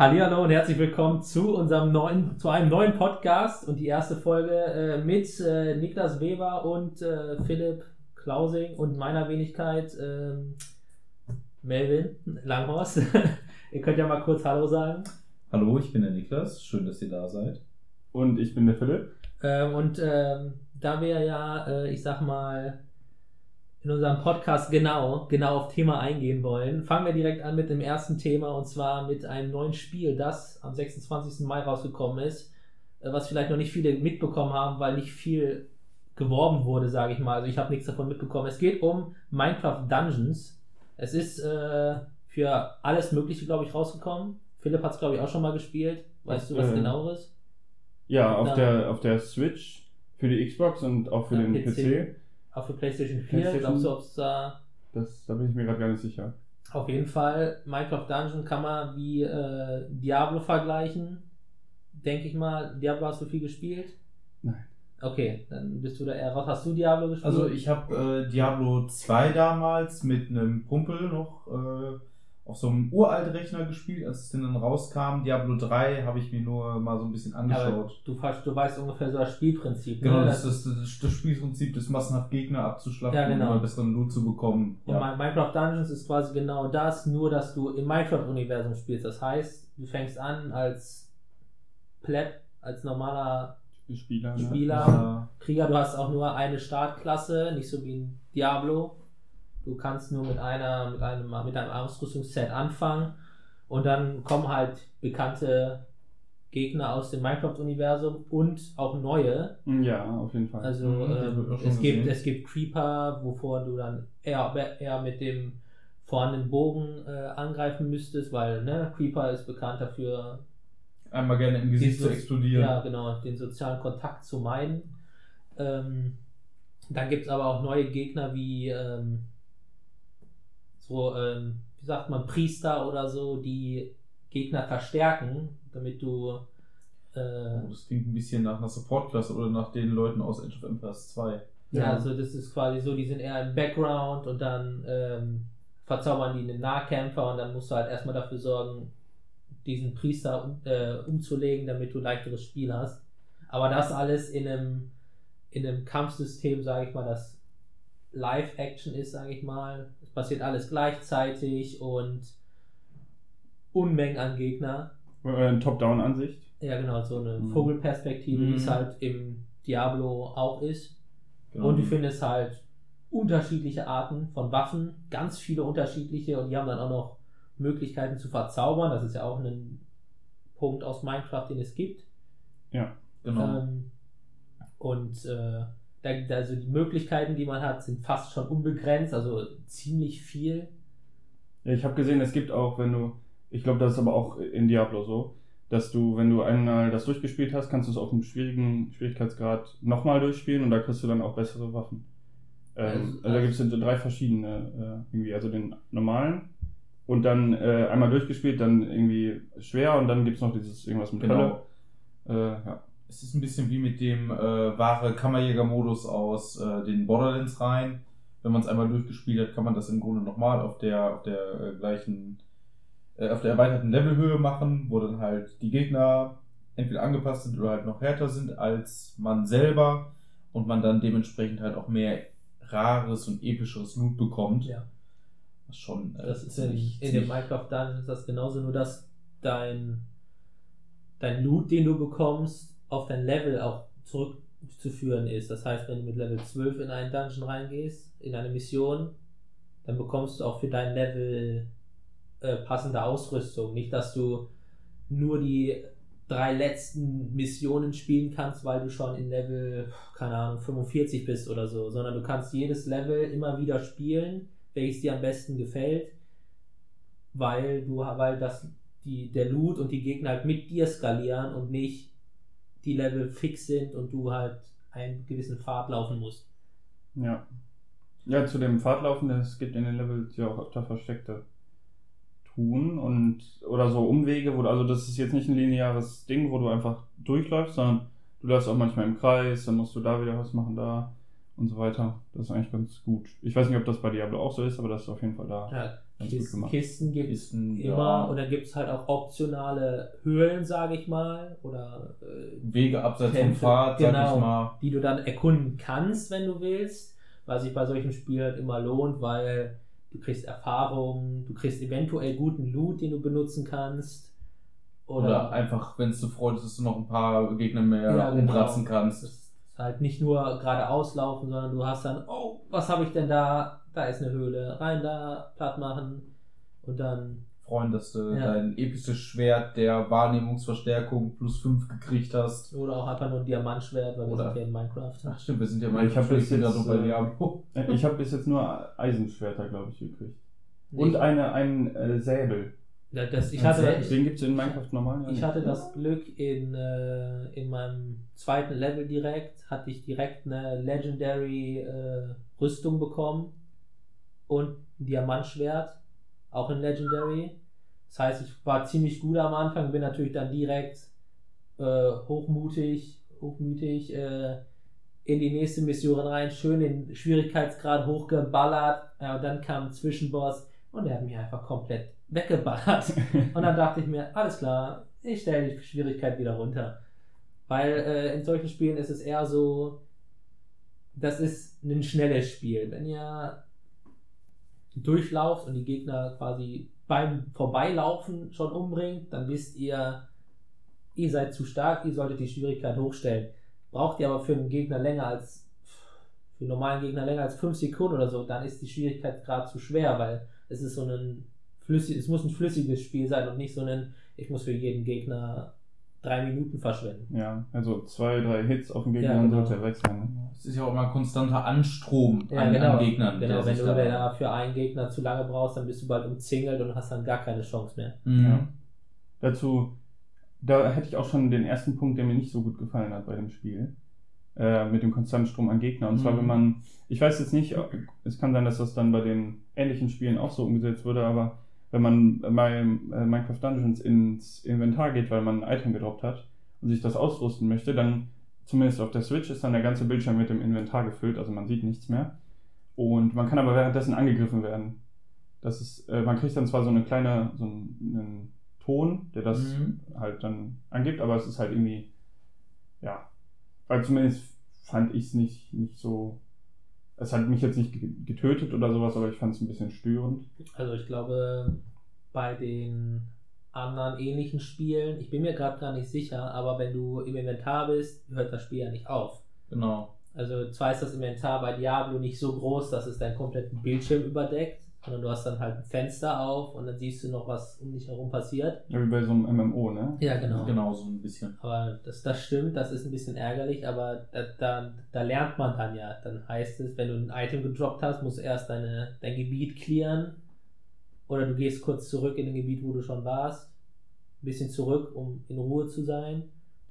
Hallihallo und herzlich willkommen zu unserem neuen, zu einem neuen Podcast und die erste Folge äh, mit äh, Niklas Weber und äh, Philipp Klausing und meiner Wenigkeit ähm, Melvin Langhorst. ihr könnt ja mal kurz Hallo sagen. Hallo, ich bin der Niklas. Schön, dass ihr da seid. Und ich bin der Philipp. Ähm, und ähm, da wir ja, äh, ich sag mal, in unserem Podcast genau, genau auf Thema eingehen wollen, fangen wir direkt an mit dem ersten Thema und zwar mit einem neuen Spiel, das am 26. Mai rausgekommen ist, äh, was vielleicht noch nicht viele mitbekommen haben, weil nicht viel geworben wurde, sage ich mal. Also ich habe nichts davon mitbekommen. Es geht um Minecraft Dungeons. Es ist äh, für alles Mögliche, glaube ich, rausgekommen. Philipp hat es, glaube ich, auch schon mal gespielt. Weißt du was Äh, genaueres? Ja, auf, der, auf der Switch für die Xbox und auch für den PC. PC. Auch für PlayStation 4. PlayStation- Glaubst du, ob es da Das, da bin ich mir gerade gar nicht sicher. Auf jeden Fall, Minecraft Dungeon kann man wie äh, Diablo vergleichen. Denke ich mal. Diablo hast du viel gespielt? Nein. Okay, dann bist du da eher raus. Hast du Diablo gespielt? Also ich habe äh, Diablo 2 damals mit einem Kumpel noch äh, auf so einem Uraltrechner gespielt, als es denn dann rauskam. Diablo 3 habe ich mir nur mal so ein bisschen angeschaut. du, du weißt ungefähr so das Spielprinzip. Genau, ne? das ist das, das, das Spielprinzip, das massenhaft Gegner abzuschlachten Ja, genau. und immer besseren Loot zu bekommen. Und Mi- Minecraft Dungeons ist quasi genau das, nur dass du im Minecraft-Universum spielst. Das heißt, du fängst an als Pleb, als normaler Spieler. Ne? Spieler. Ja. Krieger, du hast auch nur eine Startklasse, nicht so wie in Diablo. Du kannst nur mit einer, mit einem, mit einem Ausrüstungsset anfangen und dann kommen halt bekannte Gegner aus dem Minecraft-Universum und auch neue. Ja, auf jeden Fall. Also Mhm, ähm, es, gibt, es gibt Creeper, wovor du dann eher, eher mit dem vorhandenen Bogen äh, angreifen müsstest, weil ne, Creeper ist bekannt dafür, Einmal gerne im Gesicht die zu so- explodieren. Ja, genau, den sozialen Kontakt zu meiden. Ähm, dann gibt es aber auch neue Gegner wie ähm, so, ähm, wie sagt man, Priester oder so, die Gegner verstärken, damit du äh, Oh, Das klingt ein bisschen nach einer Support-Klasse oder nach den Leuten aus Age of Empires 2. Ja, Ja. also das ist quasi so, die sind eher im Background und dann ähm, verzaubern die einen Nahkämpfer und dann musst du halt erstmal dafür sorgen, diesen Priester um, äh, umzulegen, damit du leichteres Spiel hast. Aber das alles in einem, in einem Kampfsystem, sage ich mal, das Live-Action ist, sage ich mal. Passiert alles gleichzeitig und Unmengen an Gegner. Äh, Top-Down-Ansicht. Ja, genau, so eine Mhm. Vogelperspektive, wie es Mhm. halt im Diablo auch ist. Genau. Und du findest halt unterschiedliche Arten von Waffen, ganz viele unterschiedliche und die haben dann auch noch Möglichkeiten zu verzaubern. Das ist ja auch ein Punkt aus Minecraft, den es gibt. Ja. genau. Ähm, und äh, da, also die Möglichkeiten, die man hat, sind fast schon unbegrenzt, also ziemlich viel. Ja, ich habe gesehen, es gibt auch, wenn du, ich glaube, das ist aber auch in Diablo so, dass du, wenn du einmal das durchgespielt hast, kannst du es auf einem schwierigen Schwierigkeitsgrad nochmal durchspielen und da kriegst du dann auch bessere Waffen. Ähm, Also- also, da gibt es drei verschiedene, äh, irgendwie, also den normalen und dann äh, einmal durchgespielt, dann irgendwie schwer und dann gibt es noch dieses irgendwas mit Genau. Hölle. Äh, ja. Es ist ein bisschen wie mit dem äh, wahre Kammerjäger-Modus aus äh, den Borderlands rein. Wenn man es einmal durchgespielt hat, kann man das im Grunde nochmal auf der, auf der äh, gleichen, äh, auf der erweiterten Levelhöhe machen, wo dann halt die Gegner entweder angepasst sind oder halt noch härter sind als man selber und man dann dementsprechend halt auch mehr rares und epischeres Loot bekommt. Ja. Was schon äh, Das ist in, ziemlich- in dem Minecraft ist das genauso, nur dass dein, dein Loot, den du bekommst, auf dein Level auch zurückzuführen ist. Das heißt, wenn du mit Level 12 in einen Dungeon reingehst, in eine Mission, dann bekommst du auch für dein Level äh, passende Ausrüstung. Nicht, dass du nur die drei letzten Missionen spielen kannst, weil du schon in Level, keine Ahnung, 45 bist oder so, sondern du kannst jedes Level immer wieder spielen, welches dir am besten gefällt, weil du, weil das die, der Loot und die Gegner halt mit dir skalieren und nicht die Level fix sind und du halt einen gewissen Pfad laufen musst. Ja. Ja, zu dem Pfadlaufen, es gibt in den Levels ja auch öfter versteckte Truhen und oder so Umwege, wo du, also das ist jetzt nicht ein lineares Ding, wo du einfach durchläufst, sondern du läufst auch manchmal im Kreis, dann musst du da wieder was machen, da und so weiter. Das ist eigentlich ganz gut. Ich weiß nicht, ob das bei Diablo auch so ist, aber das ist auf jeden Fall da Ja, Kisten. Kisten gibt es immer ja. und dann gibt es halt auch optionale Höhlen, sage ich mal, oder äh, Wege abseits vom Pfad, sag genau. ich mal. die du dann erkunden kannst, wenn du willst, was sich bei solchen Spielen halt immer lohnt, weil du kriegst Erfahrung, du kriegst eventuell guten Loot, den du benutzen kannst. Oder, Oder, einfach, wenn es so freut, dass du noch ein paar Gegner mehr Ja, genau. umbratzen das kannst. ist halt nicht nur geradeaus laufen, sondern du hast dann, oh, was habe ich denn da? Da ist eine Höhle, rein da, platt machen und dann Freuen, dass du Ja. dein episches Schwert der Wahrnehmungsverstärkung plus 5 gekriegt hast. oder auch einfach nur ein Diamantschwert, weil wir Oder- sind ja in Minecraft. Ach stimmt, wir sind ja Ja, mal, ich hab bin bis jetzt, bei äh. Äh, Ich habe bis jetzt nur Eisenschwerter, glaube ich, gekriegt. Nee, Und eine, ein äh, Säbel. Ja, das, ich hatte, Den gibt es in Minecraft normal. ja ich nicht. hatte das Glück, in, äh, in meinem zweiten Level direkt, hatte ich direkt eine Legendary äh, Rüstung bekommen und ein Diamantschwert, auch in Legendary. Das heißt, ich war ziemlich gut am Anfang, bin natürlich dann direkt äh, hochmutig, hochmütig äh, in die nächste Mission rein, schön den Schwierigkeitsgrad hochgeballert. Ja, und dann kam ein Zwischenboss und der hat mich einfach komplett weggeballert. Und dann dachte ich mir, alles klar, ich stelle die Schwierigkeit wieder runter. Weil äh, in solchen Spielen ist es eher so, das ist ein schnelles Spiel. Wenn ihr durchlauft und die Gegner quasi beim Vorbeilaufen schon umbringt, dann wisst ihr, ihr seid zu stark, ihr solltet die Schwierigkeit hochstellen. Braucht ihr aber für einen Gegner länger als, für einen normalen Gegner länger als 5 Sekunden oder so, dann ist die Schwierigkeitsgrad zu schwer, weil es ist so ein flüssig, es muss ein flüssiges Spiel sein und nicht so ein, ich muss für jeden Gegner drei Minuten verschwenden. Ja, also zwei, drei Hits auf den Gegner Ja, und genau. sollte er weg sein. ne? Es ist ja auch immer ein konstanter Anstrom Ja, an, genau. an Gegnern. Genau, der wenn sich du da- für einen Gegner zu lange brauchst, dann bist du bald umzingelt und hast dann gar keine Chance mehr. Mhm. Ja. Dazu, da hätte ich auch schon den ersten Punkt, der mir nicht so gut gefallen hat bei dem Spiel. Äh, mit dem konstanten Strom an Gegner. Und zwar, Mhm. wenn man, ich weiß jetzt nicht, ob- es kann sein, dass das dann bei den ähnlichen Spielen auch so umgesetzt wurde, aber wenn man bei äh, Minecraft Dungeons ins Inventar geht, weil man ein Item gedroppt hat und sich das ausrüsten möchte, dann zumindest auf der Switch ist dann der ganze Bildschirm mit dem Inventar gefüllt, also man sieht nichts mehr. Und man kann aber währenddessen angegriffen werden. Das ist, äh, man kriegt dann zwar so eine kleine, so einen, einen Ton, der das Mhm. halt dann angibt, aber es ist halt irgendwie, ja, weil zumindest fand ich es nicht, nicht so, es hat mich jetzt nicht ge- getötet oder sowas, aber ich fand es ein bisschen störend. Also ich glaube, bei den anderen ähnlichen Spielen, ich bin mir gerade gar nicht sicher, aber wenn du im Inventar bist, hört das Spiel ja nicht auf. Genau. Also zwar ist das Inventar bei Diablo nicht so groß, dass es deinen kompletten Bildschirm überdeckt, sondern du hast dann halt ein Fenster auf und dann siehst du noch, was um dich herum passiert. Ja, wie bei so einem MMO, ne? Ja, genau. Genau, so ein bisschen. Aber das, das stimmt, das ist ein bisschen ärgerlich, aber da, da, da lernt man dann ja. Dann heißt es, wenn du ein Item gedroppt hast, musst du erst deine, dein Gebiet clearen. Oder du gehst kurz zurück in den Gebiet, wo du schon warst. Ein bisschen zurück, um in Ruhe zu sein,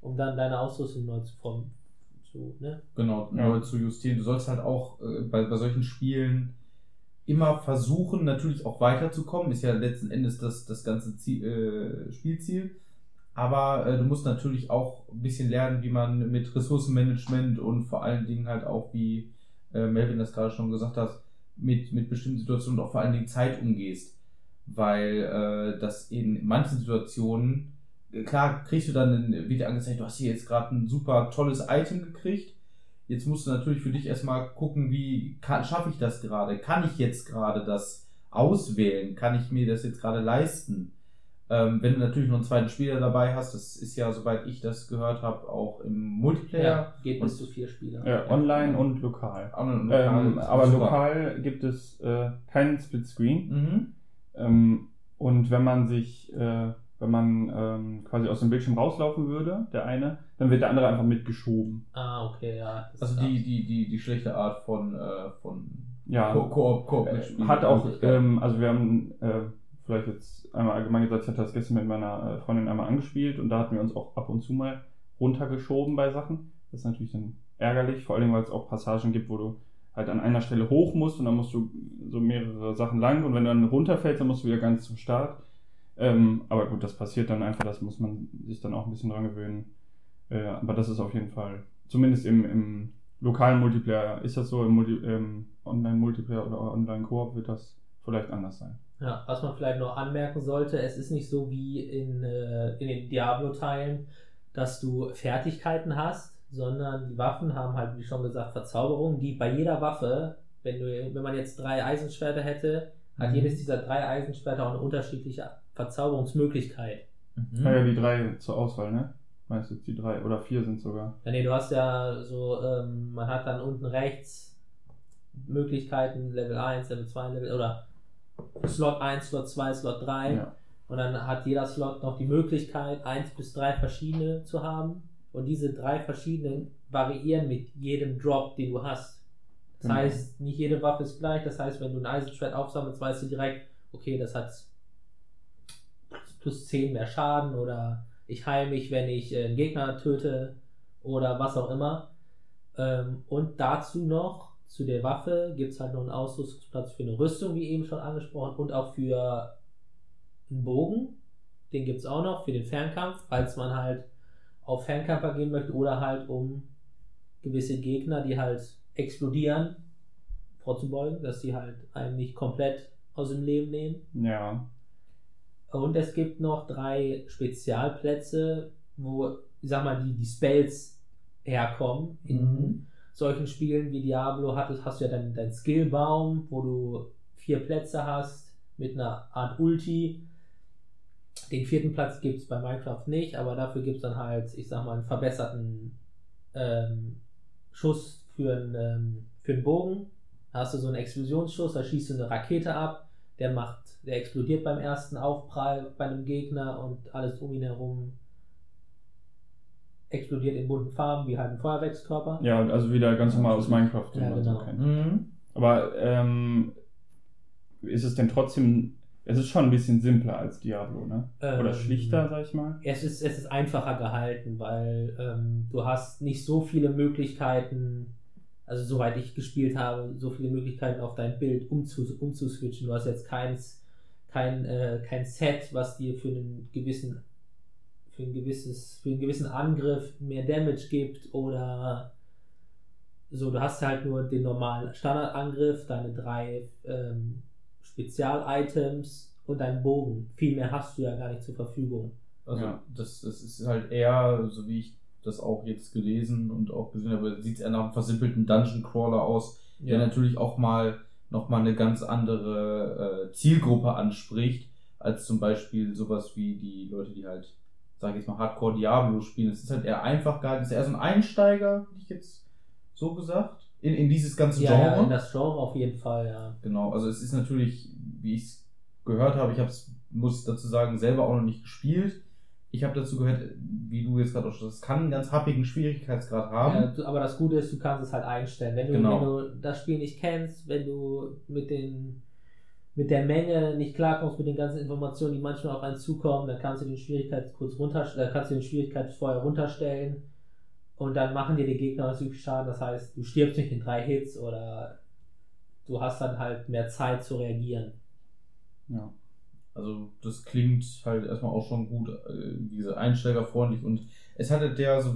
um dann deine Ausrüstung neu zu formen. Zu, ne? Genau, Ja. neu zu justieren. Du sollst halt auch äh, bei, bei solchen Spielen immer versuchen, natürlich auch weiterzukommen. Ist ja letzten Endes das, das ganze Ziel, äh, Spielziel. Aber äh, du musst natürlich auch ein bisschen lernen, wie man mit Ressourcenmanagement und vor allen Dingen halt auch, wie äh, Melvin das gerade schon gesagt hat, mit, mit bestimmten Situationen und auch vor allen Dingen Zeit umgehst. Weil äh, das in manchen Situationen, äh, klar kriegst du dann, dir angezeigt, du hast hier jetzt gerade ein super tolles Item gekriegt. Jetzt musst du natürlich für dich erstmal gucken, wie kann- schaffe ich das gerade? Kann ich jetzt gerade das auswählen? Kann ich mir das jetzt gerade leisten? Ähm, wenn du natürlich noch einen zweiten Spieler dabei hast, das ist ja, soweit ich das gehört habe, auch im Multiplayer. geht Und- bis zu vier Spieler. Ja, online und lokal. Noch Ähm, lokal. aber Super. lokal gibt es äh, keinen Splitscreen. Mhm. Ähm, und wenn man sich, äh, wenn man ähm, quasi aus dem Bildschirm rauslaufen würde, der eine, dann wird der andere einfach mitgeschoben. Ah, okay, ja. das Also die, die, die, die schlechte Art von, äh, von Ja, Ko- Koop, Koop Äh. Hat auch, ähm, also wir haben äh, vielleicht jetzt einmal allgemein gesagt, ich hatte das gestern mit meiner äh, Freundin einmal angespielt und da hatten wir uns auch ab und zu mal runtergeschoben bei Sachen. Das ist natürlich dann ärgerlich, vor allem weil es auch Passagen gibt, wo du halt an einer Stelle hoch musst und dann musst du so mehrere Sachen lang und wenn du dann runterfällst, dann musst du wieder ganz zum Start. Ähm, aber gut, das passiert dann einfach, das muss man sich dann auch ein bisschen dran gewöhnen. Äh, aber das ist auf jeden Fall, zumindest im, im lokalen Multiplayer ist das so, im Multi, ähm, Online-Multiplayer oder Online-Koop wird das vielleicht anders sein. Ja, was man vielleicht noch anmerken sollte, es ist nicht so wie in, äh, in den Diablo-Teilen, dass du Fertigkeiten hast, sondern die Waffen haben halt, wie schon gesagt, Verzauberungen, die bei jeder Waffe, wenn, du, wenn man jetzt drei Eisenschwerter hätte, hat Mhm. jedes dieser drei Eisenschwerter auch eine unterschiedliche Verzauberungsmöglichkeit. Mhm. Ja, ja, die drei zur Auswahl, ne? Meistens die drei oder vier sind sogar. Ja, nee, du hast ja so, ähm, man hat dann unten rechts Möglichkeiten, Level 1, Level 2, Level oder Slot 1, Slot 2, Slot 3. Ja. Und dann hat jeder Slot noch die Möglichkeit, 1 bis 3 verschiedene zu haben. Und diese drei verschiedenen variieren mit jedem Drop, den du hast. Das Genau. heißt, nicht jede Waffe ist gleich. Das heißt, wenn du ein Eisenschwert aufsammelst, weißt du direkt, okay, das hat plus 10 mehr Schaden oder ich heile mich, wenn ich äh, einen Gegner töte oder was auch immer. Ähm, und dazu noch, zu der Waffe, gibt es halt noch einen Ausrüstungsplatz für eine Rüstung, wie eben schon angesprochen, und auch für einen Bogen. Den gibt es auch noch für den Fernkampf, falls man halt auf Fernkämpfer gehen möchte oder halt um gewisse Gegner, die halt explodieren, vorzubeugen, dass die halt einem nicht komplett aus dem Leben nehmen. Ja. Und es gibt noch drei Spezialplätze, wo, ich sag mal, die, die Spells herkommen. In Mhm. solchen Spielen wie Diablo hattest, hast du ja deinen dein Skillbaum, wo du vier Plätze hast mit einer Art Ulti. Den vierten Platz gibt es bei Minecraft nicht, aber dafür gibt es dann halt, ich sag mal, einen verbesserten ähm, Schuss für einen, ähm, für einen Bogen. Da hast du so einen Explosionsschuss, da schießt du eine Rakete ab, der macht, der explodiert beim ersten Aufprall bei einem Gegner und alles um ihn herum explodiert in bunten Farben, wie halt ein Feuerwerkskörper. Ja, also wieder ganz normal aus Minecraft, den Ja, man genau. so kennt. Mhm. Aber ähm, ist es denn trotzdem, es ist schon ein bisschen simpler als Diablo, ne? Oder Ähm, schlichter, sag ich mal. Es ist, es ist einfacher gehalten, weil ähm, du hast nicht so viele Möglichkeiten, also soweit ich gespielt habe, so viele Möglichkeiten auf dein Bild umzu, umzuswitchen. Du hast jetzt keins, kein, äh, kein Set, was dir für einen gewissen für ein gewisses, für einen gewissen Angriff mehr Damage gibt oder so, du hast halt nur den normalen Standardangriff, deine drei ähm, Spezial-Items und deinen Bogen. Viel mehr hast du ja gar nicht zur Verfügung. Also Ja. das, das ist halt eher, so wie ich das auch jetzt gelesen und auch gesehen habe, sieht es eher nach einem versimpelten Dungeon Crawler aus, der natürlich auch mal nochmal eine ganz andere äh, Zielgruppe anspricht, als zum Beispiel sowas wie die Leute, die halt, sag ich jetzt mal, Hardcore Diablo spielen. Es ist halt eher einfach gehalten, es ist eher so ein Einsteiger, hätte ich jetzt so gesagt, in, in dieses ganze ja, Genre. ja, in das Genre auf jeden Fall, ja. Genau, also es ist natürlich, wie ich es gehört habe, ich habe es, muss ich dazu sagen, selber auch noch nicht gespielt. Ich habe dazu gehört, wie du jetzt gerade auch schon sagst, es kann einen ganz happigen Schwierigkeitsgrad haben. Ja, aber das Gute ist, du kannst es halt einstellen. Wenn du, Genau. wenn du das Spiel nicht kennst, wenn du mit den mit der Menge nicht klarkommst, mit den ganzen Informationen, die manchmal auf einen zukommen, dann kannst du den Schwierigkeits kurz runter, äh, kannst du den Schwierigkeits vorher runterstellen und dann machen dir die Gegner was viel Schaden. Das heißt, du stirbst nicht in drei Hits oder du hast dann halt mehr Zeit zu reagieren. Ja. Also das klingt halt erstmal auch schon gut, äh, wie gesagt, einsteigerfreundlich und es hatte der, so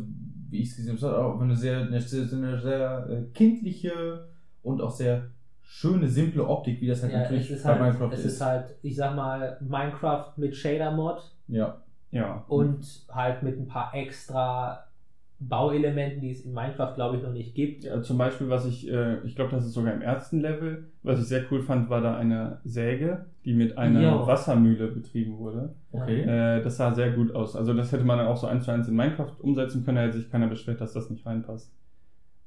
wie ich es gesehen habe, es hat auch eine sehr, eine sehr, eine sehr äh, kindliche und auch sehr schöne, simple Optik, wie das halt Ja, natürlich es ist bei halt, Minecraft es ist. ist halt, ich sag mal, Minecraft mit Shader-Mod ja. Ja. und halt mit ein paar extra Bauelementen, die es in Minecraft, glaube ich, noch nicht gibt. Ja, zum Beispiel, was ich, äh, ich glaube, das ist sogar im ersten Level, was ich sehr cool fand, war da eine Säge, die mit einer Ja. Wassermühle betrieben wurde. Okay. Äh, das sah sehr gut aus. Also das hätte man dann auch so eins zu eins in Minecraft umsetzen können, da hätte sich keiner beschwert, dass das nicht reinpasst.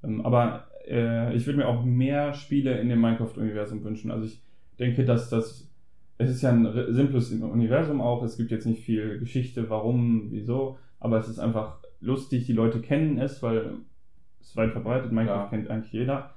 Ähm, aber äh, ich würde mir auch mehr Spiele in dem Minecraft-Universum wünschen. Also ich denke, dass das, es ist ja ein simples Universum auch, es gibt jetzt nicht viel Geschichte, warum, wieso, aber es ist einfach lustig, die Leute kennen es, weil es ist weit verbreitet, Minecraft Ja. kennt eigentlich jeder.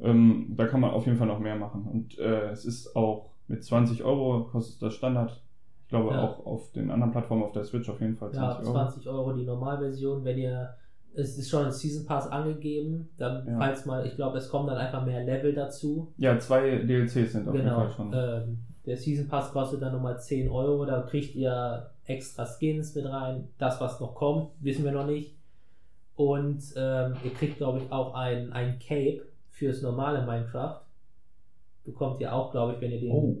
Ähm, da kann man auf jeden Fall noch mehr machen. Und äh, es ist auch mit 20 Euro kostet das Standard. Ich glaube Ja. auch auf den anderen Plattformen auf der Switch auf jeden Fall 20 Ja, Euro. 20 Euro die Normalversion. Wenn ihr, es ist schon ein Season Pass angegeben, dann, Ja. falls mal, ich glaube, es kommen dann einfach mehr Level dazu. Ja, zwei DLCs sind auf jeden Genau. Fall schon. Ähm, der Season Pass kostet dann nochmal 10 Euro. Da kriegt ihr extra Skins mit rein. Das, was noch kommt, wissen wir noch nicht. Und ähm, ihr kriegt, glaube ich, auch ein, ein Cape fürs normale Minecraft. Bekommt ihr auch, glaube ich, wenn ihr den, Oh.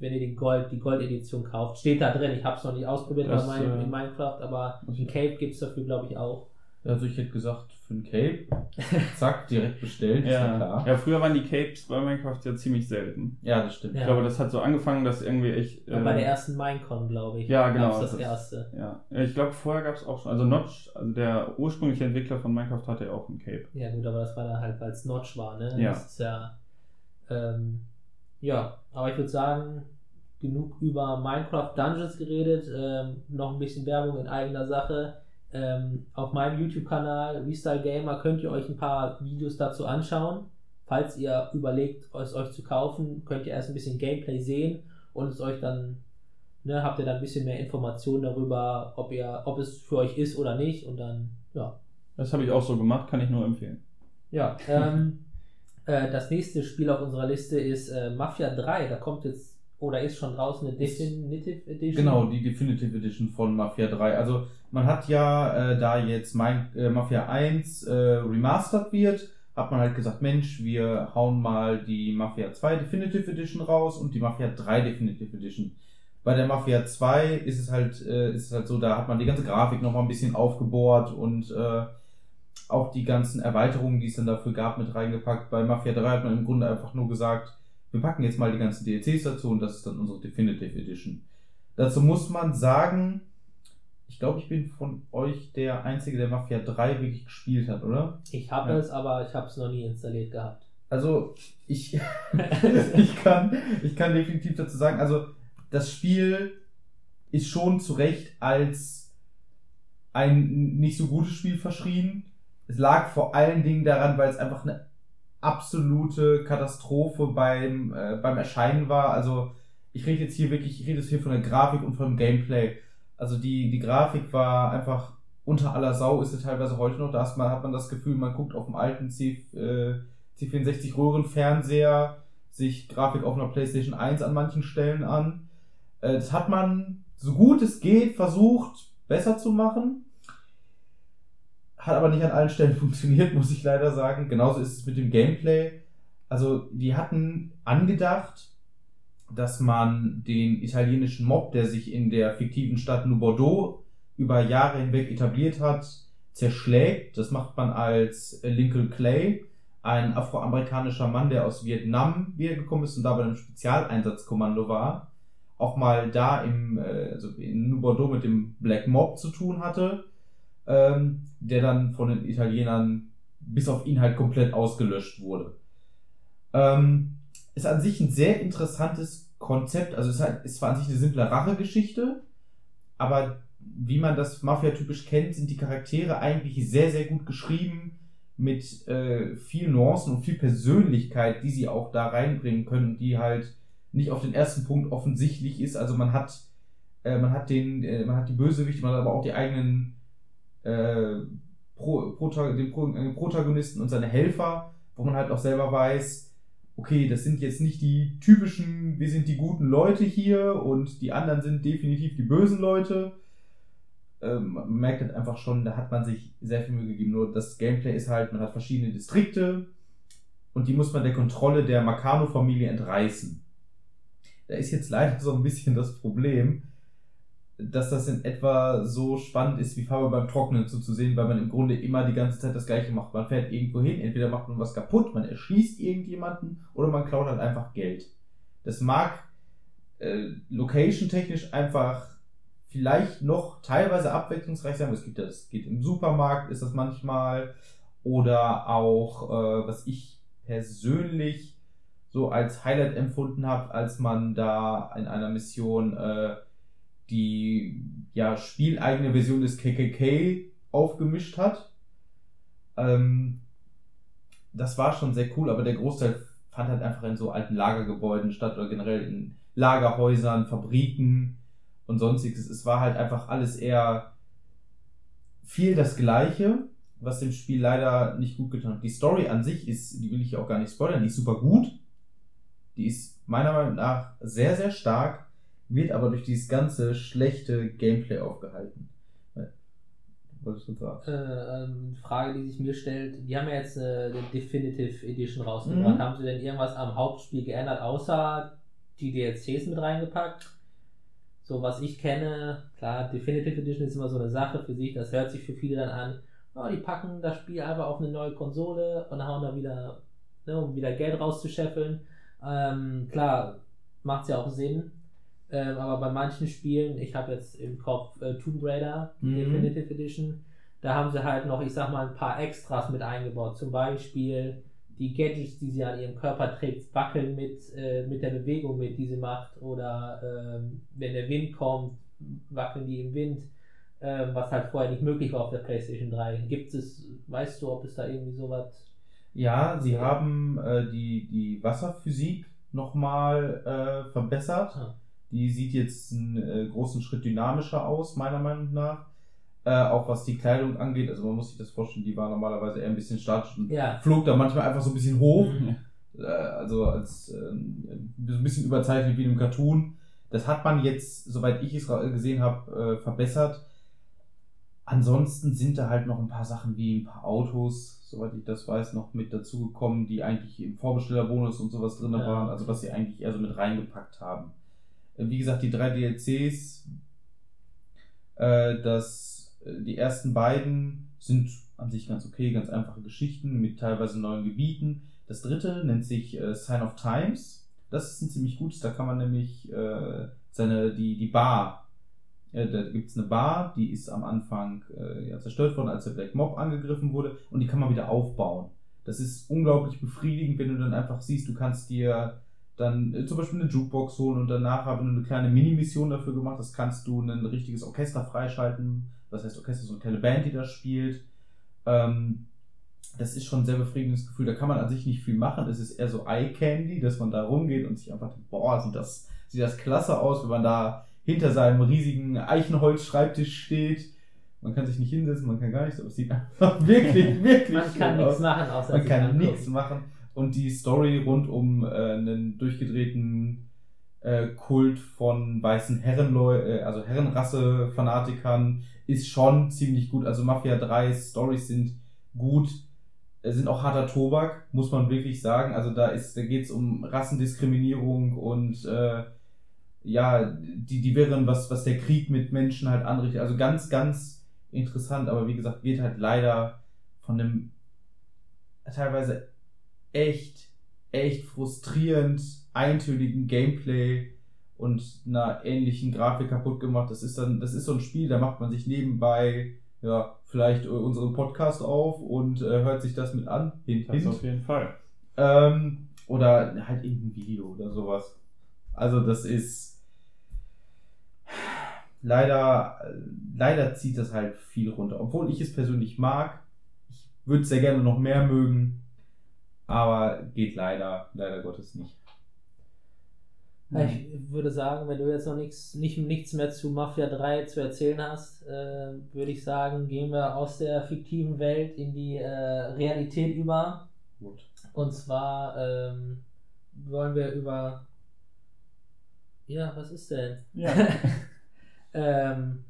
wenn ihr den Gold, die Gold-Edition kauft. Steht da drin. Ich habe es noch nicht ausprobiert Das, bei meinem, äh, in Minecraft, aber ein ich- Cape gibt es dafür, glaube ich, auch. Also ich hätte gesagt, für ein Cape, zack, direkt bestellt, ist ja klar. ja, früher waren die Capes bei Minecraft ja ziemlich selten. Ja, das stimmt. Ja. Ich glaube, das hat so angefangen, dass irgendwie echt. bei der äh, ersten Minecon, glaube ich. Ja, genau, gab's das das- erste. Ja, Ja, ich glaube, vorher gab es auch schon. Also Notch, also der ursprüngliche Entwickler von Minecraft hatte ja auch ein Cape. Ja, gut, aber das war dann halt, weil es Notch war, ne? Ja. Das ist ja. Ähm, ja, aber ich würde sagen, genug über Minecraft Dungeons geredet. Ähm, noch ein bisschen Werbung in eigener Sache. Ähm, auf meinem YouTube-Kanal Restyle Gamer könnt ihr euch ein paar Videos dazu anschauen. Falls ihr überlegt, es euch zu kaufen, könnt ihr erst ein bisschen Gameplay sehen und es euch dann, ne, habt ihr dann ein bisschen mehr Informationen darüber, ob ihr, ob es für euch ist oder nicht. Und dann, ja, Das habe ich auch so gemacht, kann ich nur empfehlen. ja, ähm, äh, das nächste Spiel auf unserer Liste ist äh, Mafia 3. Da kommt jetzt, oder ist schon draußen eine Definitive Edition. Genau, die Definitive Edition von Mafia 3. Also man hat ja, äh, da jetzt mein, äh, Mafia 1 äh, remastered wird, hat man halt gesagt, Mensch, wir hauen mal die Mafia 2 Definitive Edition raus und die Mafia 3 Definitive Edition. Bei der Mafia 2 ist es halt, äh, ist es halt so, da hat man die ganze Grafik nochmal ein bisschen aufgebohrt und äh, auch die ganzen Erweiterungen, die es dann dafür gab, mit reingepackt. Bei Mafia 3 hat man im Grunde einfach nur gesagt, wir packen jetzt mal die ganzen DLCs dazu und das ist dann unsere Definitive Edition. Dazu muss man sagen, ich glaube, ich bin von euch der Einzige, der Mafia 3 wirklich gespielt hat, oder? Ich habe Ja. es, aber ich habe es noch nie installiert gehabt. Also, ich, ich, kann, ich kann definitiv dazu sagen, also, das Spiel ist schon zu Recht als ein nicht so gutes Spiel verschrien. Es lag vor allen Dingen daran, weil es einfach eine absolute Katastrophe beim, äh, beim Erscheinen war. Also, ich rede jetzt hier wirklich, ich rede jetzt hier von der Grafik und vom Gameplay. Also, die, die Grafik war einfach unter aller Sau, ist sie teilweise heute noch. Da hat man, hat man das Gefühl, man guckt auf dem alten C, äh, C64 Röhrenfernseher sich Grafik auf einer PlayStation 1 an manchen Stellen an. Äh, das hat man so gut es geht versucht besser zu machen. Hat aber nicht an allen Stellen funktioniert, muss ich leider sagen. Genauso ist es mit dem Gameplay. Also, die hatten angedacht, dass man den italienischen Mob, der sich in der fiktiven Stadt New Bordeaux über Jahre hinweg etabliert hat, zerschlägt. Das macht man als Lincoln Clay, ein afroamerikanischer Mann, der aus Vietnam wiedergekommen ist und da bei einem Spezialeinsatzkommando war, auch mal da im, äh, also in New Bordeaux mit dem Black Mob zu tun hatte, ähm, der dann von den Italienern bis auf ihn halt komplett ausgelöscht wurde. Ähm, ist an sich ein sehr interessantes Konzept, also es ist, halt, ist zwar an sich eine simple Rachegeschichte, aber wie man das Mafia-typisch kennt, sind die Charaktere eigentlich sehr, sehr gut geschrieben, mit äh, viel Nuancen und viel Persönlichkeit, die sie auch da reinbringen können, die halt nicht auf den ersten Punkt offensichtlich ist. Also man hat, äh, man hat den, äh, man hat die Bösewichte, man hat aber auch die eigenen äh, Pro, Prota den, Pro, den Protagonisten und seine Helfer, wo man halt auch selber weiß, okay, das sind jetzt nicht die typischen, wir sind die guten Leute hier und die anderen sind definitiv die bösen Leute. Ähm, man merkt halt einfach schon, da hat man sich sehr viel Mühe gegeben. Nur das Gameplay ist halt, man hat verschiedene Distrikte und die muss man der Kontrolle der Makano-Familie entreißen. Da ist jetzt leider so ein bisschen das Problem, dass das in etwa so spannend ist, wie Farbe beim Trocknen zuzusehen, weil man im Grunde immer die ganze Zeit das Gleiche macht. Man fährt irgendwo hin, entweder macht man was kaputt, man erschießt irgendjemanden oder man klaut halt einfach Geld. Das mag äh, location-technisch einfach vielleicht noch teilweise abwechslungsreich sein. Es gibt das, geht im Supermarkt, ist das manchmal, oder auch, äh, was ich persönlich so als Highlight empfunden habe, als man da in einer Mission äh, die ja spieleigene Version des KKK aufgemischt hat. Ähm, das war schon sehr cool, aber der Großteil fand halt einfach in so alten Lagergebäuden statt oder generell in Lagerhäusern, Fabriken und sonstiges. Es war halt einfach alles eher viel das Gleiche, was dem Spiel leider nicht gut getan hat. Die Story an sich ist, die will ich auch gar nicht spoilern, die ist super gut. Die ist meiner Meinung nach sehr, sehr stark, wird aber durch dieses ganze schlechte Gameplay aufgehalten. wolltest du sagen? Äh, ähm, Frage, die sich mir stellt, die haben ja jetzt eine, eine Definitive Edition rausgebracht. Mhm. Haben sie denn irgendwas am Hauptspiel geändert, außer die DLCs mit reingepackt? So, was ich kenne, klar, Definitive Edition ist immer so eine Sache für sich, das hört sich für viele dann an, oh, die packen das Spiel einfach auf eine neue Konsole und hauen da wieder, ne, um wieder Geld rauszuscheffeln. Ähm, klar, macht ja auch Sinn, ähm, aber bei manchen Spielen, ich habe jetzt im Kopf äh, Tomb Raider, Mhm. Definitive Edition, da haben sie halt noch, ich sag mal, ein paar Extras mit eingebaut. Zum Beispiel die Gadgets, die sie an ihrem Körper trägt, wackeln mit, äh, mit der Bewegung mit, die sie macht. Oder ähm, wenn der Wind kommt, wackeln die im Wind. Ähm, was halt vorher nicht möglich war auf der PlayStation 3. Gibt es, weißt du, ob es da irgendwie sowas. Ja, sie haben äh, die, die Wasserphysik nochmal äh, verbessert. Ah. Die sieht jetzt einen äh, großen Schritt dynamischer aus, meiner Meinung nach. Äh, auch was die Kleidung angeht. Also man muss sich das vorstellen, die war normalerweise eher ein bisschen statisch und Ja. flog da manchmal einfach so ein bisschen hoch. Ja. Äh, also als ähm, so ein bisschen überzeichnet wie in einem Cartoon. Das hat man jetzt, soweit ich es gesehen habe, äh, verbessert. Ansonsten sind da halt noch ein paar Sachen wie ein paar Autos, soweit ich das weiß, noch mit dazugekommen, die eigentlich im Vorbestellerbonus und sowas drin Ja. waren, also was sie eigentlich eher so mit reingepackt haben. Wie gesagt, die drei DLCs, äh, das, äh, die ersten beiden sind an sich ganz okay, ganz einfache Geschichten mit teilweise neuen Gebieten. Das dritte nennt sich äh, Sign of Times. Das ist ein ziemlich gutes, da kann man nämlich äh, seine, die, die Bar, äh, da gibt's eine Bar, die ist am Anfang äh, ja, zerstört worden, als der Black Mob angegriffen wurde und die kann man wieder aufbauen. Das ist unglaublich befriedigend, wenn du dann einfach siehst, du kannst dir dann äh, zum Beispiel eine Jukebox holen und danach, wenn du eine kleine Mini-Mission dafür gemacht hast, kannst du ein richtiges Orchester freischalten. Das heißt, Orchester ist so eine kleine Band, die da spielt. Ähm, das ist schon ein sehr befriedigendes Gefühl. Da kann man an sich nicht viel machen. Es ist eher so Eye Candy, dass man da rumgeht und sich einfach denkt, boah, sieht das, sieht das klasse aus, wenn man da hinter seinem riesigen Eichenholz-Schreibtisch steht. Man kann sich nicht hinsetzen, man kann gar nichts, aber es sieht einfach wirklich, wirklich Man kann nichts aus. machen, außer Man kann nichts machen. Und die Story rund um äh, einen durchgedrehten äh, Kult von weißen Herrenleu äh, also Herrenrasse-Fanatikern ist schon ziemlich gut. Also Mafia 3 Stories sind gut, äh, sind auch harter Tobak, muss man wirklich sagen. Also da ist, da geht's um Rassendiskriminierung und äh, ja, die, die Wirren, was, was der Krieg mit Menschen halt anrichtet. Also ganz, ganz interessant, aber wie gesagt, wird halt leider von einem teilweise echt, echt frustrierend eintönigen Gameplay und einer ähnlichen Grafik kaputt gemacht. Das ist dann, das ist so ein Spiel, da macht man sich nebenbei ja vielleicht unseren Podcast auf und äh, hört sich das mit an. Hint, Das hint. auf jeden Fall. Ähm, oder halt irgendein Video oder sowas. Also das ist leider, leider zieht das halt viel runter. Obwohl ich es persönlich mag. Ich würde es sehr gerne noch mehr mögen. Aber geht leider, leider Gottes nicht. Ja, Ich würde sagen, wenn du jetzt noch nichts, nicht, nichts mehr zu Mafia 3 zu erzählen hast, äh, würde ich sagen, gehen wir aus der fiktiven Welt in die äh, Realität über. Gut. Und zwar ähm, wollen wir über. Ja, was ist denn? Ja. ähm,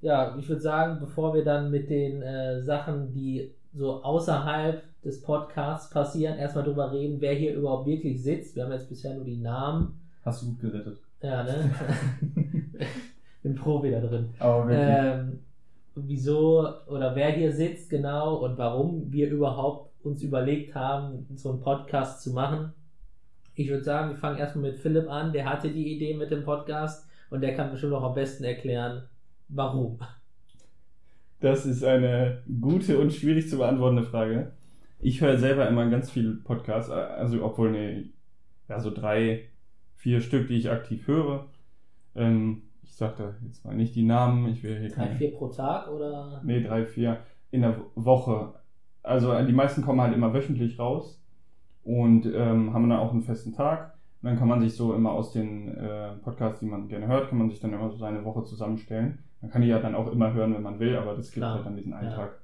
ja, ich würde sagen, bevor wir dann mit den äh, Sachen, die so außerhalb des Podcasts passieren, erstmal drüber reden, wer hier überhaupt wirklich sitzt. Wir haben jetzt bisher nur die Namen. Hast du gut gerettet. Ja, ne? Bin Pro wieder drin. Aber Ähm, wieso oder wer hier sitzt genau und warum wir überhaupt uns überlegt haben, so einen Podcast zu machen. Ich würde sagen, wir fangen erstmal mit Philipp an. Der hatte die Idee mit dem Podcast und der kann bestimmt auch am besten erklären, warum. Das ist eine gute und schwierig zu beantwortende Frage. Ich höre selber immer ganz viele Podcasts, also obwohl ne, so drei, vier Stück, die ich aktiv höre. Ähm, ich sag da jetzt mal nicht die Namen, ich will hier Drei, keine. vier pro Tag oder? Nee, drei, vier in der Woche. Also äh, die meisten kommen halt immer wöchentlich raus und ähm, haben dann auch einen festen Tag. Und dann kann man sich so immer aus den äh, Podcasts, die man gerne hört, kann man sich dann immer so seine Woche zusammenstellen. Man kann die ja dann auch immer hören, wenn man will, aber das gibt Klar. halt dann diesen einen Ja. Tag,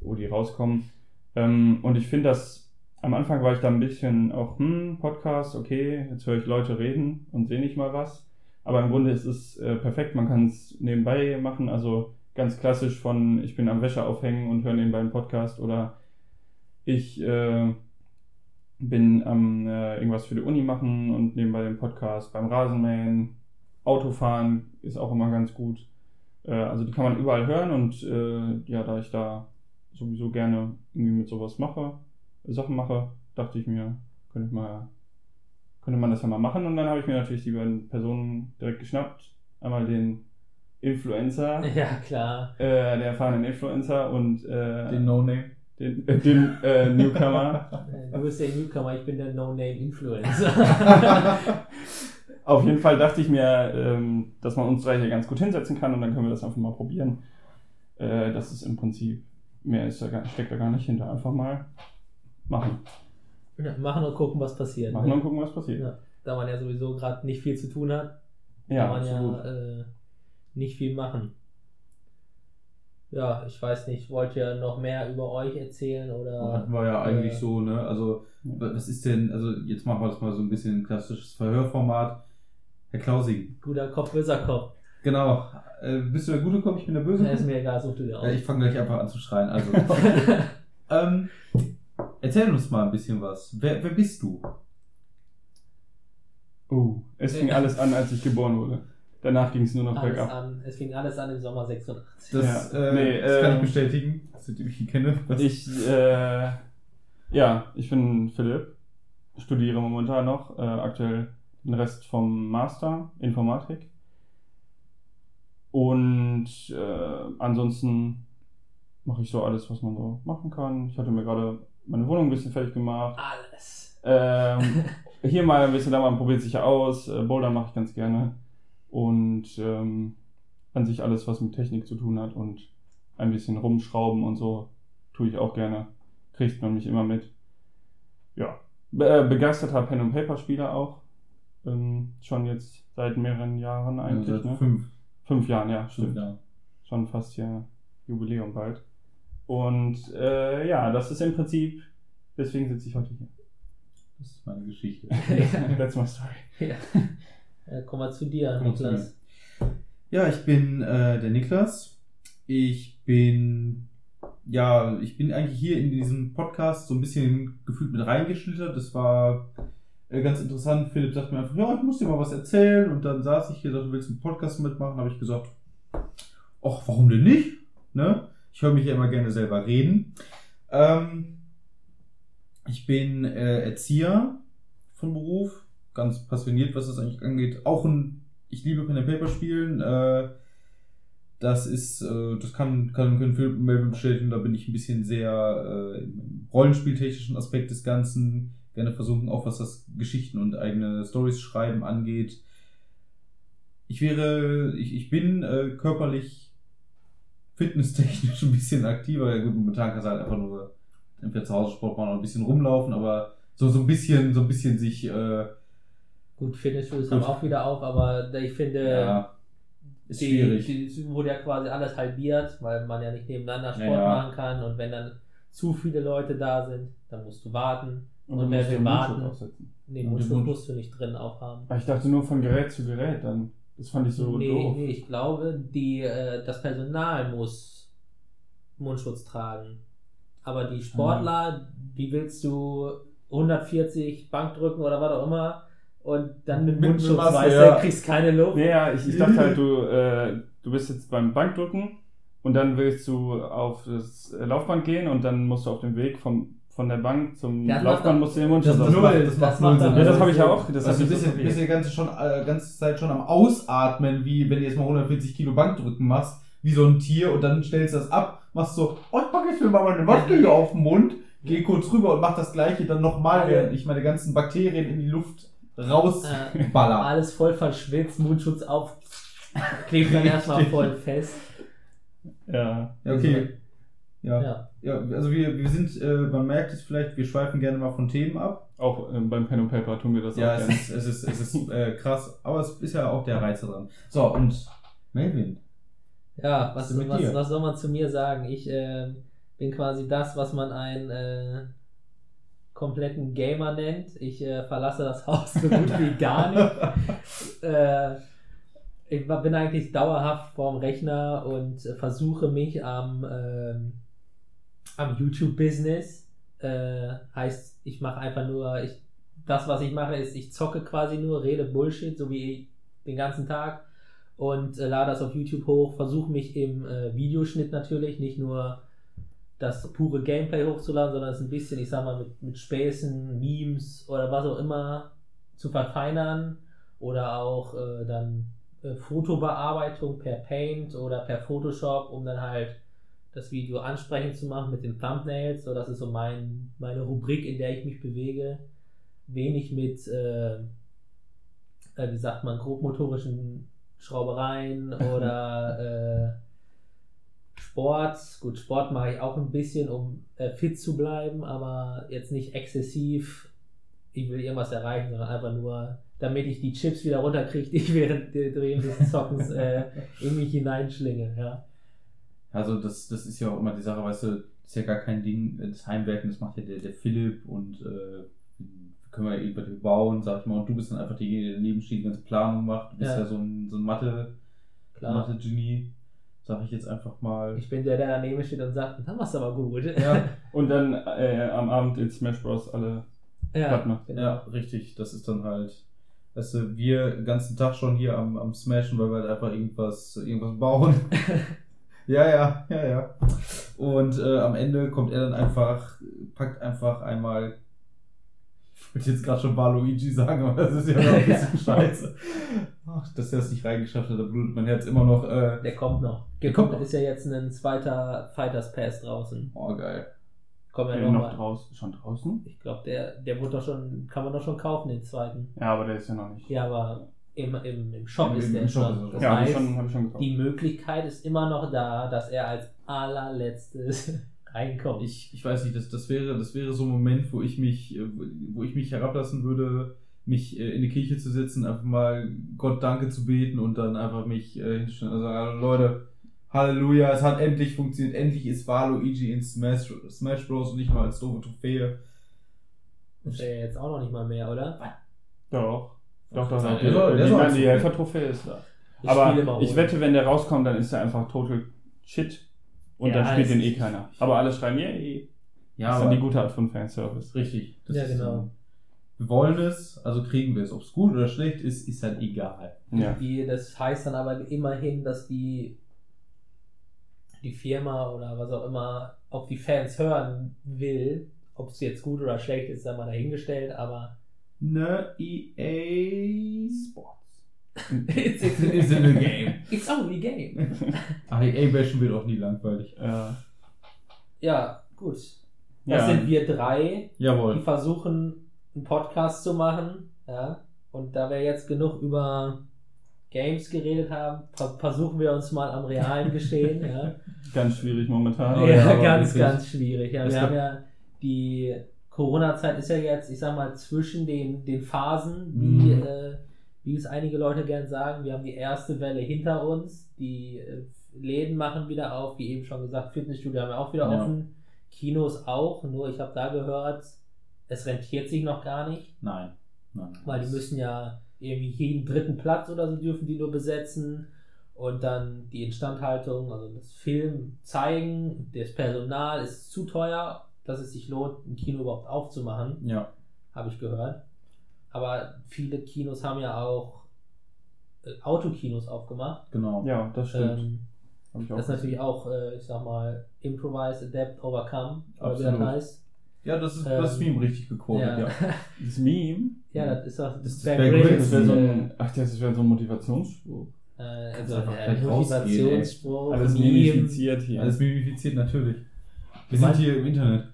wo die rauskommen. Ähm, und ich finde das, am Anfang war ich da ein bisschen auch, hm, Podcast, okay, jetzt höre ich Leute reden und sehe nicht mal was. Aber im Grunde ist es äh, perfekt, man kann es nebenbei machen. Also ganz klassisch von ich bin am Wäsche aufhängen und höre nebenbei einen Podcast oder ich äh, bin am äh, irgendwas für die Uni machen und nebenbei den Podcast beim Rasenmähen. Autofahren ist auch immer ganz gut. Äh, also die kann man überall hören und äh, ja, da ich da sowieso gerne irgendwie mit sowas mache, Sachen mache, dachte ich mir, könnte ich mal, könnte man das ja mal machen. Und dann habe ich mir natürlich die beiden Personen direkt geschnappt. Einmal den Influencer, Ja, klar. äh, der erfahrenen Influencer und äh, Den No-Name. den, äh, den äh, Newcomer. Du bist der Newcomer, ich bin der No-Name-Influencer. Auf jeden Fall dachte ich mir, ähm, dass man uns drei hier ganz gut hinsetzen kann und dann können wir das einfach mal probieren. Äh, das ist im Prinzip, mehr ist da gar, steckt da gar nicht hinter. Einfach mal machen. Ja, machen und gucken, was passiert. Machen ne? und gucken, was passiert. Ja, da man ja sowieso gerade nicht viel zu tun hat, kann Ja, man absolut. ja äh, nicht viel machen. Ja, ich weiß nicht, wollt ihr noch mehr über euch erzählen oder? Hatten wir ja eigentlich äh, so, ne? Also, was ist denn, also jetzt machen wir das mal so ein bisschen klassisches Verhörformat. Herr Klausing, Guter Kopf, böser Kopf. genau. Äh, bist du der gute Kopf, ich bin der böse Ja, ist Kopf? mir egal, such du dir aus. Ja, ich fange gleich einfach an zu schreien. Also, ähm, erzähl uns mal ein bisschen was. Wer, wer bist du? Oh, es fing alles an, als ich geboren wurde. Danach ging es nur noch alles bergab. an, es fing alles an im Sommer 86. Das, Ja. äh, Nee, das kann ähm, ich bestätigen, dass ich dich kenne. Was- Ich, äh, ja, ich bin Philipp, studiere momentan noch, äh, aktuell den Rest vom Master Informatik. Und äh, ansonsten mache ich so alles, was man so machen kann. Ich hatte mir gerade meine Wohnung ein bisschen fertig gemacht. Alles. Ähm, hier mal ein bisschen, da mal probiert sich aus. Äh, Bouldern mache ich ganz gerne. Und ähm, an sich alles, was mit Technik zu tun hat und ein bisschen rumschrauben und so, tue ich auch gerne. Kriegt man mich immer mit. Ja. Be äh, begeisterter Pen and Paper Spieler auch. Ähm, schon jetzt seit mehreren Jahren eigentlich. Seit ne? fünf, Fünf Jahren, ja, fünf stimmt Jahren. schon fast hier Jubiläum bald. Und äh, ja, das ist im Prinzip, deswegen sitze ich heute hier. Das ist meine Geschichte. That's my story. ja. ja, komm mal zu dir, Komm mal zu Niklas. Ja, ich bin äh, der Niklas. Ich bin, ja, ich bin eigentlich hier in diesem Podcast so ein bisschen gefühlt mit reingeschlittert. Das war äh, ganz interessant. Philipp sagte mir einfach, ja, ich muss dir mal was erzählen. Und dann saß ich hier, sagte, du willst einen Podcast mitmachen? habe ich gesagt, ach, warum denn nicht? Ne? Ich höre mich ja immer gerne selber reden. Ähm, ich bin äh, Erzieher von Beruf, ganz passioniert, was das eigentlich angeht. Auch ein, ich liebe Pen and Paper spielen. Äh, das ist, äh, das kann, kann können Philipp und Melvin bestätigen. Da bin ich ein bisschen sehr äh, im rollenspieltechnischen Aspekt des Ganzen gerne versuchen, auch was das Geschichten und eigene Stories schreiben angeht. Ich wäre, ich, ich bin äh, körperlich fitnesstechnisch ein bisschen aktiver. Ja, gut, momentan kannst du halt einfach nur entweder zu Hause Sport machen oder ein bisschen rumlaufen, aber so, so ein bisschen, so ein bisschen sich, äh, Gut, Fitnessstudios haben auch wieder auf, aber ich finde, ja, ist die, schwierig. die es wurde ja quasi alles halbiert, weil man ja nicht nebeneinander Sport Ja, ja. machen kann und wenn dann zu viele Leute da sind, dann musst du warten. Du will den Mundschutz warten? aufsetzen. Nee, Und Mundschutz musst du nicht drin aufhaben. Aber ich dachte nur von Gerät zu Gerät dann. Das fand ich so nee, doof. nee, ich glaube, die, äh, das Personal muss Mundschutz tragen. Aber die Sportler, wie willst du 140 Bankdrücken oder was auch immer und dann mit Mundschutz, Maske, weißt ja. du, kriegst keine Luft. Nee, ja, ich, ich dachte halt, du, äh, du bist jetzt beim Bankdrücken und dann willst du auf das Laufband gehen und dann musst du auf dem Weg vom, von der Bank zum Das Laufband musst du den Mundschutz das Null, das das macht Sinn. Ja, das habe ich ja auch. Das also bist du bist die ganze, schon, äh, ganze Zeit schon am Ausatmen, wie wenn du jetzt mal 140 Kilo Bankdrücken machst, wie so ein Tier und dann stellst du das ab, machst so, oh, ich packe jetzt mir mal meine Maske hier auf den Mund, geh kurz rüber und mach das gleiche dann nochmal, während ich meine ganzen Bakterien in die Luft Äh, rausballer. alles voll verschwitzt, Mundschutz auf, klebt dann erstmal voll fest. Ja. Ja, okay. Ja. Ja. ja, also wir, wir sind, äh, man merkt es vielleicht, wir schweifen gerne mal von Themen ab. Auch ähm, beim Pen and Paper tun wir das Ja, auch es gerne. ist, es ist, es ist äh, krass, aber es ist ja auch der Reiz daran. So, und Melvin. Ja, was, Was was, was soll man zu mir sagen? Ich äh, bin quasi das, was man einen äh, kompletten Gamer nennt. Ich äh, verlasse das Haus so gut wie gar nicht. äh, Ich bin eigentlich dauerhaft vorm Rechner und äh, versuche mich am, ähm, am YouTube-Business. Äh, heißt, ich mache einfach nur, ich, das, was ich mache, ist, ich zocke quasi nur, rede Bullshit, so wie den ganzen Tag und äh, lade das auf YouTube hoch, versuche mich im äh, Videoschnitt natürlich, nicht nur das pure Gameplay hochzuladen, sondern es ein bisschen, ich sag mal, mit, mit Späßen, Memes oder was auch immer zu verfeinern oder auch äh, dann äh, Fotobearbeitung per Paint oder per Photoshop, um dann halt das Video ansprechend zu machen mit den Thumbnails. So, das ist so mein, meine Rubrik, in der ich mich bewege. Wenig mit, äh, äh, wie sagt man, grobmotorischen Schraubereien oder äh, Sport. Gut, Sport mache ich auch ein bisschen, um äh, fit zu bleiben, aber jetzt nicht exzessiv. Ich will irgendwas erreichen, sondern einfach nur, damit ich die Chips wieder runterkriege, die ich während der des Zockens äh, in mich hineinschlinge. Ja. Also das, das ist ja auch immer die Sache, weißt du, das ist ja gar kein Ding, äh, das Heimwerken, das macht ja der, der Philipp und äh, können wir irgendwas bauen, sag ich mal, und du bist dann einfach derjenige, der daneben steht, die ganze Planung macht. Du bist ja, Ja. so ein, so ein Mathe, Klar. Mathe-Genie, sag ich jetzt einfach mal. Ich bin der, der daneben steht und sagt, dann machst du aber gut. Ja, Und dann äh, am Abend in Smash Bros. alle ja, platt macht. genau. ja, richtig, das ist dann halt, weißt du, wir den ganzen Tag schon hier am, am Smashen, weil wir halt einfach irgendwas, irgendwas bauen. Ja, ja, ja, ja. Und äh, am Ende kommt er dann einfach, packt einfach einmal, ich wollte jetzt gerade schon Waluigi sagen, aber das ist ja noch ein bisschen scheiße. Ach, dass er es nicht reingeschafft hat, da blutet mein Herz immer noch. Äh, Der kommt noch. Der kommt, kommt noch. ist ja jetzt ein zweiter Fighters Pass draußen. oh, geil. Ja Äh, noch, noch mal. draußen. Schon draußen? Ich glaube, der, der wurde doch schon, kann man doch schon kaufen, den zweiten. Ja, aber der ist ja noch nicht. Ja, aber im, im, im Shop Im- ist im der Shop schon. er Das ja, habe ich, heißt, schon- hab ich schon gekauft. die Möglichkeit ist immer noch da, dass er als allerletztes reinkommt. Ich, ich weiß nicht, das, das, wäre, das wäre so ein Moment, wo ich mich, äh, wo ich mich herablassen würde, mich äh, in die Kirche zu setzen, einfach mal Gott Danke zu beten und dann einfach mich äh, hinzustellen und sagen, Leute, Halleluja, es hat endlich funktioniert, endlich ist Waluigi in Smash, Smash Bros. und nicht nur als doofe Trophäe. Das ist ja jetzt auch noch nicht mal mehr, oder? Doch. Doch, doch, Der doch. der die, soll nein, als die Trophäe. Helfer-Trophäe ist da. Ich Aber ich wette, wenn der rauskommt, dann ist er einfach total shit. Und Ja, dann spielt den eh keiner. Aber alle schreiben, yay. Ja, das ist dann die gute Art von Fanservice. richtig. Das Ja, ist genau. so. Wir wollen es, also kriegen wir es. Ob es gut oder schlecht ist, ist halt egal. Ja. Die, das heißt dann aber immerhin, dass die, die Firma oder was auch immer auf die Fans hören will. Ob es jetzt gut oder schlecht ist, sei mal dahingestellt, aber Ne, EA Sports. it's, it's, It's in the game. it's only game. Ach, EA bashen wird auch nie langweilig. Ja. Ja, gut. Das Ja. sind wir drei, die Jawohl. versuchen, einen Podcast zu machen. Ja? Und da wir jetzt genug über Games geredet haben, ver versuchen wir uns mal am realen Geschehen. ja? Ganz schwierig momentan. Ja, ganz, ganz schwierig. Ja, wir haben ja die Corona-Zeit ist ja jetzt, ich sag mal, zwischen den, den Phasen, wie, Mhm. äh, wie es einige Leute gern sagen. Wir haben die erste Welle hinter uns. Die äh, Läden machen wieder auf, wie eben schon gesagt, Fitnessstudio haben wir auch wieder Ja. offen. Kinos auch, nur ich habe da gehört, es rentiert sich noch gar nicht, Nein. Nein. nein. weil die müssen ja irgendwie jeden dritten Platz oder so dürfen die nur besetzen und dann die Instandhaltung, also das Film zeigen, das Personal ist zu teuer, dass es sich lohnt, ein Kino überhaupt aufzumachen, Ja. habe ich gehört. Aber viele Kinos haben ja auch äh, Autokinos aufgemacht. Genau. Ja, das stimmt. Ähm, das ist natürlich auch, äh, ich sag mal, Improvise, Adapt, Overcome, oder wie das heißt. Ja, das ist Ähm, das Meme richtig gequotet, Ja. ja. Das Meme? ja, das ist auch Das ist Bear Bear Grylls, Das so ein, ach, das wäre so ein Motivationsspruch. Äh, also rausgehen, Motivationsspruch, Alles Meme. mimifiziert hier. Alles mimifiziert natürlich. Wir sind hier im Internet.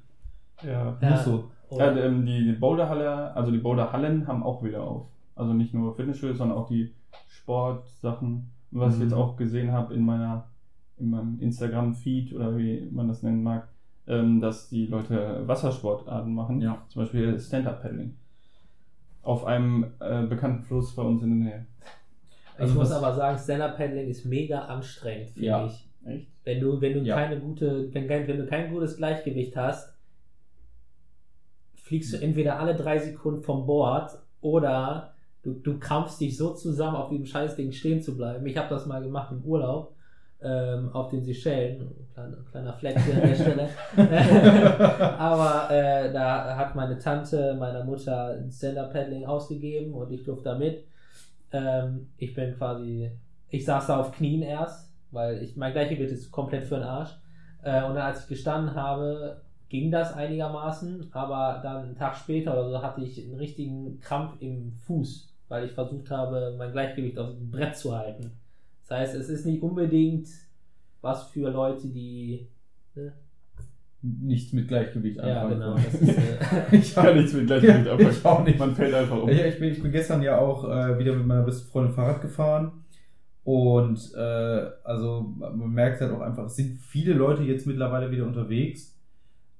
Ja. Ja. Muss so. Oder- Ja, ähm, die Boulderhalle, also die Boulderhallen haben auch wieder auf. Also nicht nur Fitnessstudios, sondern auch die Sportsachen. Was ich Mhm. jetzt auch gesehen habe in meiner in meinem Instagram-Feed oder wie man das nennen mag, ähm, dass die Leute Wassersportarten machen. Ja. Zum Beispiel Stand-Up-Paddling. Auf einem äh, bekannten Fluss bei uns in der Nähe. ich also muss was- aber sagen, Stand-Up-Paddling ist mega anstrengend, finde Ja. ich. Echt? Wenn du, wenn du Ja. keine gute, wenn, wenn du kein gutes Gleichgewicht hast, fliegst du entweder alle drei Sekunden vom Board oder du, du krampfst dich so zusammen, auf diesem Scheißding stehen zu bleiben. Ich habe das mal gemacht im Urlaub ähm, auf den Seychellen. Kleiner, kleiner Fleck hier an der Stelle. Aber äh, da hat meine Tante meiner Mutter ein Stand-Up-Paddling ausgegeben und ich durfte da mit. Ähm, ich bin quasi, ich saß da auf Knien erst, weil ich mein Gleichgewicht ist komplett für den Arsch. Äh, und dann, als ich gestanden habe, ging das einigermaßen, aber dann einen Tag später oder so hatte ich einen richtigen Krampf im Fuß, weil ich versucht habe, mein Gleichgewicht auf dem Brett zu halten. Das heißt, es ist nicht unbedingt was für Leute, die. Ne? Nichts mit Gleichgewicht Ja, anfangen genau. können. Das ist, äh, ich Kann nichts mit Gleichgewicht Ja, anfangen. ich auch nicht. Man fällt einfach um. Ja, ich, bin, ich bin gestern ja auch äh, wieder mit meiner besten Freundin Fahrrad gefahren. Und äh, also man merkt halt auch einfach, es sind viele Leute jetzt mittlerweile wieder unterwegs.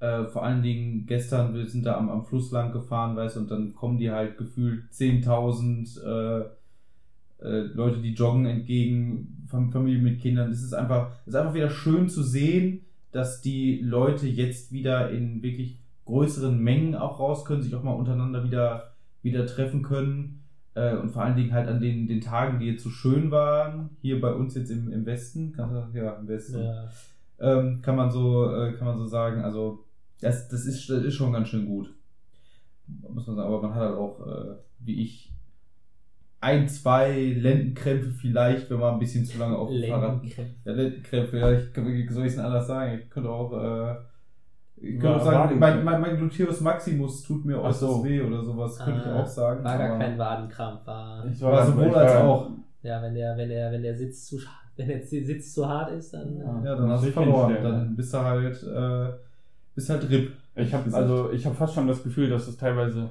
Äh, vor allen Dingen gestern, wir sind da am, am Fluss lang gefahren, weißt du, und dann kommen die halt gefühlt 10.000 äh, äh, Leute, die joggen entgegen, Fam Familie mit Kindern. Es ist einfach, es ist einfach wieder schön zu sehen, dass die Leute jetzt wieder in wirklich größeren Mengen auch raus können, sich auch mal untereinander wieder, wieder treffen können. Äh, und vor allen Dingen halt an den, den Tagen, die jetzt so schön waren, hier bei uns jetzt im, im Westen, ja, im Westen, ja. ähm, kann man so, äh, kann man so sagen. Also das, das, ist, das ist schon ganz schön gut. Muss man sagen, aber man hat halt auch, äh, wie ich, ein, zwei Lendenkrämpfe vielleicht, wenn man ein bisschen zu lange auf dem Fahrrad. Lendenkrämpfe. Ja, Lendenkrämpfe, ja, ich, wie soll ich es denn anders sagen? Ich könnte auch, äh, ich könnte Ja, auch sagen, mein, mein, mein Gluteus Maximus tut mir äußerst so. weh oder sowas, könnte ich Ah, auch sagen. War gar kein Wadenkrampf, war. Ich war sowohl als auch. Ja, wenn der, wenn der, wenn der Sitz zu, wenn der Sitz zu hart ist, dann. Ja. äh, Ja, dann hast du verloren. Dann bist du halt, äh, bist halt RIP. Ich habe gesagt. also ich habe fast schon das Gefühl, dass es teilweise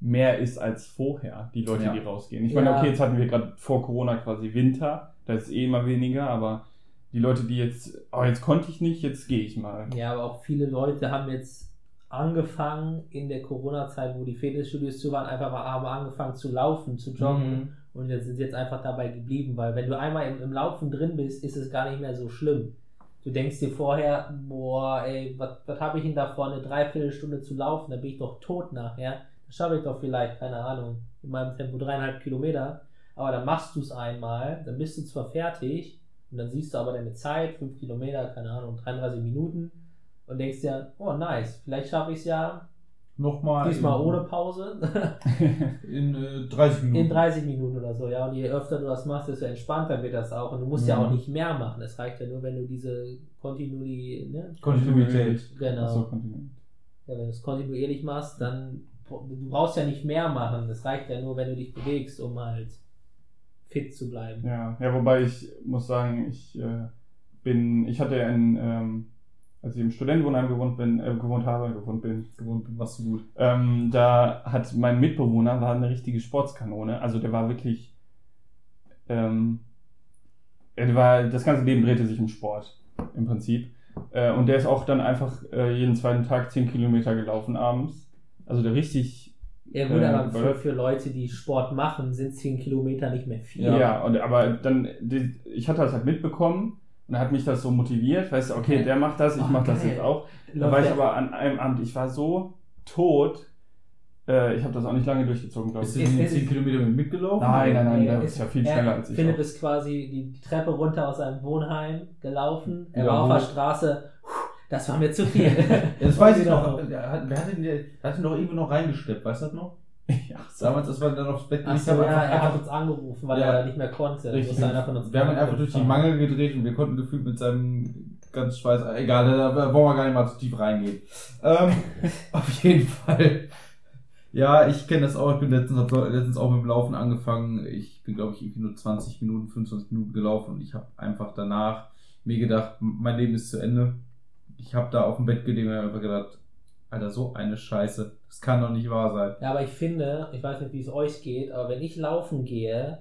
mehr ist als vorher, die Leute, Ja. die rausgehen. Ich Ja. meine, okay, jetzt hatten wir gerade vor Corona quasi Winter, da ist eh immer weniger, aber die Leute, die jetzt, oh, jetzt konnte ich nicht, jetzt gehe ich mal. Ja, aber auch viele Leute haben jetzt angefangen in der Corona-Zeit, wo die Fitnessstudios zu waren, einfach mal haben angefangen zu laufen, zu joggen Mhm. und jetzt sind sie jetzt einfach dabei geblieben, weil wenn du einmal im, im Laufen drin bist, ist es gar nicht mehr so schlimm. Du denkst dir vorher, boah, ey, was habe ich denn davor, eine Dreiviertelstunde zu laufen, da bin ich doch tot nachher. Das schaffe ich doch vielleicht, keine Ahnung, in meinem Tempo dreieinhalb Kilometer. Aber dann machst du es einmal, dann bist du zwar fertig und dann siehst du aber deine Zeit, fünf Kilometer, keine Ahnung, 33 Minuten und denkst dir, oh nice, vielleicht schaffe ich es ja Nochmal. diesmal in, ohne Pause In äh, 30 Minuten. in 30 Minuten oder so, ja. Und je öfter du das machst, desto entspannter wird das auch. Und du musst ja Mhm. auch nicht mehr machen. Es reicht ja nur, wenn du diese Kontinuität, ne? Kontinuität. Genau. So. Ja, wenn du es kontinuierlich machst, dann du brauchst ja nicht mehr machen. Es reicht ja nur, wenn du dich bewegst, um halt fit zu bleiben. Ja, ja, wobei ich muss sagen, ich äh, bin, ich hatte ein, ähm, als ich im Studentenwohnheim gewohnt bin, äh, gewohnt habe, gewohnt bin, Gewohnt bin, du gut. ähm, da hat mein Mitbewohner war eine richtige Sportskanone. Also der war wirklich, ähm, er war, das ganze Leben drehte sich um Sport im Prinzip. Äh, und der ist auch dann einfach äh, jeden zweiten Tag 10 Kilometer gelaufen abends. Also der richtig, Ja gut, Äh, aber für, weil- für Leute, die Sport machen, sind 10 Kilometer nicht mehr viel. ja, und, aber dann, die, ich hatte das halt mitbekommen und er hat mich das so motiviert, weißt du, okay, der macht das, ich Oh, mach das geil. jetzt auch. Da war ich aber an einem Abend, ich war so tot, äh, ich habe das auch nicht lange durchgezogen, glaube Bist ich. du Ist- die ist- 10 Kilometer mit mitgelaufen? Nein, nein, nein, Nee, der ist- ja viel er- schneller als ich. Philipp auch. ist quasi die, Treppe runter aus seinem Wohnheim gelaufen. Er Ja, war auf der. Straße. Das war mir zu viel. Das weiß ich noch. Wer hat, ihn, der hat ihn doch irgendwo noch reingesteppt, weißt du das noch? ja. Damals, als wir dann aufs Bett gelegt haben, ja, er hat uns angerufen, weil Ja. er nicht mehr konnte. Richtig. Wir haben ihn einfach durch die. Mangel gedreht und wir konnten gefühlt mit seinem ganz Schweiß, egal, da wollen wir gar nicht mal zu tief reingehen. Ähm, auf jeden Fall. Ja, ich kenne das auch. Ich bin letztens, hab letztens auch mit dem Laufen angefangen. Ich bin, glaube ich, irgendwie nur 20 Minuten, 25 Minuten gelaufen und ich habe einfach danach mir gedacht, mein Leben ist zu Ende. Ich habe da auf dem Bett gelegen und einfach gedacht, Alter, so eine Scheiße. Das kann doch nicht wahr sein. Ja, aber ich finde, ich weiß nicht, wie es euch geht, aber wenn ich laufen gehe,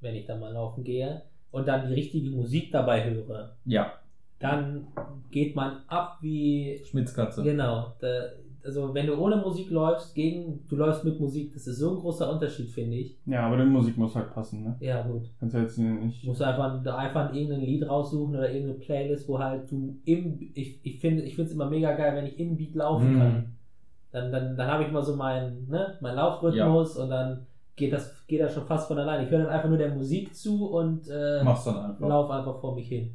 wenn ich dann mal laufen gehe und dann die richtige Musik dabei höre, Ja, dann geht man ab wie Schmitzkatze. Genau. Da, also wenn du ohne Musik läufst, gegen du läufst mit Musik, das ist so ein großer Unterschied, finde ich. ja, aber die Musik muss halt passen, ne? Ja, gut. Kannst ja jetzt nicht. Du musst einfach, einfach irgendein Lied raussuchen oder irgendeine Playlist, wo halt du im ich, ich finde ich finde es immer mega geil, wenn ich im Beat laufen Mhm. kann. Dann, dann, dann habe ich mal so meinen, ne, meinen Laufrhythmus und dann geht das, geht das schon fast von alleine. Ich höre dann einfach nur der Musik zu und äh, Mach's dann einfach. lauf einfach vor mich hin.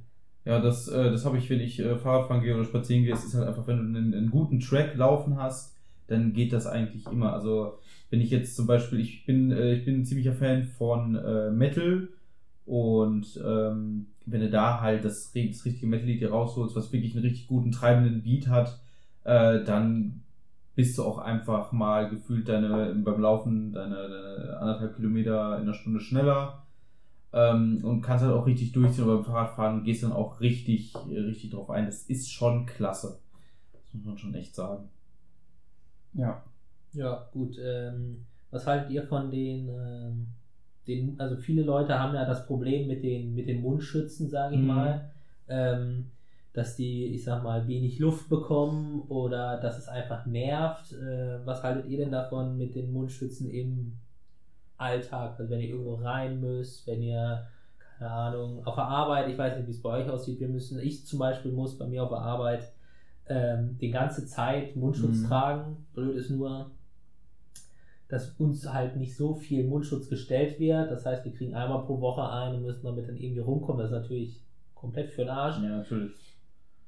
Ja, das, äh, das habe ich, wenn ich äh, Fahrradfahren gehe oder spazieren gehe. Es ist halt einfach, wenn du einen, einen guten Track laufen hast, dann geht das eigentlich immer. Also wenn ich jetzt zum Beispiel, ich bin, äh, ich bin ein ziemlicher Fan von äh, Metal und ähm, wenn du da halt das, das richtige Metal-Lied hier rausholst, was wirklich einen richtig guten treibenden Beat hat, äh, dann bist du auch einfach mal gefühlt deine beim Laufen deine, deine anderthalb Kilometer in einer Stunde schneller ähm, und kannst halt auch richtig durchziehen. Aber beim Fahrradfahren gehst du dann auch richtig, richtig drauf ein. Das ist schon klasse. Das muss man schon echt sagen. Ja. Ja, gut. Ähm, was haltet ihr von den, ähm, den, also viele Leute haben ja das Problem mit den, mit den Mundschützen, sage ich Mhm. mal, ähm, dass die, ich sag mal, wenig Luft bekommen oder dass es einfach nervt. Äh, was haltet ihr denn davon mit den Mundschützen im Alltag? Also wenn ihr irgendwo rein müsst, wenn ihr, keine Ahnung, auf der Arbeit, ich weiß nicht, wie es bei euch aussieht, wir müssen, ich zum Beispiel muss bei mir auf der Arbeit ähm, die ganze Zeit Mundschutz Mhm. tragen. Blöd ist nur, dass uns halt nicht so viel Mundschutz gestellt wird. Das heißt, wir kriegen einmal pro Woche ein und müssen damit dann irgendwie rumkommen. Das ist natürlich komplett für den Arsch. Ja, natürlich.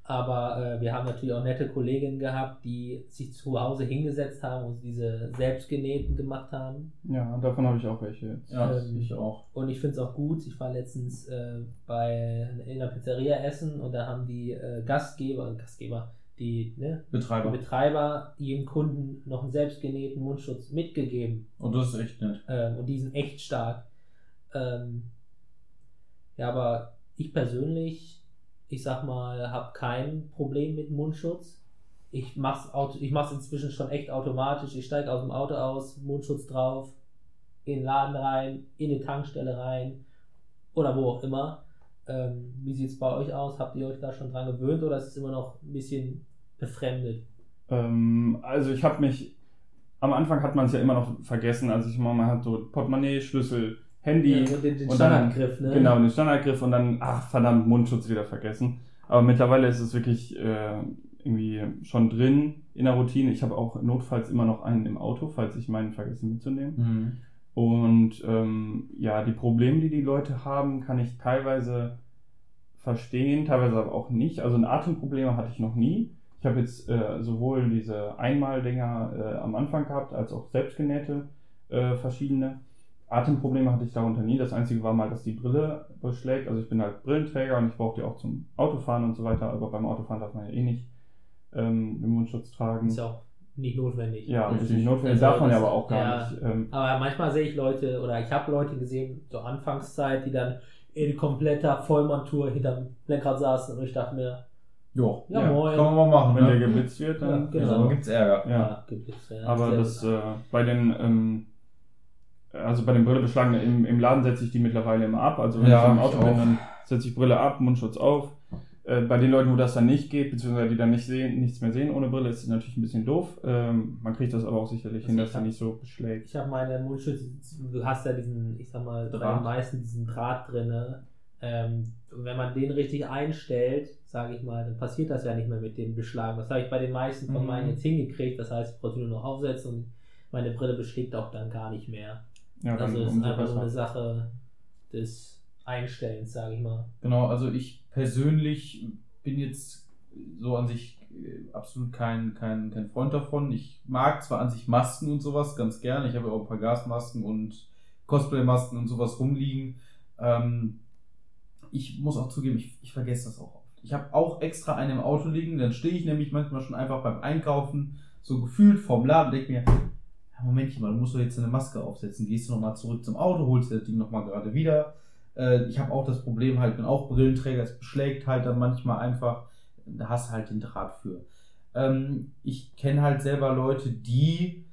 Aber äh, wir haben natürlich auch nette Kolleginnen gehabt, die sich zu Hause hingesetzt haben und diese selbstgenähten gemacht haben. Ja, davon habe ich auch welche jetzt. Ja, Ähm, ich auch. Und ich finde es auch gut. Ich war letztens äh, bei in einer Pizzeria essen und da haben die äh, Gastgeber, Gastgeber, die, ne, die Betreiber. Betreiber jedem Kunden noch einen selbstgenähten Mundschutz mitgegeben. Und das ist echt nett. Ähm, und die sind echt stark. Ähm, ja, aber ich persönlich, ich sag mal, habe kein Problem mit Mundschutz. Ich mach's, auto, ich mach's inzwischen schon echt automatisch. Ich steige aus dem Auto aus, Mundschutz drauf, in den Laden rein, in die Tankstelle rein oder wo auch immer. Ähm, wie sieht's bei euch aus? Habt ihr euch da schon dran gewöhnt oder ist es immer noch ein bisschen befremdet? Ähm, also ich habe mich, am Anfang hat man es ja immer noch vergessen, also ich meine, man hat so Portemonnaie, Schlüssel, Handy, Ja, den, den und dann- Standardgriff, ne? genau, den Standardgriff und dann, ach verdammt, Mundschutz wieder vergessen. Aber mittlerweile ist es wirklich äh, irgendwie schon drin in der Routine. Ich habe auch notfalls immer noch einen im Auto, falls ich meinen vergesse mitzunehmen. Mhm. Und ähm, ja, die Probleme, die die Leute haben, kann ich teilweise verstehen, teilweise aber auch nicht. Also ein Atemprobleme hatte ich noch nie. Ich habe jetzt äh, sowohl diese Einmaldinger äh, am Anfang gehabt, als auch selbstgenähte äh, verschiedene. Atemprobleme hatte ich darunter nie. Das Einzige war mal, dass die Brille beschlägt. Also ich bin halt Brillenträger und ich brauche die auch zum Autofahren und so weiter. Aber beim Autofahren darf man ja eh nicht ähm, den Mundschutz tragen. Ist ja auch nicht notwendig. Ja, Richtig. richtig notwendig. Also darf man ja das- aber auch gar ja. nicht. Ähm, Aber manchmal sehe ich Leute, oder ich habe Leute gesehen, so Anfangszeit, die dann in kompletter Vollmontur hinterm Lenkrad saßen und ich dachte mir, Jo. ja, Ja, moin. Kann man mal machen, wenn der ne? geblitzt wird, dann. Ja, genau. Ja, dann gibt's Ärger. Ja. Ja, gibt es, ja. Aber das äh, bei den ähm, also bei den Brillebeschlagenen im, im Laden setze ich die mittlerweile immer ab. Also wenn Ja, ich im ich Auto bin, dann setze ich Brille ab, Mundschutz auf. Äh, bei den Leuten, wo das dann nicht geht, beziehungsweise die dann nicht sehen, nichts mehr sehen ohne Brille, ist es natürlich ein bisschen doof. Ähm, man kriegt das aber auch sicherlich Das hin, dass er nicht so beschlägt. Ich habe meine Mundschütze, du hast ja diesen, ich sag mal, bei Draht. den meisten diesen Draht drinne. Ähm, und wenn man den richtig einstellt, sage ich mal, dann passiert das ja nicht mehr mit dem Beschlagen. Das habe ich bei den meisten von Mhm. meinen jetzt hingekriegt. Das heißt, ich brauche nur noch aufsetzen und meine Brille beschlägt auch dann gar nicht mehr. Ja, Also es ist einfach so eine. Sache des Einstellens, sage ich mal. Genau, also ich persönlich bin jetzt so an sich äh, absolut kein, kein, kein Freund davon. Ich mag zwar an sich Masken und sowas ganz gerne. Ich habe ja auch ein paar Gasmasken und Cosplay-Masken und sowas rumliegen. Ähm, ich muss auch zugeben, ich, ich vergesse das auch oft. Ich habe auch extra einen im Auto liegen, dann stehe ich nämlich manchmal schon einfach beim Einkaufen so gefühlt vorm Laden und denke mir, Momentchen mal, du musst doch jetzt eine Maske aufsetzen. Gehst du nochmal zurück zum Auto, holst das Ding nochmal gerade wieder. Äh, ich habe auch das Problem halt, bin auch Brillenträger, es beschlägt halt dann manchmal einfach, da hast du halt den Draht für. Ähm, ich kenne halt selber Leute, die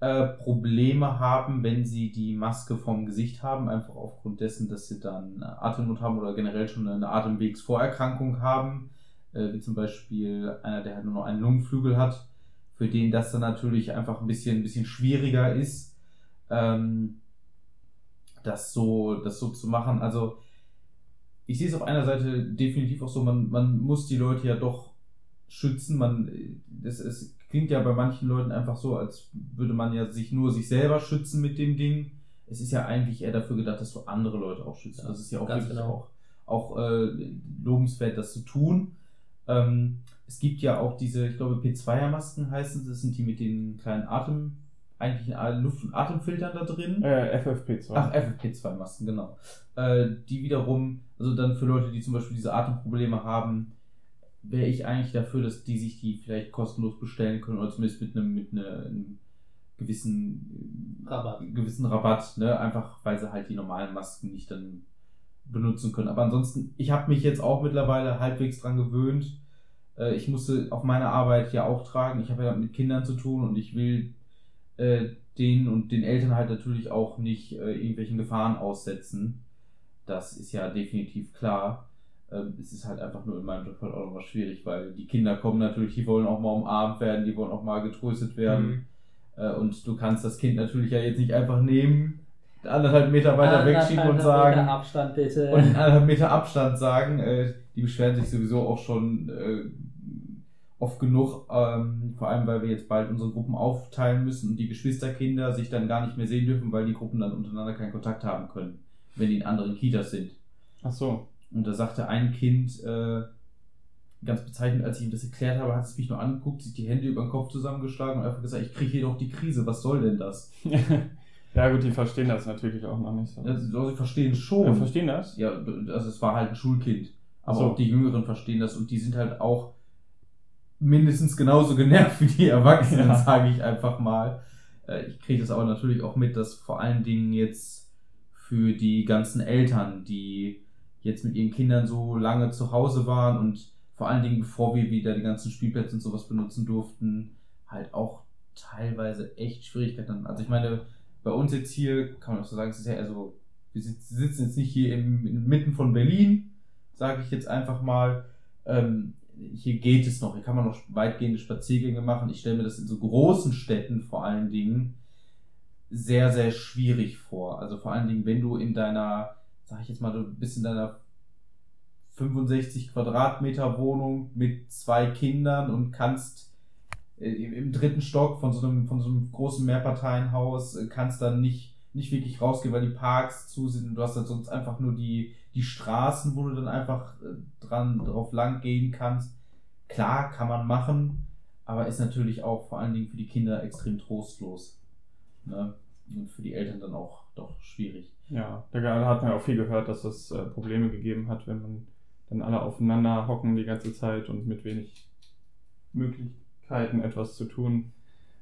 äh, Probleme haben, wenn sie die Maske vom Gesicht haben, einfach aufgrund dessen, dass sie dann äh, Atemnot haben oder generell schon eine Atemwegsvorerkrankung haben, äh, wie zum Beispiel einer, der halt nur noch einen Lungenflügel hat, für den das dann natürlich einfach ein bisschen, ein bisschen schwieriger ist, ähm, das so, das so zu machen. Also ich sehe es auf einer Seite definitiv auch so, man, man muss die Leute ja doch schützen. Man, das, es klingt ja bei manchen Leuten einfach so, als würde man ja sich nur sich selber schützen mit dem Ding. es ist ja eigentlich eher dafür gedacht, dass du andere Leute auch schützt. Ja, das ist ja auch wirklich genau. auch, auch äh, lobenswert, das zu tun. Ähm, es gibt ja auch diese, ich glaube, P2er-Masken heißen sie, das sind die mit den kleinen Atem, eigentlich Luft- und Atemfiltern da drin. Äh, FFP2. Ach, FFP2-Masken, genau. Äh, die wiederum, also dann für Leute, die zum Beispiel diese Atemprobleme haben, wäre ich eigentlich dafür, dass die sich die vielleicht kostenlos bestellen können oder zumindest mit einem, mit einem gewissen Rabatt. gewissen Rabatt, ne? Einfach weil sie halt die normalen Masken nicht dann benutzen können. Aber ansonsten, ich habe mich jetzt auch mittlerweile halbwegs dran gewöhnt. Äh, ich musste auf meine Arbeit ja auch tragen. Ich habe ja mit Kindern zu tun und ich will äh, denen und den Eltern halt natürlich auch nicht äh, irgendwelchen Gefahren aussetzen. Das ist ja definitiv klar. Ähm, es ist halt einfach nur in meinem Job halt auch nochmal schwierig, weil die Kinder kommen natürlich, die wollen auch mal umarmt werden, die wollen auch mal getröstet werden. Mhm. Äh, Und du kannst das Kind natürlich ja jetzt nicht einfach nehmen, anderthalb Meter weiter Anderthalb wegschieben und Meter sagen, Abstand bitte. und anderthalb Meter Abstand sagen. Äh, Die beschweren sich sowieso auch schon äh, oft genug, ähm, vor allem weil wir jetzt bald unsere Gruppen aufteilen müssen und die Geschwisterkinder sich dann gar nicht mehr sehen dürfen, weil die Gruppen dann untereinander keinen Kontakt haben können, wenn die in anderen Kitas sind. Ach so. Und da sagte ein Kind, äh, ganz bezeichnend, als ich ihm das erklärt habe, hat es mich nur angeguckt, sich die Hände über den Kopf zusammengeschlagen und einfach gesagt, ich kriege hier doch die Krise, was soll denn das? ja gut, die verstehen das natürlich auch noch nicht so. Also, sie verstehen es Ja, schon. verstehen das? Ja, also es war halt ein Schulkind. Aber So. auch die Jüngeren verstehen das und die sind halt auch mindestens genauso genervt wie die Erwachsenen, Ja. sage ich einfach mal. Äh, Ich kriege das aber natürlich auch mit, dass vor allen Dingen jetzt für die ganzen Eltern, die jetzt mit ihren Kindern so lange zu Hause waren und vor allen Dingen bevor wir wieder die ganzen Spielplätze und sowas benutzen durften, halt auch teilweise echt Schwierigkeiten. Also ich meine, bei uns jetzt hier, kann man auch so sagen, es ist ja eher wir sit- sitzen jetzt nicht hier inmitten von Berlin, sage ich jetzt einfach mal. Ähm, hier geht es noch, hier kann man noch weitgehende Spaziergänge machen. Ich stelle mir das in so großen Städten vor allen Dingen sehr, sehr schwierig vor. Also vor allen Dingen, wenn du in deiner, sag ich jetzt mal, du bist in deiner 65 Quadratmeter Wohnung mit zwei Kindern und kannst im im dritten Stock von so einem, von so einem großen Mehrparteienhaus äh, kannst dann nicht, nicht wirklich rausgehen, weil die Parks zu sind du hast dann sonst einfach nur die, die Straßen, wo du dann einfach äh, dran drauf lang gehen kannst. Klar, kann man machen, aber ist natürlich auch vor allen Dingen für die Kinder extrem trostlos. Ne? Und für die Eltern dann auch doch schwierig. Ja, da hat man ja auch viel gehört, dass es äh, Probleme gegeben hat, wenn man dann alle aufeinander hocken die ganze Zeit und mit wenig Möglichkeiten etwas zu tun.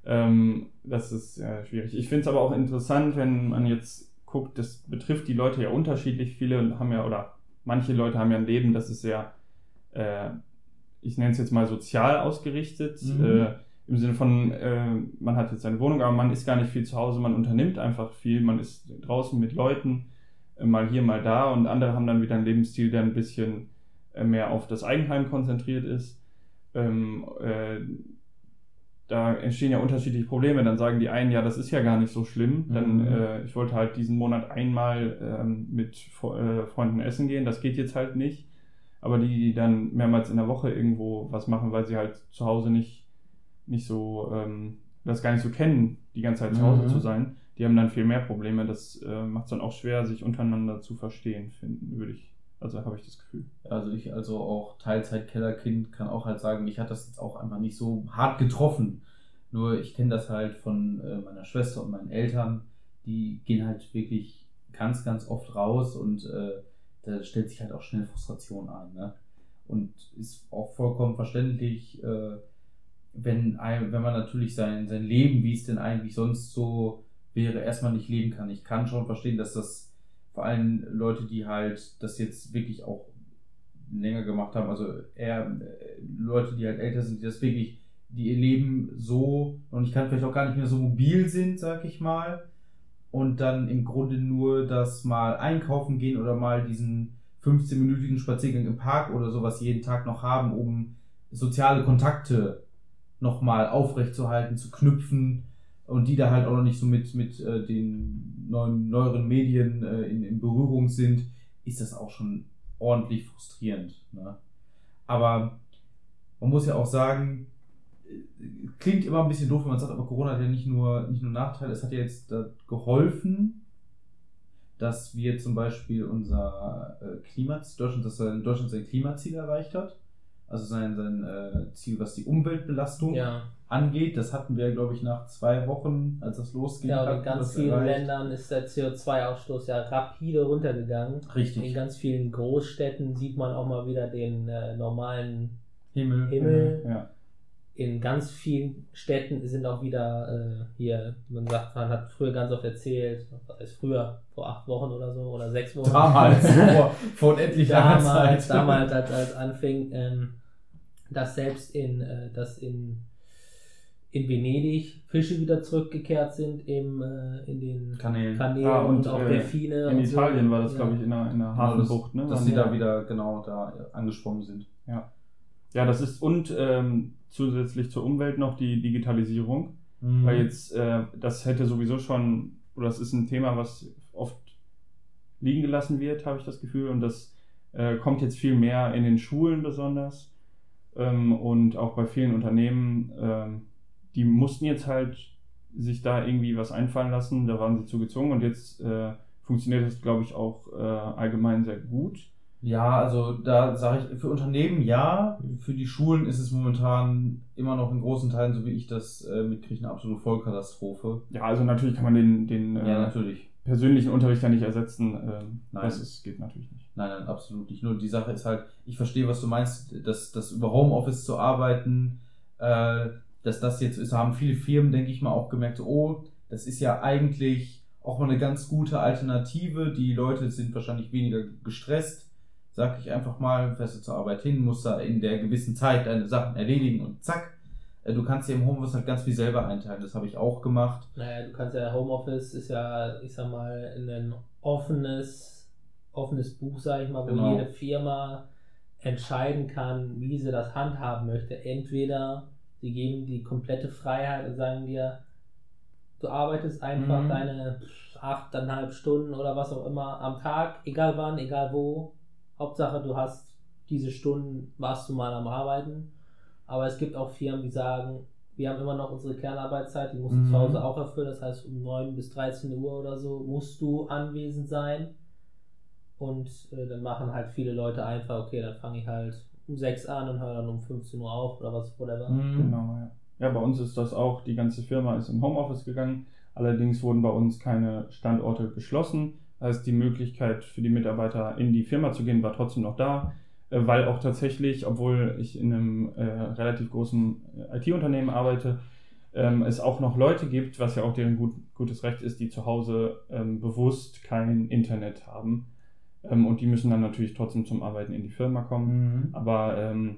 Ähm, das ist äh, schwierig. Ich finde es aber auch interessant, wenn man jetzt guckt, das betrifft die Leute ja unterschiedlich. Viele haben ja, oder manche Leute haben ja ein Leben, das ist sehr, äh, ich nenne es jetzt mal sozial ausgerichtet. Mhm. Äh, Im Sinne von, äh, man hat jetzt seine Wohnung, aber man ist gar nicht viel zu Hause, man unternimmt einfach viel, man ist draußen mit Leuten, äh, mal hier, mal da und andere haben dann wieder einen Lebensstil, der ein bisschen äh, mehr auf das Eigenheim konzentriert ist. Ähm, äh, da entstehen ja unterschiedliche Probleme. Dann sagen die einen, ja, das ist ja gar nicht so schlimm. Dann, Mhm. äh, ich wollte halt diesen Monat einmal ähm, mit äh, Freunden essen gehen. Das geht jetzt halt nicht. Aber die, die dann mehrmals in der Woche irgendwo was machen, weil sie halt zu Hause nicht, nicht so, ähm, das gar nicht so kennen, die ganze Zeit zu Hause Mhm. zu sein, die haben dann viel mehr Probleme. Das äh, macht es dann auch schwer, sich untereinander zu verstehen, finden, würde ich. Also habe ich das Gefühl. Also ich, also auch Teilzeit-Kellerkind, kann auch halt sagen, mich hat das jetzt auch einfach nicht so hart getroffen. Nur ich kenne das halt von äh, meiner Schwester und meinen Eltern, die gehen halt wirklich ganz, ganz oft raus und äh, da stellt sich halt auch schnell Frustration ein. Ne? Und ist auch vollkommen verständlich, äh, wenn, ein, wenn man natürlich sein, sein Leben, wie es denn eigentlich sonst so wäre, erstmal nicht leben kann. Ich kann schon verstehen, dass das vor allem Leute, die halt das jetzt wirklich auch länger gemacht haben, also eher äh, Leute, die halt älter sind, die das wirklich, die ihr Leben so, und ich kann vielleicht auch gar nicht mehr so mobil sind, sag ich mal, und dann im Grunde nur das mal einkaufen gehen oder mal diesen 15-minütigen Spaziergang im Park oder sowas jeden Tag noch haben, um soziale Kontakte nochmal aufrechtzuerhalten, zu knüpfen und die da halt auch noch nicht so mit, mit äh, den neuen, neueren Medien äh, in, in Berührung sind, ist das auch schon ordentlich frustrierend. Ne? Aber man muss ja auch sagen, äh, klingt immer ein bisschen doof, wenn man sagt, aber Corona hat ja nicht nur, nicht nur Nachteile, es hat ja jetzt geholfen, dass wir zum Beispiel unser äh, Klimaziel, Deutschland, dass Deutschland sein Klimaziel erreicht hat. Also sein, sein äh, Ziel, was die Umweltbelastung Ja, angeht. Das hatten wir, glaube ich, nach zwei Wochen, als das losging. ja in ganz vielen erreicht. Ländern ist der CO2-Ausstoß ja rapide runtergegangen. In Richtig. ganz vielen Großstädten sieht man auch mal wieder den äh, normalen Himmel. Himmel. Ja. In ganz vielen Städten sind auch wieder äh, hier, man sagt, man hat früher ganz oft erzählt, was heißt früher, vor acht Wochen oder so oder sechs Wochen. Damals, vor, vor unendlich langer damals, Zeit. damals als, als anfing, ähm, dass selbst in, äh, dass in, in Venedig Fische wieder zurückgekehrt sind im, äh, in den Kanälen. Kanälen Ah, und, und, auch äh, Delfine. In und so. Italien war das, Ja. glaube ich, in der, in der Genau, Hafenbucht, ne? Dass die die- da wieder genau da angesprungen sind. Ja, das ist und ähm, zusätzlich zur Umwelt noch die Digitalisierung, weil jetzt äh, das hätte sowieso schon oder das ist ein Thema, was oft liegen gelassen wird, habe ich das Gefühl und das äh, kommt jetzt viel mehr in den Schulen besonders ähm, und auch bei vielen Unternehmen, ähm, die mussten jetzt halt sich da irgendwie was einfallen lassen, da waren sie zu gezwungen und jetzt äh, funktioniert das, glaube ich, auch äh, allgemein sehr gut. Ja, also da sage ich, für Unternehmen ja, für die Schulen ist es momentan immer noch in großen Teilen, so wie ich das äh, mitkriege, eine absolute Vollkatastrophe. Ja, also natürlich kann man den, den Ja, äh, persönlichen Unterricht ja nicht ersetzen. Ähm, Nein. Das ist, geht natürlich nicht. Nein, nein, absolut nicht. Nur die Sache ist halt, ich verstehe, was du meinst, dass, dass über Homeoffice zu arbeiten, äh, dass das jetzt ist, haben viele Firmen, denke ich mal, auch gemerkt, oh, das ist ja eigentlich auch mal eine ganz gute Alternative. Die Leute sind wahrscheinlich weniger gestresst. Sag ich einfach mal, fährst du zur Arbeit hin, musst da in der gewissen Zeit deine Sachen erledigen und zack. Äh, Du kannst dir im Homeoffice halt ganz viel selber einteilen. Das habe ich auch gemacht. Naja, du kannst ja, Homeoffice ist ja, ich sag mal, ein offenes, offenes Buch, sag ich mal, wo Genau. jede Firma entscheiden kann, wie sie das handhaben möchte. Entweder sie geben die komplette Freiheit und sagen dir, du arbeitest einfach Mhm. deine achteinhalb Stunden oder was auch immer am Tag, egal wann, egal wo. Hauptsache, du hast diese Stunden, warst du mal am Arbeiten. Aber es gibt auch Firmen, die sagen, wir haben immer noch unsere Kernarbeitszeit, die musst du Mhm. zu Hause auch erfüllen. Das heißt, um 9 bis 13 Uhr oder so musst du anwesend sein. Und äh, dann machen halt viele Leute einfach, okay, dann fange ich halt um 6 an und höre dann um 15 Uhr auf oder was, whatever. Mhm. Genau, ja. Ja, bei uns ist das auch, die ganze Firma ist in Homeoffice gegangen. Allerdings wurden bei uns keine Standorte geschlossen. Das heißt, die Möglichkeit für die Mitarbeiter in die Firma zu gehen, war trotzdem noch da, äh, weil auch tatsächlich, obwohl ich in einem äh, relativ großen äh, IT-Unternehmen arbeite, ähm, es auch noch Leute gibt, was ja auch deren gut, gutes Recht ist, die zu Hause ähm, bewusst kein Internet haben. Ähm, und die müssen dann natürlich trotzdem zum Arbeiten in die Firma kommen. Mhm. Aber ähm,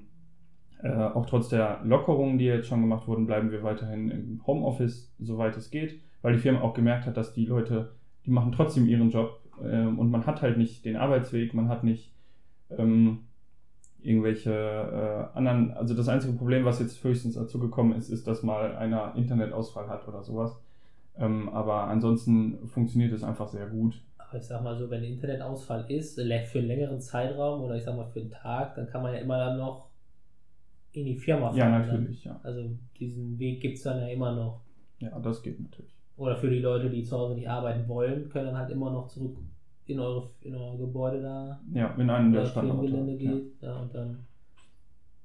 äh, auch trotz der Lockerungen, die jetzt schon gemacht wurden, bleiben wir weiterhin im Homeoffice, soweit es geht, weil die Firma auch gemerkt hat, dass die Leute, die machen trotzdem ihren Job ähm, und man hat halt nicht den Arbeitsweg, man hat nicht ähm, irgendwelche äh, anderen, also das einzige Problem, was jetzt höchstens dazu gekommen ist, ist, dass mal einer Internetausfall hat oder sowas. Ähm, aber ansonsten funktioniert es einfach sehr gut. Ich sag mal so, wenn ein Internetausfall ist, für einen längeren Zeitraum oder ich sag mal für einen Tag, dann kann man ja immer dann noch in die Firma fahren. Ja, ne? natürlich, ja. Also diesen Weg gibt es dann ja immer noch. Ja, das geht natürlich. Oder für die Leute, die zu Hause nicht arbeiten wollen, können dann halt immer noch zurück in eure, in euer Gebäude da Ja, in einem der Standorte. Ja. geht. Ja. und dann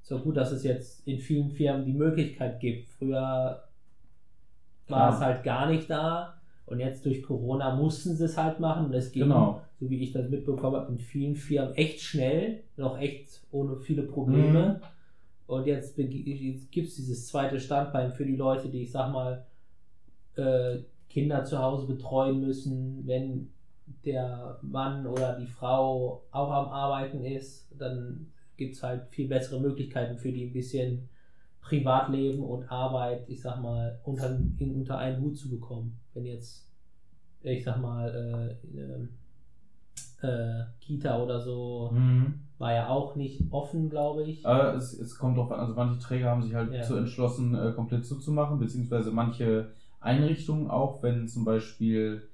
ist auch gut, dass es jetzt in vielen Firmen die Möglichkeit gibt. Früher war Klar. es halt gar nicht da und jetzt durch Corona mussten sie es halt machen und es ging, Genau. so wie ich das mitbekommen habe, in vielen Firmen echt schnell, noch echt ohne viele Probleme. Mhm. Und jetzt, gibt es dieses zweite Standbein für die Leute, die, ich sag mal, äh, Kinder zu Hause betreuen müssen, wenn der Mann oder die Frau auch am Arbeiten ist, dann gibt es halt viel bessere Möglichkeiten für die ein bisschen Privatleben und Arbeit, ich sag mal, unter, in, unter einen Hut zu bekommen. Wenn jetzt, ich sag mal, äh, äh, Kita oder so Mhm. war ja auch nicht offen, glaube ich. Äh, es, es kommt drauf an, also manche Träger haben sich halt Ja. zu entschlossen, äh, komplett zuzumachen, beziehungsweise manche Einrichtungen auch, wenn zum Beispiel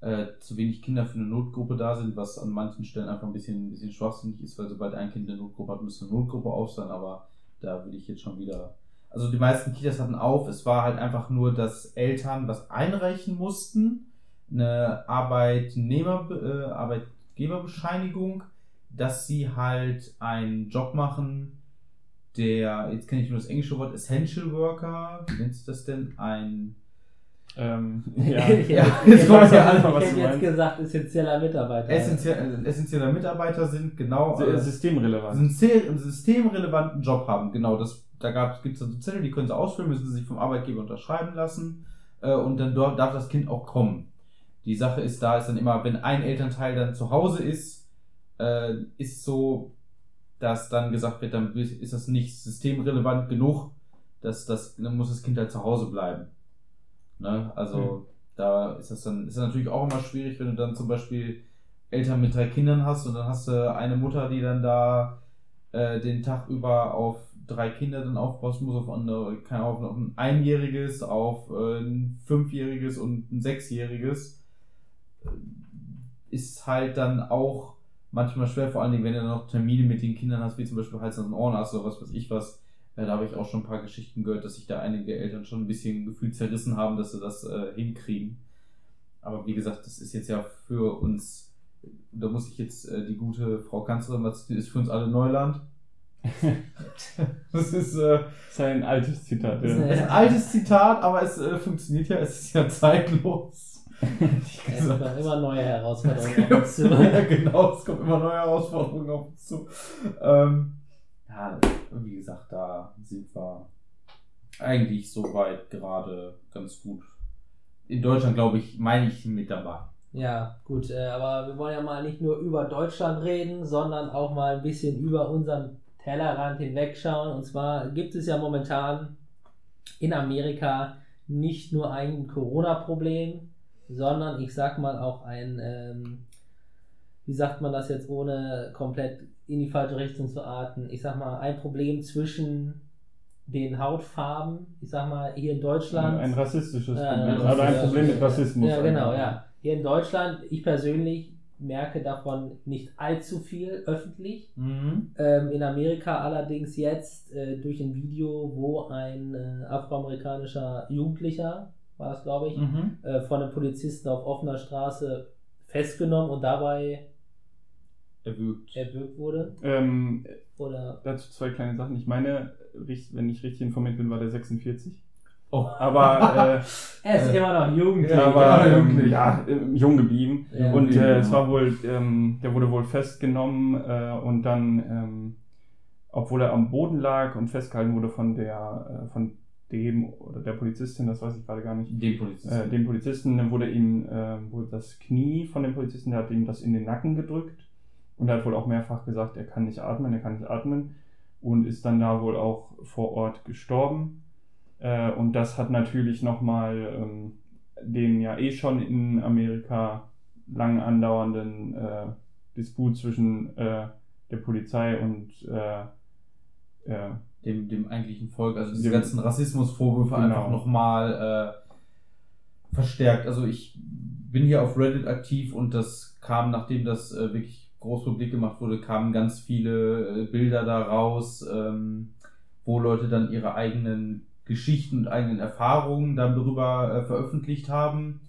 äh, zu wenig Kinder für eine Notgruppe da sind, was an manchen Stellen einfach ein bisschen, ein bisschen schwachsinnig ist, weil sobald ein Kind eine Notgruppe hat, müsste eine Notgruppe auf sein, aber da würde ich jetzt schon wieder. Also die meisten Kitas hatten auf, es war halt einfach nur, dass Eltern was einreichen mussten, eine Arbeitnehmer, äh, Arbeitgeberbescheinigung, dass sie halt einen Job machen, der, jetzt kenne ich nur das englische Wort, Essential Worker, wie nennt sich das denn? Ein Ähm, ja. ja, jetzt ich ich hätte einfach, was jetzt du meinst. gesagt, essentieller Mitarbeiter. essentiell, äh, essentieller Mitarbeiter sind, genau. Äh, Systemrelevant. einen systemrelevanten Job haben. Genau, das, da gibt es so Zettel, die können sie ausfüllen, müssen sie sich vom Arbeitgeber unterschreiben lassen äh, und dann dort darf das Kind auch kommen. Die Sache ist da, ist dann immer, wenn ein Elternteil dann zu Hause ist, äh, ist so, dass dann gesagt wird, dann ist das nicht systemrelevant genug, dass das, dann muss das Kind halt zu Hause bleiben. Ne? Also Hm. da ist das dann, ist das natürlich auch immer schwierig, wenn du dann zum Beispiel Eltern mit drei Kindern hast und dann hast du eine Mutter, die dann da äh, den Tag über auf drei Kinder dann aufpassen muss, auf, andere, keine auf ein Einjähriges, auf äh, ein Fünfjähriges und ein Sechsjähriges, äh, ist halt dann auch manchmal schwer, vor allen Dingen, wenn du dann noch Termine mit den Kindern hast, wie zum Beispiel Hals- und Ohrenarzt oder was weiß ich was. Äh, da habe ich auch schon ein paar Geschichten gehört, dass sich da einige Eltern schon ein bisschen gefühlt zerrissen haben, dass sie das äh, hinkriegen. Aber wie gesagt, das ist jetzt ja für uns, da muss ich jetzt äh, die gute Frau Kanzlerin, was ist für uns alle Neuland. das ist, äh, Das ist ein altes Zitat. Ja. ist ein altes Zitat, aber es äh, funktioniert ja, es ist ja zeitlos. Es kommen immer neue Herausforderungen auf ja, uns zu. genau, es kommen immer neue Herausforderungen auf uns zu. Ähm, ja, wie gesagt, da sind wir eigentlich soweit gerade ganz gut. In Deutschland, glaube ich, meine ich mit dabei. Ja, gut, äh, aber wir wollen ja mal nicht nur über Deutschland reden, sondern auch mal ein bisschen über unseren Tellerrand hinwegschauen. Und zwar gibt es ja momentan in Amerika nicht nur ein Corona-Problem, sondern ich sag mal auch ein, ähm, wie sagt man das jetzt, ohne komplett in die falsche Richtung zu arten, ich sag mal, ein Problem zwischen den Hautfarben, ich sag mal, hier in Deutschland. Ein rassistisches Problem. Oder ein ja, Problem mit Rassismus. Ja, genau, ja. Hier in Deutschland, ich persönlich merke davon nicht allzu viel öffentlich. Mhm. Ähm, in Amerika allerdings jetzt äh, durch ein Video, wo ein äh, afroamerikanischer Jugendlicher, war das glaube ich, Mhm. äh, von einem Polizisten auf offener Straße festgenommen und dabei Erwürgt. erwürgt wurde. Ähm, Oder dazu zwei kleine Sachen. Ich meine, wenn ich richtig informiert bin, war der 46. Oh. Aber, er ist Äh, immer noch jugendlich. äh, aber Ja, ähm, jugendlich. ja, äh, jung geblieben. Ja. Und Ja. äh, es war wohl, ähm, der wurde wohl festgenommen äh, und dann, ähm, obwohl er am Boden lag und festgehalten wurde von der, äh, von dem oder der Polizistin, das weiß ich gerade gar nicht, Den Polizisten. äh, dem Polizisten dann wurde ihm äh, wurde das Knie von dem Polizisten, der hat ihm das in den Nacken gedrückt und er hat wohl auch mehrfach gesagt, er kann nicht atmen, er kann nicht atmen und ist dann da wohl auch vor Ort gestorben. Äh, und das hat natürlich nochmal ähm, den ja eh schon in Amerika lang andauernden äh, Disput zwischen äh, der Polizei und äh, äh, dem, dem eigentlichen Volk, also diese ganzen Rassismusvorwürfe Genau. einfach nochmal äh, verstärkt. Also ich bin hier auf Reddit aktiv und das kam, nachdem das äh, wirklich groß publik gemacht wurde, kamen ganz viele äh, Bilder da raus, ähm, wo Leute dann ihre eigenen Geschichten und eigenen Erfahrungen dann darüber äh, veröffentlicht haben,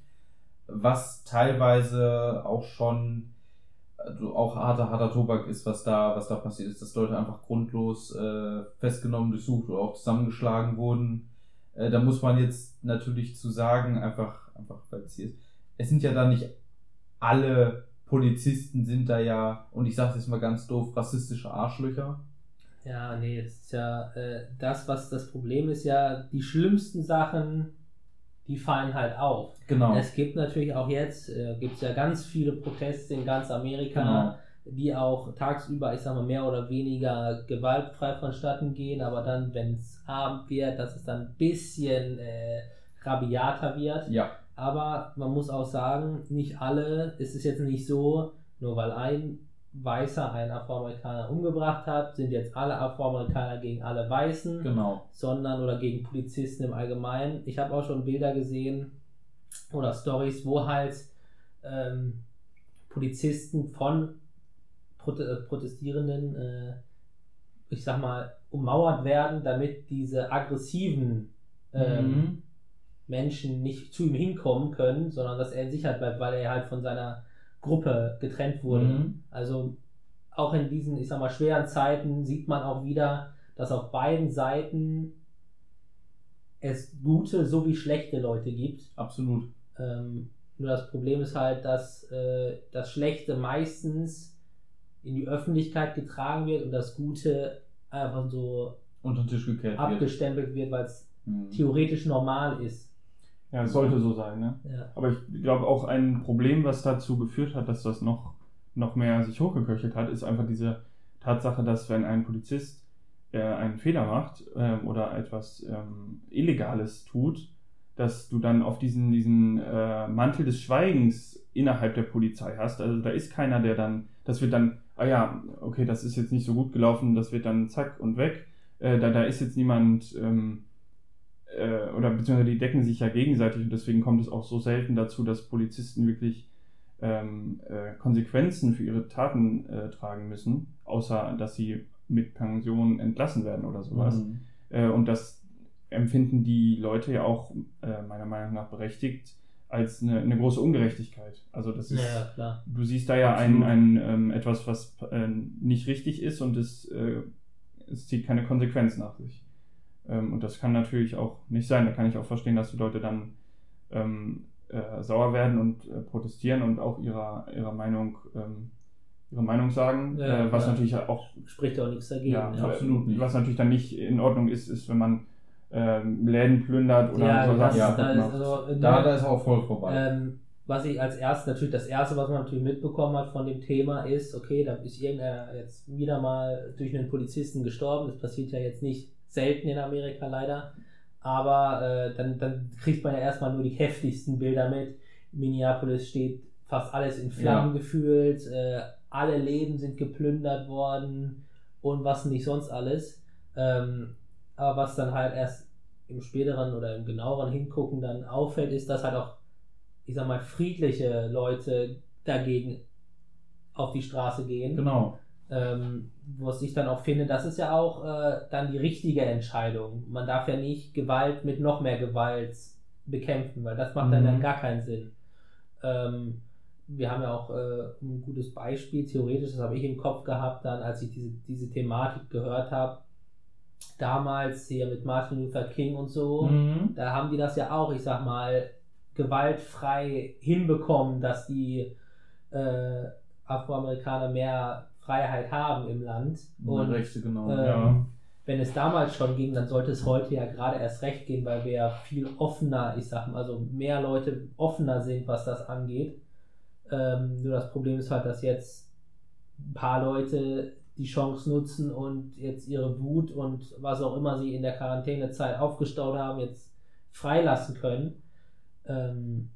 was teilweise auch schon also auch harter, harter Tobak ist, was da, was da passiert ist, dass Leute einfach grundlos äh, festgenommen, durchsucht oder auch zusammengeschlagen wurden. Äh, da muss man jetzt natürlich zu sagen, einfach, einfach, weil es hier ist, es sind ja da nicht alle Polizisten sind da ja, und ich sage jetzt mal ganz doof, rassistische Arschlöcher. Ja, nee, das ist ja äh, das, was das Problem ist, ja, die schlimmsten Sachen, die fallen halt auf. Genau. Es gibt natürlich auch jetzt, äh, gibt es ja ganz viele Proteste in ganz Amerika, Genau. die auch tagsüber, ich sag mal, mehr oder weniger gewaltfrei vonstatten gehen, aber dann, wenn es Abend wird, dass es dann ein bisschen äh, rabiater wird. Ja, Aber man muss auch sagen, nicht alle, es ist jetzt nicht so, nur weil ein Weißer einen Afroamerikaner umgebracht hat, sind jetzt alle Afroamerikaner gegen alle Weißen, genau. sondern oder gegen Polizisten im Allgemeinen. Ich habe auch schon Bilder gesehen oder Stories, wo halt ähm, Polizisten von äh, Protestierenden, äh, ich sag mal, ummauert werden, damit diese aggressiven ähm, Mhm. Menschen nicht zu ihm hinkommen können, sondern dass er in Sicherheit bleibt, weil er halt von seiner Gruppe getrennt wurde. Mhm. Also auch in diesen, ich sag mal, schweren Zeiten sieht man auch wieder, dass auf beiden Seiten es gute sowie schlechte Leute gibt. Absolut. Ähm, nur das Problem ist halt, dass äh, das Schlechte meistens in die Öffentlichkeit getragen wird und das Gute einfach so Unter den Tisch gekehrt wird. abgestempelt wird, weil es Mhm. theoretisch normal ist. Ja, es sollte so sein, ne? Ja. Aber ich glaube auch ein Problem, was dazu geführt hat, dass das noch, noch mehr sich hochgeköchelt hat, ist einfach diese Tatsache, dass wenn ein Polizist äh, einen Fehler macht ähm, oder etwas ähm, Illegales tut, dass du dann auf diesen, diesen äh, Mantel des Schweigens innerhalb der Polizei hast. Also da ist keiner, der dann, das wird dann, ah ja, okay, das ist jetzt nicht so gut gelaufen, das wird dann zack und weg. Äh, da, da ist jetzt niemand, ähm, äh, oder beziehungsweise die decken sich ja gegenseitig und deswegen kommt es auch so selten dazu, dass Polizisten wirklich ähm, äh, Konsequenzen für ihre Taten äh, tragen müssen, außer dass sie mit Pension entlassen werden oder sowas. Mhm. Äh, und das empfinden die Leute ja auch äh, meiner Meinung nach berechtigt als eine, eine große Ungerechtigkeit. Also das ist, Ja, klar. du siehst da ja ein, Absolut. ein ähm, etwas, was äh, nicht richtig ist und es, äh, es zieht keine Konsequenz nach sich. Ähm, und das kann natürlich auch nicht sein. Da kann ich auch verstehen, dass die Leute dann ähm, äh, sauer werden und äh, protestieren und auch ihrer, ihrer Meinung ähm, ihre Meinung sagen, Ja, äh, was klar. natürlich auch Spricht auch nichts dagegen. ja, Ja, absolut nicht. Was natürlich dann nicht in Ordnung ist, ist, wenn man ähm, Läden plündert oder ja so das, Sachen ja, da ist macht. also, Da, da ist auch voll vorbei. Ähm, was ich als erstes, natürlich das erste, was man natürlich mitbekommen hat von dem Thema ist, okay, da ist irgendeiner jetzt wieder mal durch einen Polizisten gestorben. Das passiert ja jetzt nicht selten in Amerika leider. Aber äh, dann, dann kriegt man ja erstmal nur die heftigsten Bilder mit. Minneapolis steht fast alles in Flammen gefühlt. Äh, alle Läden sind geplündert worden und was nicht sonst alles. Ähm, aber was dann halt erst im späteren oder im genaueren Hingucken dann auffällt, ist, dass halt auch, ich sag mal, friedliche Leute dagegen auf die Straße gehen. genau. Ähm, was ich dann auch finde, das ist ja auch äh, dann die richtige Entscheidung. Man darf ja nicht Gewalt mit noch mehr Gewalt bekämpfen, weil das macht dann, Mhm. dann gar keinen Sinn. Ähm, wir haben ja auch äh, ein gutes Beispiel, theoretisch, das habe ich im Kopf gehabt, dann als ich diese, diese Thematik gehört habe, damals hier mit Martin Luther King und so, Mhm. da haben die das ja auch, ich sag mal, gewaltfrei hinbekommen, dass die äh, Afroamerikaner mehr Freiheit haben im Land. Und Rechte, genau. ähm, ja. wenn es damals schon ging, dann sollte es heute ja gerade erst recht gehen, weil wir ja viel offener, ich sag mal, also mehr Leute offener sind, was das angeht. Ähm, nur das Problem ist halt, dass jetzt ein paar Leute die Chance nutzen und jetzt ihre Wut und was auch immer sie in der Quarantänezeit aufgestaut haben, jetzt freilassen können. Ähm,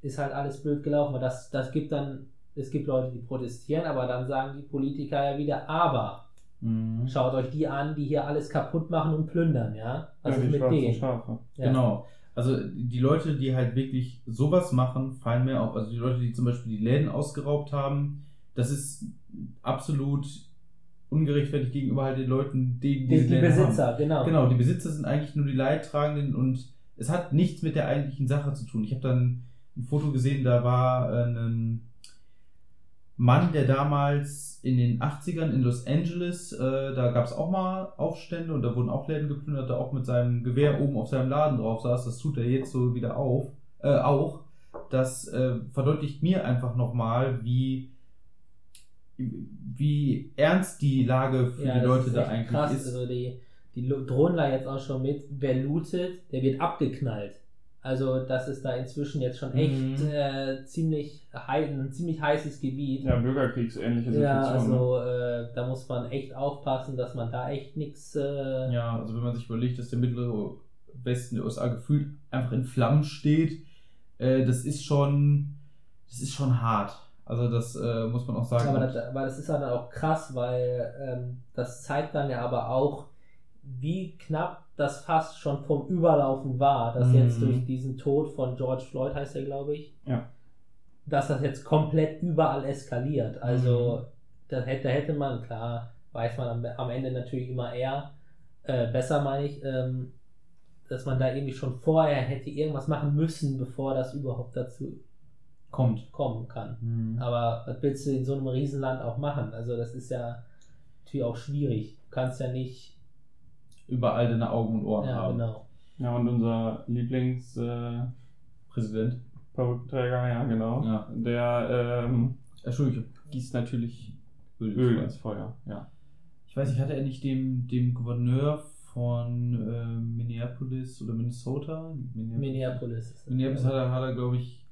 ist halt alles blöd gelaufen. weil Das, das gibt dann, es gibt Leute, die protestieren, aber dann sagen die Politiker ja wieder, aber Mhm. Schaut euch die an, die hier alles kaputt machen und plündern, ja? Was ja, mit denen? Schafe. Ja. Genau. Also die Leute, die halt wirklich sowas machen, fallen mir auf. Also die Leute, die zum Beispiel die Läden ausgeraubt haben, das ist absolut ungerechtfertigt gegenüber halt den Leuten, die Die, diese die Läden Besitzer, genau. Haben. Genau, die Besitzer sind eigentlich nur die Leidtragenden und es hat nichts mit der eigentlichen Sache zu tun. Ich habe dann ein Foto gesehen, da war äh, ein Mann, der damals in den 80ern in Los Angeles, äh, da gab es auch mal Aufstände und da wurden auch Läden geplündert, der auch mit seinem Gewehr oben auf seinem Laden drauf saß. Das tut er jetzt so wieder auf, äh, auch. Das äh, verdeutlicht mir einfach nochmal, wie, wie ernst die Lage für Ja, die Leute da eigentlich krass. ist. Also die, die drohen da jetzt auch schon mit, wer lootet, der wird abgeknallt. Also das ist da inzwischen jetzt schon echt Mhm. äh, ziemlich hei- ein ziemlich heißes Gebiet. Ja, bürgerkriegsähnliche Ja, Situation. ne? also äh, da muss man echt aufpassen, dass man da echt nichts. Äh, Ja, also wenn man sich überlegt, dass der mittlere Westen der USA gefühlt einfach in Flammen steht, äh, das ist schon, das ist schon hart. Also das äh, muss man auch sagen. Aber das, aber das ist dann auch krass, weil ähm, das zeigt dann ja aber auch, wie knapp das fast schon vom Überlaufen war, dass Mhm. jetzt durch diesen Tod von George Floyd heißt er, glaube ich, Ja. dass das jetzt komplett überall eskaliert. Also Mhm. da hätte, hätte man, klar, weiß man am, am Ende natürlich immer eher, äh, besser meine ich, ähm, dass man da irgendwie schon vorher hätte irgendwas machen müssen, bevor das überhaupt dazu Kommt. kommen kann. Mhm. Aber was willst du in so einem Riesenland auch machen? Also das ist ja natürlich auch schwierig. Du kannst ja nicht. Überall deine Augen und Ohren Ja, haben. genau. Ja, und unser Lieblings äh. Perückenträger, ja genau, Ja. der ähm, Entschuldigung. gießt natürlich Öl. Öl ins Feuer. Ja. Ich weiß nicht, hatte er nicht dem, dem Gouverneur von äh, Minneapolis oder Minnesota? Minneapolis ist das. Minneapolis hat er, hat er glaube ich,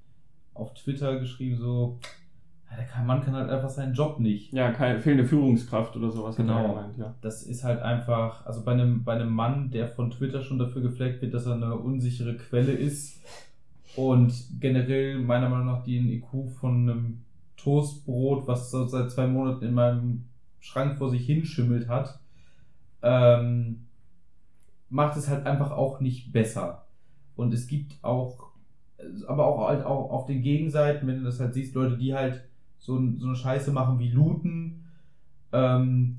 auf Twitter geschrieben, so, der Mann kann halt einfach seinen Job nicht. Ja, keine fehlende Führungskraft oder sowas Genau. gemeint, ja. Das ist halt einfach, also bei einem, bei einem Mann, der von Twitter schon dafür gefleckt wird, dass er eine unsichere Quelle ist und generell meiner Meinung nach den IQ von einem Toastbrot, was so seit zwei Monaten in meinem Schrank vor sich hinschimmelt hat, ähm, macht es halt einfach auch nicht besser. Und es gibt auch, aber auch halt auch auf den Gegenseiten, wenn du das halt siehst, Leute, die halt so, so eine Scheiße machen wie Looten, ähm,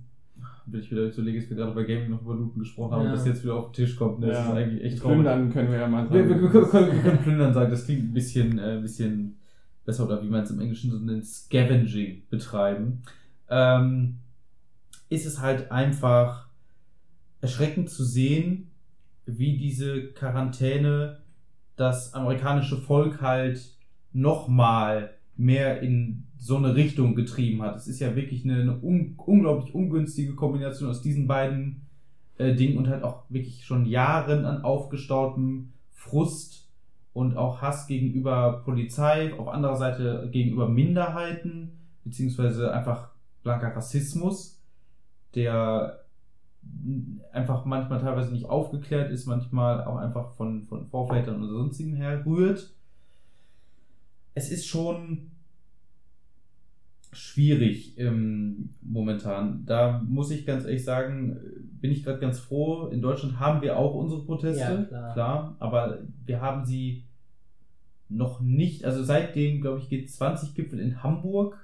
will ich wieder überlegen, dass wir gerade bei Gaming noch über Looten gesprochen haben Ja. und das jetzt wieder auf den Tisch kommt. Ne? Das ist eigentlich echt traurig. Plündern können wir ja mal Wir, sagen. wir, wir, können, können- wir können plündern sagen, das klingt ein bisschen, äh, bisschen besser oder wie man es im Englischen so nennt, Scavenging betreiben. Ähm, ist es halt einfach erschreckend zu sehen, wie diese Quarantäne das amerikanische Volk halt nochmal mehr in so eine Richtung getrieben hat. Es ist ja wirklich eine, eine un unglaublich ungünstige Kombination aus diesen beiden äh, Dingen und halt auch wirklich schon Jahren an aufgestautem Frust und auch Hass gegenüber Polizei, auf anderer Seite gegenüber Minderheiten, beziehungsweise einfach blanker Rassismus, der einfach manchmal teilweise nicht aufgeklärt ist, manchmal auch einfach von, von Vorvätern oder sonstigen her rührt. Es ist schon schwierig ähm, momentan. Da muss ich ganz ehrlich sagen, bin ich gerade ganz froh. In Deutschland haben wir auch unsere Proteste, Ja, klar. aber wir haben sie noch nicht, also seitdem, glaube ich, geht 20 Gipfel in Hamburg.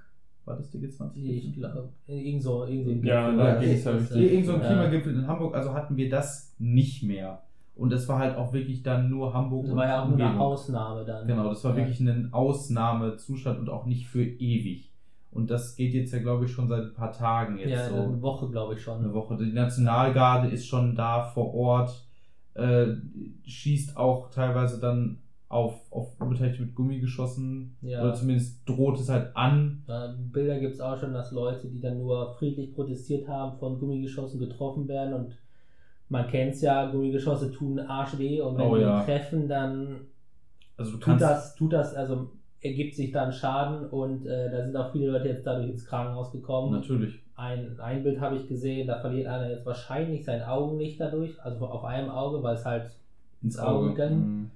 War das der G20? Ich glaube, irgend so, irgend so ein Ja, Gipfel. ja richtig. Irgend so ein. Klimagipfel in Hamburg, also hatten wir das nicht mehr. Und das war halt auch wirklich dann nur Hamburg Das war ja auch nur eine. Ausnahme dann. Genau, das war Ja. wirklich ein Ausnahmezustand und auch nicht für ewig. Und das geht jetzt ja, glaube ich, schon seit ein paar Tagen jetzt Ja, so. eine Woche, glaube ich schon. Eine Woche. Die Nationalgarde ist schon da vor Ort, äh, schießt auch teilweise dann auf, auf Unbeteiligte mit Gummigeschossen. Ja. Oder zumindest droht es halt an. Ja, Bilder gibt es auch schon, dass Leute, die dann nur friedlich protestiert haben, von Gummigeschossen getroffen werden und man kennt es ja, Gummigeschosse tun arschweh und wenn Oh die ja. treffen, dann Also du tut das, tut das, also ergibt sich dann Schaden und äh, da sind auch viele Leute jetzt dadurch ins Krankenhaus gekommen. Natürlich. Ein, ein Bild habe ich gesehen, da verliert einer jetzt wahrscheinlich sein Augenlicht dadurch, also auf einem Auge, weil es halt, Ins Auge gönnen. Mhm.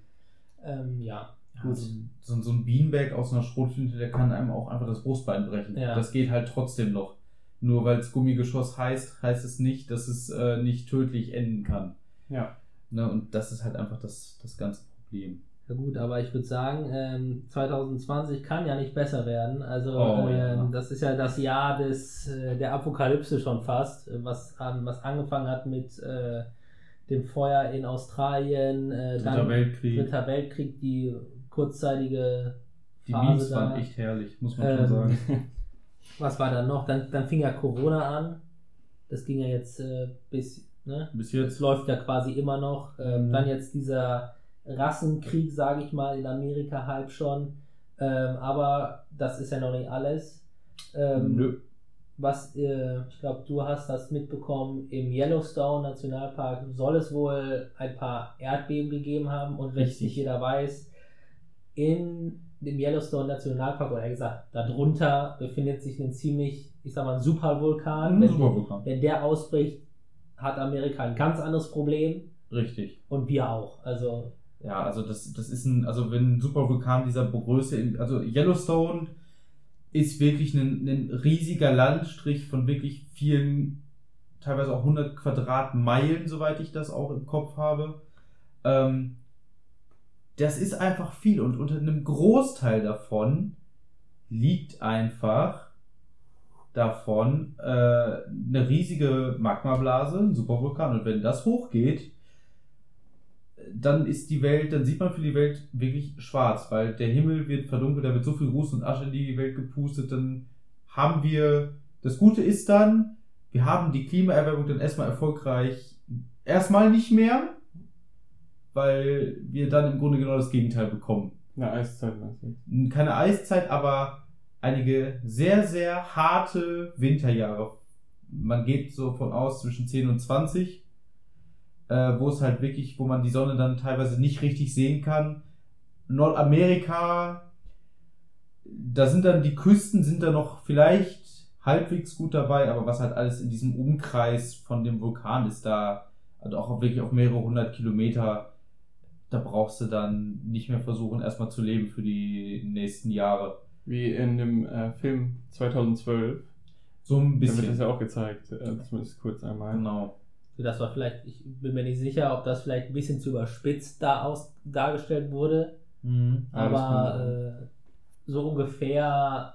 ähm, ja, Ja, gut. so, so, so ein Beanbag aus einer Schrotflinte, der kann einem auch einfach das Brustbein brechen. Ja. Das geht halt trotzdem noch. Nur weil es Gummigeschoss heißt, heißt es nicht, dass es äh, nicht tödlich enden kann. Ja. Ne? Und das ist halt einfach das, das ganze Problem. Ja gut, aber ich würde sagen, ähm, 2020 kann ja nicht besser werden. Also Oh, ähm, ja. das ist ja das Jahr des äh, der Apokalypse schon fast, äh, was an, was angefangen hat mit äh, dem Feuer in Australien, äh, Dritter Weltkrieg. Dritter Weltkrieg, die kurzzeitige Die Phase Memes da. waren echt herrlich, muss man Ähm, schon sagen. Was war dann noch? Dann, dann fing ja Corona an. Das ging ja jetzt äh, bis, ne? Bis Das jetzt. läuft ja quasi immer noch. Ähm, Mhm. Dann jetzt dieser Rassenkrieg, sage ich mal, in Amerika halb schon. Ähm, aber das ist ja noch nicht alles. Ähm, Nö. Was, äh, ich glaube, du hast das mitbekommen, im Yellowstone Nationalpark soll es wohl ein paar Erdbeben gegeben haben und Richtig. nicht jeder weiß, in dem Yellowstone Nationalpark, oder gesagt, darunter befindet sich ein ziemlich, ich sag mal, ein Supervulkan. Ein Wenn, Supervulkan. wenn der ausbricht, hat Amerika ein ganz anderes Problem Richtig. und wir auch. Also, Ja, also das, das ist ein, also wenn ein Supervulkan dieser Größe, also Yellowstone ist wirklich ein, ein riesiger Landstrich von wirklich vielen, teilweise auch 100 Quadratmeilen, soweit ich das auch im Kopf habe. Ähm, das ist einfach viel und unter einem Großteil davon liegt einfach davon äh, eine riesige Magmablase, ein Supervulkan. Und wenn das hochgeht, dann ist die Welt, dann sieht man für die Welt wirklich schwarz, weil der Himmel wird verdunkelt, da wird so viel Ruß und Asche in die Welt gepustet, dann haben wir, das Gute ist dann, wir haben die Klimaerwärmung dann erstmal erfolgreich, erstmal nicht mehr, weil wir dann im Grunde genau das Gegenteil bekommen. Eine Eiszeit, meinst? Keine Eiszeit, aber einige sehr, sehr harte Winterjahre. Man geht so von aus zwischen 10 und 20 äh, wo es halt wirklich, wo man die Sonne dann teilweise nicht richtig sehen kann. Nordamerika, da sind dann die Küsten sind da noch vielleicht halbwegs gut dabei, aber was halt alles in diesem Umkreis von dem Vulkan ist, da also auch wirklich auf mehrere hundert Kilometer, da brauchst du dann nicht mehr versuchen, erstmal zu leben für die nächsten Jahre. Wie in dem äh, Film 2012. So ein Da wird das bisschen. ja auch gezeigt, äh, zumindest kurz einmal. Genau. Das war vielleicht, ich bin mir nicht sicher, ob das vielleicht ein bisschen zu überspitzt da aus, dargestellt wurde. Mhm. Aber äh, so ungefähr,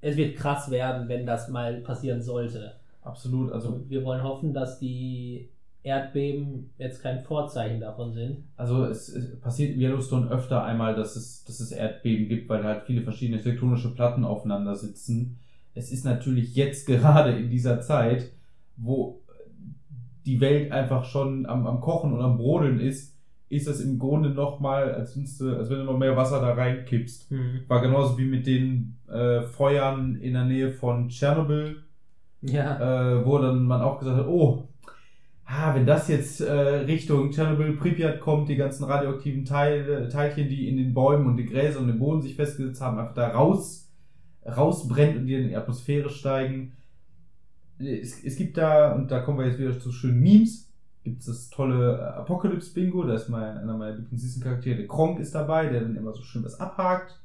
es wird krass werden, wenn das mal passieren sollte. Absolut. Also Also wir wollen hoffen, dass die Erdbeben jetzt kein Vorzeichen davon sind. Also es, es passiert in Yellowstone öfter einmal, dass es, dass es Erdbeben gibt, weil halt viele verschiedene tektonische Platten aufeinander sitzen. Es ist natürlich jetzt gerade in dieser Zeit, wo die Welt einfach schon am, am Kochen und am Brodeln ist, ist das im Grunde nochmal, als, als wenn du noch mehr Wasser da reinkippst. War genauso wie mit den äh, Feuern in der Nähe von Tschernobyl, Ja. äh, wo dann man auch gesagt hat, oh, ah, wenn das jetzt äh, Richtung Tschernobyl, Pripyat kommt, die ganzen radioaktiven Teile, Teilchen, die in den Bäumen und den Gräsern und dem Boden sich festgesetzt haben, einfach da raus, rausbrennt und die in die Atmosphäre steigen. Es, es gibt da, und da kommen wir jetzt wieder zu schönen Memes, gibt es das tolle äh, Apocalypse-Bingo, da ist mein, einer meiner lieblingssüßen Charaktere, der Kronk ist dabei, der dann immer so schön was abhakt.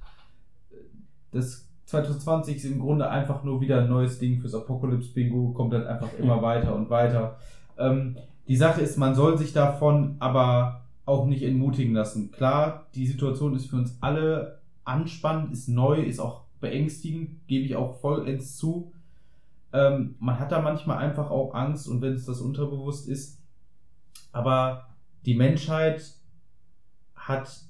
Das 2020 ist im Grunde einfach nur wieder ein neues Ding fürs Apocalypse-Bingo, kommt dann einfach immer weiter und weiter. Ähm, die Sache ist, man soll sich davon aber auch nicht entmutigen lassen. Klar, die Situation ist für uns alle anspannend, ist neu, ist auch beängstigend, gebe ich auch vollends zu. Ähm, man hat da manchmal einfach auch Angst und wenn es das unterbewusst ist. Aber die Menschheit hat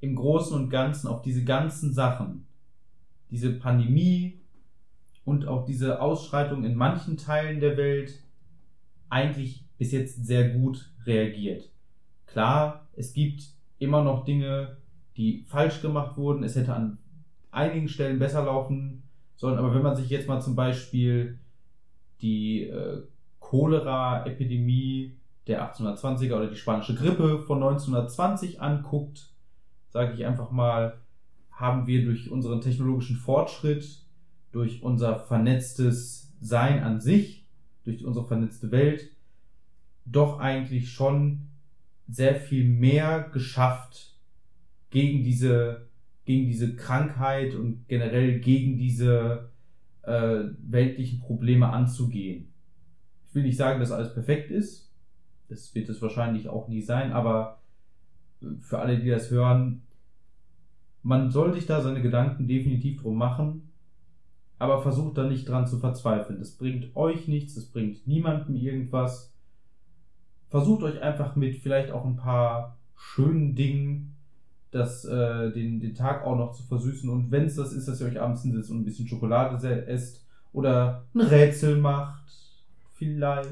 im Großen und Ganzen auf diese ganzen Sachen, diese Pandemie und auch diese Ausschreitung in manchen Teilen der Welt eigentlich bis jetzt sehr gut reagiert. Klar, es gibt immer noch Dinge, die falsch gemacht wurden. Es hätte an einigen Stellen besser laufen sollen, aber wenn man sich jetzt mal zum Beispiel die äh, Cholera-Epidemie der 1820er oder die spanische Grippe von 1920 anguckt, sage ich einfach mal, haben wir durch unseren technologischen Fortschritt, durch unser vernetztes Sein an sich, durch unsere vernetzte Welt, doch eigentlich schon sehr viel mehr geschafft gegen diese, gegen diese Krankheit und generell gegen diese äh, weltlichen Probleme anzugehen. Ich will nicht sagen, dass alles perfekt ist. Das wird es wahrscheinlich auch nie sein, aber für alle, die das hören, man soll sich da seine Gedanken definitiv drum machen, aber versucht da nicht dran zu verzweifeln. Das bringt euch nichts, das bringt niemandem irgendwas. Versucht euch einfach mit vielleicht auch ein paar schönen Dingen das, äh, den, den Tag auch noch zu versüßen. Und wenn es das ist, dass ihr euch abends hinsetzt und ein bisschen Schokolade esst oder ein Rätsel macht, vielleicht.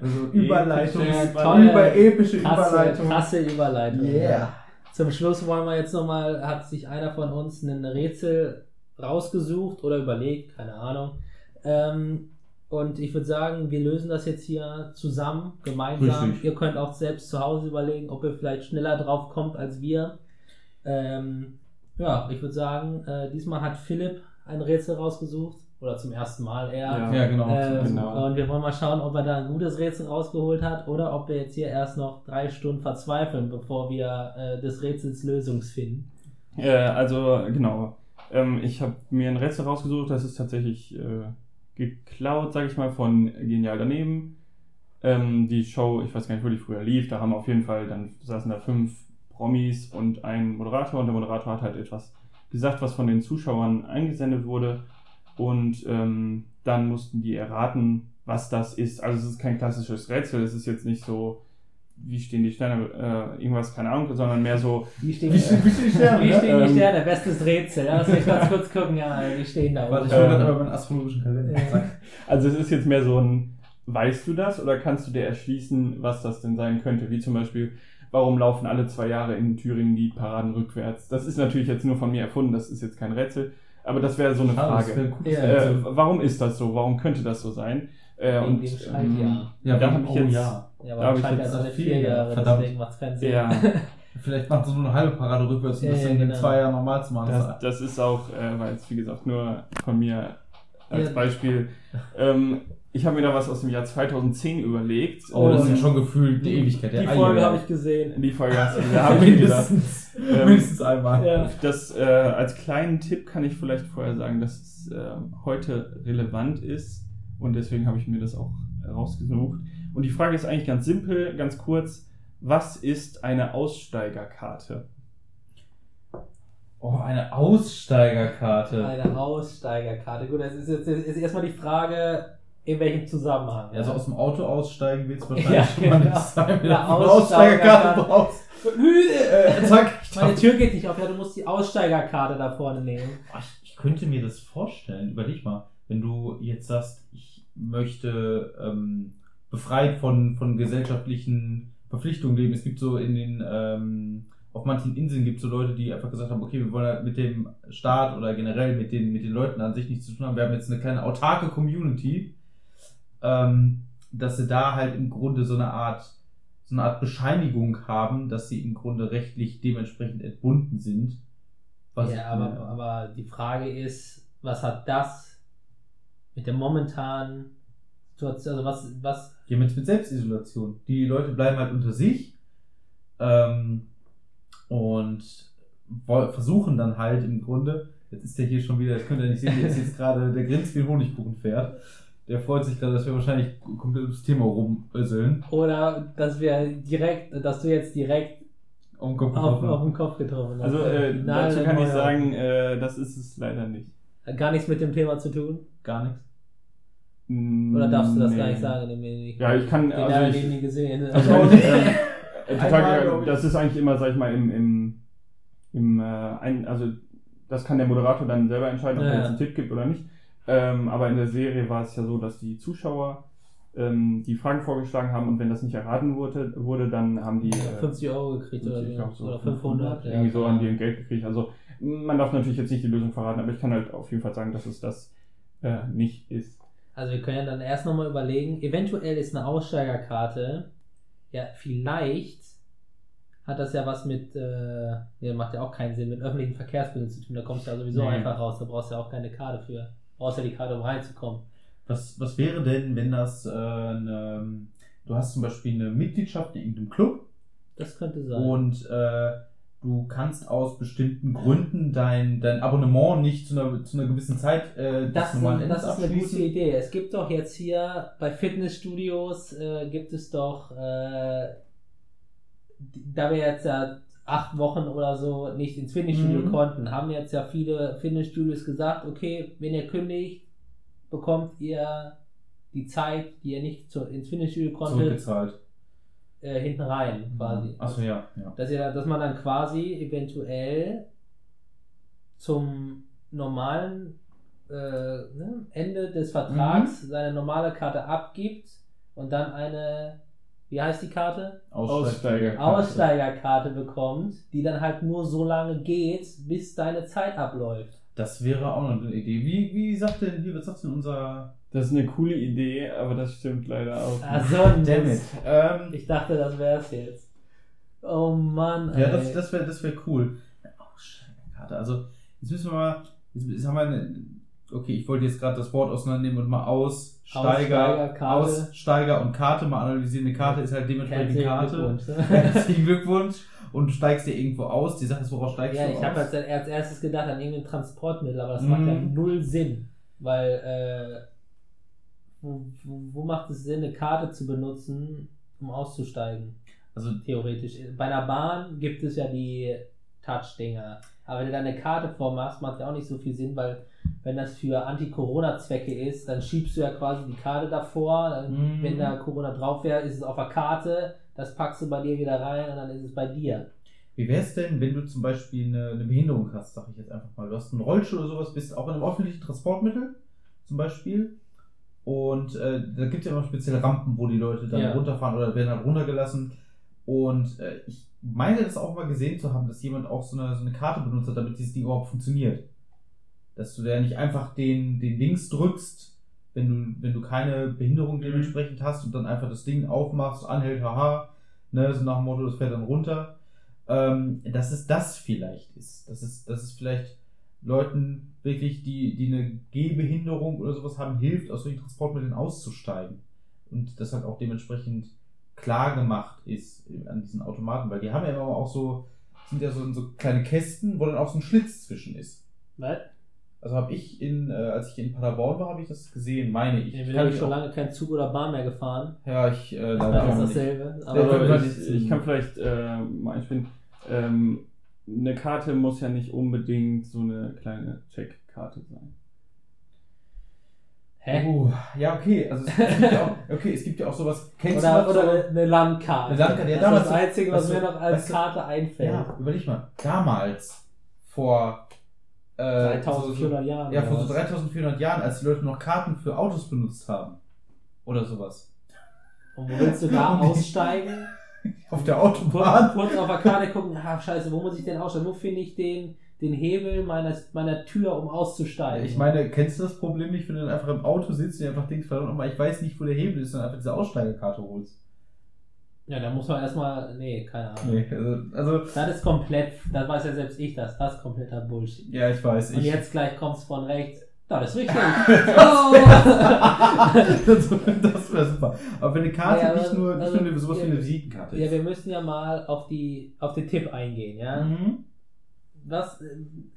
Also Überleitung, Epische- tolle, über epische Krasse, Überleitung. krasse Überleitung. Yeah. Zum Schluss wollen wir jetzt nochmal, hat sich einer von uns ein Rätsel rausgesucht oder überlegt, keine Ahnung. Ähm, und ich würde sagen, wir lösen das jetzt hier zusammen, gemeinsam. Richtig. Ihr könnt auch selbst zu Hause überlegen, ob ihr vielleicht schneller drauf kommt als wir. Ähm, ja, ich würde sagen, äh, diesmal hat Philipp ein Rätsel rausgesucht. Oder zum ersten Mal er. Ja. Ja, genau. Ähm, Genau. Und wir wollen mal schauen, ob er da ein gutes Rätsel rausgeholt hat oder ob wir jetzt hier erst noch drei Stunden verzweifeln, bevor wir äh, des Rätsels Lösung finden. Äh, also, genau. Ähm, ich habe mir ein Rätsel rausgesucht, das ist tatsächlich äh, geklaut, sage ich mal, von Genial daneben. Ähm, die Show, ich weiß gar nicht, wo die früher lief, da haben auf jeden Fall, dann saßen da fünf Promis und ein Moderator und der Moderator hat halt etwas gesagt, was von den Zuschauern eingesendet wurde und ähm, dann mussten die erraten, was das ist. Also es ist kein klassisches Rätsel, es ist jetzt nicht so, wie stehen die Sterne, äh, irgendwas, keine Ahnung, sondern mehr so, Wie stehen, Wie stehen, wie stehen die Sterne? wie ne? stehen die Ähm, Sterne? Bestes Rätsel. Ja, lass mich ganz kurz gucken. Ja, die stehen da. Warte, ich Ähm, gerade aber meinen astrologischen Kalender. Zack. also es ist jetzt mehr so ein, weißt du das oder kannst du dir erschließen, was das denn sein könnte? Wie zum Beispiel, warum laufen alle zwei Jahre in Thüringen die Paraden rückwärts? Das ist natürlich jetzt nur von mir erfunden, das ist jetzt kein Rätsel, aber das wäre so eine das Frage. Ja. Äh, warum ist das so? Warum könnte das so sein? Äh, und ähm, Schaltjahr. Ja, da habe ich oh jetzt, ja. Ja, da aber hab ich scheint jetzt ja alle vier viel, Jahre, verdammt. deswegen macht es keinen Sinn. ja, Vielleicht macht so eine halbe Parade rückwärts und Ja, das ja, in den genau. zwei Jahren normal zu machen. das, das ist auch, äh, weil es wie gesagt nur von mir als Ja. Beispiel. Ähm, ich habe mir da was aus dem Jahr 2010 überlegt. oh, das ist ja Ähm, schon gefühlt die Ewigkeit. Die Folge habe ich gesehen. Die Folge hast du, gedacht. mindestens, Ähm, mindestens einmal. Ja. Das äh, als kleinen Tipp kann ich vielleicht vorher sagen, dass es äh, heute relevant ist und deswegen habe ich mir das auch rausgesucht. Und die Frage ist eigentlich ganz simpel, ganz kurz. Was ist eine Aussteigerkarte? Oh, eine Aussteigerkarte. Eine Aussteigerkarte. Gut, das ist jetzt ist erstmal die Frage, in welchem Zusammenhang. Also aus dem Auto aussteigen wird es wahrscheinlich Ja, genau. nicht sein, wenn Eine du Aussteigerkarte. Brauchst. Äh, zack. Ich, Meine Tür geht nicht auf, ja, du musst die Aussteigerkarte da vorne nehmen. Ich, ich könnte mir das vorstellen. Überleg mal, wenn du jetzt sagst, ich möchte ähm, befreit von, von gesellschaftlichen Verpflichtungen leben. Es gibt so in den, ähm, auf manchen Inseln gibt es so Leute, die einfach gesagt haben, okay, wir wollen halt mit dem Staat oder generell mit den, mit den Leuten an sich nichts zu tun haben. Wir haben jetzt eine kleine autarke Community, ähm, dass sie da halt im Grunde so eine Art so eine Art Bescheinigung haben, dass sie im Grunde rechtlich dementsprechend entbunden sind. Ja, aber, aber die Frage ist, was hat das mit der momentanen Situation, also was, was, Ja, mit, mit Selbstisolation. Die Leute bleiben halt unter sich ähm, und versuchen dann halt im Grunde, jetzt ist der hier schon wieder, das könnt ihr nicht sehen, der ist jetzt gerade, der grinst wie ein Honigkuchenpferd. Der freut sich gerade, dass wir wahrscheinlich komplett ums Thema rumöseln. oder dass wir direkt, dass du jetzt direkt Um auf, auf den Kopf getroffen hast. Also äh, Nein, dazu kann ich sagen, äh, das ist es leider nicht. Gar nichts mit dem Thema zu tun? Gar nichts. Oder darfst du das Nee. gar nicht sagen? Den, den, Ja, ich kann, den also ich- nie gesehen. Also, nee. äh, total, das ist eigentlich immer, sag ich mal, im, im, im äh, ein, also das kann der Moderator dann selber entscheiden, ob Ja, er jetzt einen Tipp gibt oder nicht. Ähm, aber in der Serie war es ja so, dass die Zuschauer ähm, die Fragen vorgeschlagen haben und wenn das nicht erraten wurde, wurde dann haben die äh, 50 Euro gekriegt oder, glaub, so oder 500. irgendwie so ja. an die Geld gekriegt. Also man darf natürlich jetzt nicht die Lösung verraten, aber ich kann halt auf jeden Fall sagen, dass es das äh, nicht ist. Also wir können ja dann erst nochmal überlegen, eventuell ist eine Aussteigerkarte, ja, vielleicht hat das ja was mit, äh, nee, macht ja auch keinen Sinn, mit öffentlichen Verkehrsmitteln zu tun. Da kommst du ja sowieso Nee. einfach raus, da brauchst du ja auch keine Karte für. Brauchst ja die Karte, um reinzukommen. Was, was wäre denn, wenn das äh, eine, du hast zum Beispiel eine Mitgliedschaft in irgendeinem Club Das könnte sein. und äh, du kannst aus bestimmten Gründen dein, dein Abonnement nicht zu einer, zu einer gewissen Zeit äh, Das, normalen das ist eine gute. Idee. Es gibt doch jetzt hier bei Fitnessstudios äh, gibt es doch, äh, da wir jetzt ja acht Wochen oder so nicht ins Fitnessstudio Mhm. konnten, haben jetzt ja viele Fitnessstudios gesagt, okay, wenn ihr kündigt, bekommt ihr die Zeit, die ihr nicht zu, ins Fitnessstudio konntet, äh, hinten rein quasi. Achso, ja, ja. Dass, ihr, dass man dann quasi eventuell zum normalen äh, ne, Ende des Vertrags seine normale Karte abgibt und dann eine, wie heißt die Karte? Aussteiger. Aussteigerkarte bekommt, die dann halt nur so lange geht, bis deine Zeit abläuft. Das wäre auch noch eine Idee. Wie, wie sagt denn hier, was sagt denn unser. Das ist eine coole Idee, aber das stimmt leider auch. nicht. Also, Dammit. Ähm, ich dachte, das wär's jetzt. Oh Mann, ja, ey. das, das wäre das wär cool. Eine Aussteigerkarte. Also, jetzt müssen wir mal. Jetzt haben wir eine, okay, ich wollte jetzt gerade das Wort auseinandernehmen und mal Aussteiger, Aussteiger. Aussteiger und Karte mal analysieren. Eine Karte ist halt dementsprechend eine Herzlichen Karte. Glückwunsch. Herzlichen Glückwunsch. Und du steigst dir irgendwo aus. Die Sache ist, woraus steigst Ja, du ich aus? habe als, als erstes gedacht an irgendein Transportmittel, aber das Mhm. macht ja null Sinn. Weil, äh, wo, wo, wo macht es Sinn, eine Karte zu benutzen, um auszusteigen? also, Theoretisch. Bei einer Bahn gibt es ja die Touch-Dinger. Aber wenn du da eine Karte vormachst, macht ja auch nicht so viel Sinn, weil wenn das für Anti-Corona-Zwecke ist, dann schiebst du ja quasi die Karte davor. Dann, Mhm. Wenn da Corona drauf wäre, ist es auf der Karte. das packst du bei dir wieder rein und dann ist es bei dir. Wie wäre es denn, wenn du zum Beispiel eine, eine Behinderung hast, sag ich jetzt einfach mal. Du hast einen Rollstuhl oder sowas, bist auch in einem öffentlichen Transportmittel zum Beispiel. Und äh, da gibt es ja immer spezielle Rampen, wo die Leute dann Ja. runterfahren oder werden halt runtergelassen. Und äh, ich meine das auch mal gesehen zu haben, dass jemand auch so eine, so eine Karte benutzt hat, damit dieses Ding überhaupt funktioniert. Dass du da nicht einfach den, den Links drückst, wenn du, wenn du keine Behinderung dementsprechend hast und dann einfach das Ding aufmachst, anhält, haha, ne, so nach dem Motto, das fährt dann runter. Ähm, dass es das vielleicht ist. Dass es, dass es vielleicht Leuten wirklich, die, die eine Gehbehinderung oder sowas haben, hilft, aus solchen Transportmitteln auszusteigen. Und das halt auch dementsprechend klar gemacht ist an diesen Automaten, weil die haben ja immer auch so, sind ja so, so kleine Kästen, wo dann auch so ein Schlitz zwischen ist. Was? Also habe ich in, äh, als ich in Paderborn war, habe ich das gesehen, meine ich. Ich Ich kann nämlich mich schon lange kein Zug oder Bahn mehr gefahren. Ja, ich äh, leider Das ist dasselbe. Ja, Aber Aber ich, ich kann vielleicht äh, mal einspielen. Ähm, eine Karte muss ja nicht unbedingt so eine kleine Checkkarte sein. hä? Uh, ja, okay. Also es gibt ja auch, okay, es gibt ja auch sowas. Kennst Oder, du noch oder so, eine Landkarte. Eine Landkarte, ja, das damals ist das Einzige, was weißt mir noch als Karte einfällt. Ja, überleg mal. Damals, vor äh, 3400 so, Jahren. Ja, vor so was? 3400 Jahren, als die Leute noch Karten für Autos benutzt haben. Oder sowas. Und wo willst du da aussteigen? Auf der Autobahn. kurz auf der Karte gucken, ah, scheiße, wo muss ich denn aussteigen? Wo finde ich den, den Hebel meiner, meiner Tür, um auszusteigen? Ich meine, kennst du das Problem nicht, wenn du dann einfach im Auto sitzt und einfach denkst, verdammt nochmal, ich weiß nicht, wo der Hebel ist und einfach diese Aussteigerkarte holst? Ja, da muss man erstmal, nee, keine Ahnung. Nee, also, also Das ist komplett, das weiß ja selbst ich, dass das kompletter Bullshit. ja, ich weiß. Und Ich, jetzt gleich kommt's von rechts. Das ist richtig. das das wäre super. Aber wenn eine Karte Ja, aber- nicht nur, nicht also, nur sowas wie ja, eine Visitenkarte ja, wir müssen ja mal auf, die, auf den Tipp eingehen, ja. Mhm. Was, äh,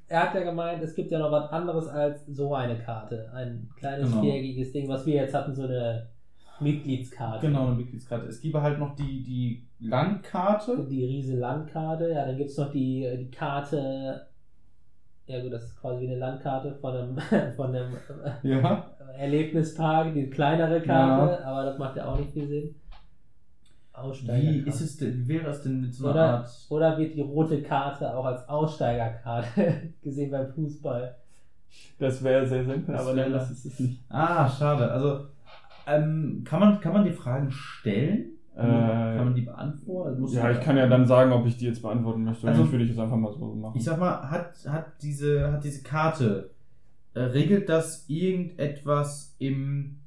er hat ja gemeint, es gibt ja noch was anderes als so eine Karte. Ein kleines Genau. viereckiges Ding, was wir jetzt hatten, so eine Mitgliedskarte. Genau, eine Mitgliedskarte. Es gibt halt noch die, die Landkarte. Die Riese Landkarte, ja, dann gibt es noch die, die Karte, ja gut, das ist quasi wie eine Landkarte von einem, von einem äh, Ja. Erlebnispark, die kleinere Karte, aber das macht ja auch nicht viel Sinn. Aussteigerkarte. Wie ist es denn, wie wäre es denn mit so einer Oder, Art. oder wird die rote Karte auch als Aussteigerkarte gesehen beim Fußball? Das wäre sehr simpel, Das aber das ist es nicht. Ah, schade. Also, ähm, kann, man, kann man die Fragen stellen? Äh, kann man die beantworten? Muss Ja, ich kann ja dann sagen, ob ich die jetzt beantworten möchte. Also- Also, würde ich es einfach mal so machen. Ich sag mal, hat, hat, diese, hat diese Karte, äh, regelt das irgendetwas im.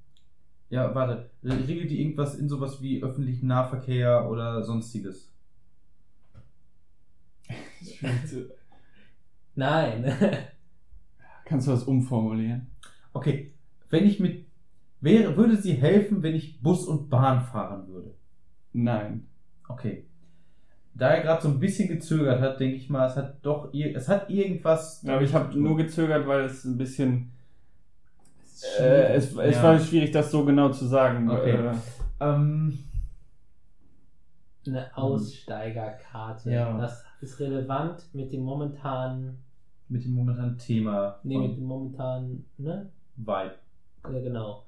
Ja, warte. Regelt die irgendwas in sowas wie öffentlichen Nahverkehr oder sonstiges? Nein. Kannst du das umformulieren? Okay, wenn ich mit. Wäre, würde sie helfen, wenn ich Bus und Bahn fahren würde? Nein. Okay. Da er gerade so ein bisschen gezögert hat, denke ich mal, es hat doch ir es hat irgendwas. Ja, aber ich habe nur gezögert, weil es ein bisschen. Äh, es es Ja. war schwierig, das so genau zu sagen. Okay. Äh, Ähm, Eine Aussteigerkarte. Ja. Das ist relevant mit dem momentanen, mit dem momentanen Thema. nee, mit dem momentanen, ne? Vibe. Ja, genau.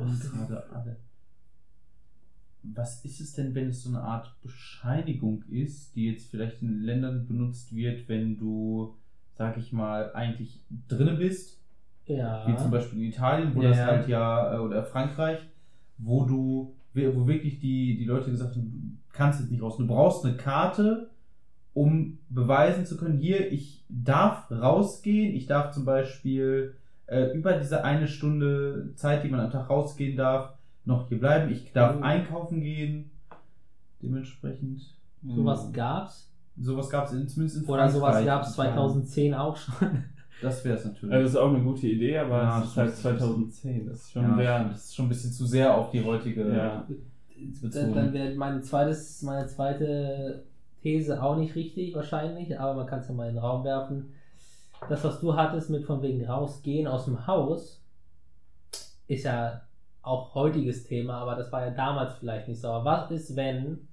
Und gerade alle. Was ist es denn, wenn es so eine Art Bescheinigung ist, die jetzt vielleicht in Ländern benutzt wird, wenn du, sag ich mal, eigentlich drinne bist, Ja. wie zum Beispiel in Italien, wo Ja. das halt ja, äh, oder Frankreich, wo du, wo wirklich die, die Leute gesagt haben, du kannst jetzt nicht raus. Du brauchst eine Karte, um beweisen zu können, hier, ich darf rausgehen, ich darf zum Beispiel äh, über diese eine Stunde Zeit, die man am Tag rausgehen darf, noch hier bleiben, ich darf Mhm. einkaufen gehen, dementsprechend. Sowas gab's. Sowas gab es zumindest in Oder sowas Frankreich. gab's 2010 auch schon. Das wäre es natürlich. Also das ist auch eine gute Idee, aber Ja, es ist halt das ist- 2010. Das ist schon ja, sehr. das ist schon ein bisschen zu sehr auf die heutige. Ja. Dann, dann wäre meine, zweites, meine zweite These auch nicht richtig, wahrscheinlich, aber man kann es ja mal in den Raum werfen. Das, was du hattest mit von wegen rausgehen aus dem Haus, ist ja auch heutiges Thema, aber das war ja damals vielleicht nicht so. Aber was ist, wenn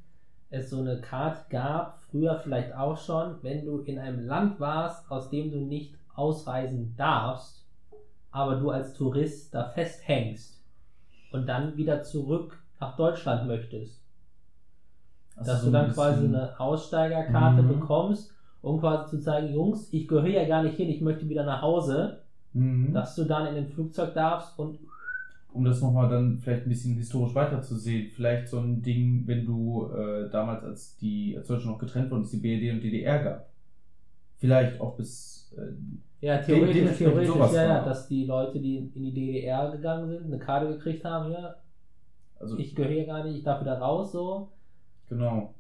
es so eine Karte gab, früher vielleicht auch schon, wenn du in einem Land warst, aus dem du nicht ausreisen darfst, aber du als Tourist da festhängst und dann wieder zurück nach Deutschland möchtest. Also dass so du dann quasi eine Aussteigerkarte Mhm. bekommst, um quasi zu zeigen, Jungs, ich gehöre ja gar nicht hin, ich möchte wieder nach Hause, Mhm. dass du dann in den Flugzeug darfst und um das nochmal dann vielleicht ein bisschen historisch weiterzusehen, vielleicht so ein Ding, wenn du äh, damals, als die, als Deutschland noch getrennt wurden, es die BRD und DDR gab. Vielleicht auch bis, äh, ja, theoretisch, theoretisch, ja, ja, war. dass die Leute, die in die DDR gegangen sind, eine Karte gekriegt haben, ja, also ich gehöre gar nicht, ich darf wieder raus, so. genau,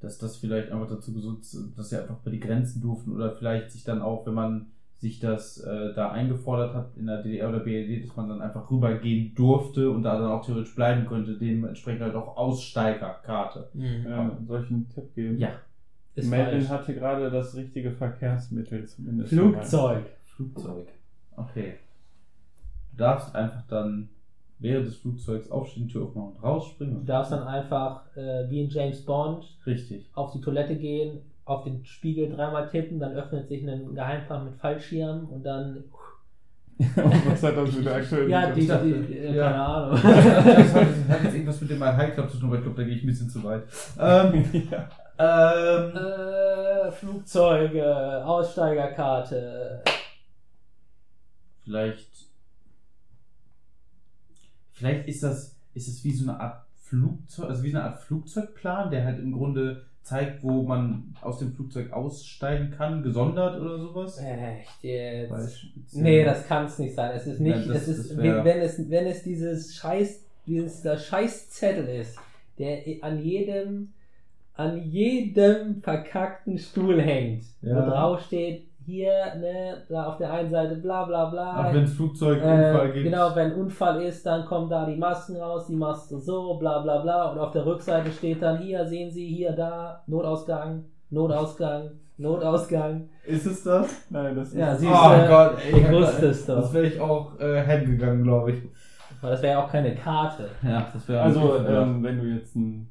dass das vielleicht einfach dazu gesucht dass sie einfach bei die Grenzen durften oder vielleicht sich dann auch, wenn man sich das äh, da eingefordert hat in der DDR oder BRD, dass man dann einfach rübergehen durfte und da dann auch theoretisch bleiben könnte, dementsprechend halt auch Aussteigerkarte. Ja, soll ich einen Tipp geben? Ja, Ist Melvin falsch. hatte gerade das richtige Verkehrsmittel zumindest. Flugzeug. Flugzeug. Okay. Du darfst einfach dann während des Flugzeugs aufstehen, die Tür aufmachen und rausspringen. Du darfst dann einfach äh, wie in James Bond Richtig. auf die Toilette gehen, auf den Spiegel dreimal tippen, dann öffnet sich ein Geheimfach mit Fallschirm und dann. Was hat das mit der aktuellen Ja, die, die, die Ja. keine Ahnung. das hat, hat jetzt irgendwas mit dem High Club zu tun, aber ich glaube, da gehe ich ein bisschen zu weit. Ähm, ja. ähm, äh, Flugzeuge, Aussteigerkarte. vielleicht. Vielleicht ist das, ist das wie so eine Art Flugzeug, also wie so eine Art Flugzeugplan, der halt im Grunde zeigt, wo man aus dem Flugzeug aussteigen kann, gesondert oder sowas. Echt jetzt. Nee, das kann es nicht sein. Es ist nicht, Ja, das- es ist, wär- wenn es, wenn es dieses Scheiß, dieses der Scheißzettel ist, der an jedem, an jedem verkackten Stuhl hängt, Ja. wo drauf steht, hier, ne, da auf der einen Seite bla bla bla. Auch wenn es Flugzeugunfall Äh, gibt. genau, wenn Unfall ist, dann kommen da die Masken raus, die Maske so, bla bla bla. Und auf der Rückseite steht dann, hier sehen Sie, hier, da, Notausgang, Notausgang, Notausgang. Ist es das? Nein, das ist. Ja, sie- Oh du, Gott, ey, ich wusste es doch. Das wäre ich auch äh, heimgegangen, glaube ich. Aber das wäre ja auch keine Karte. Ja, das wäre also, ähm, wenn du jetzt ein,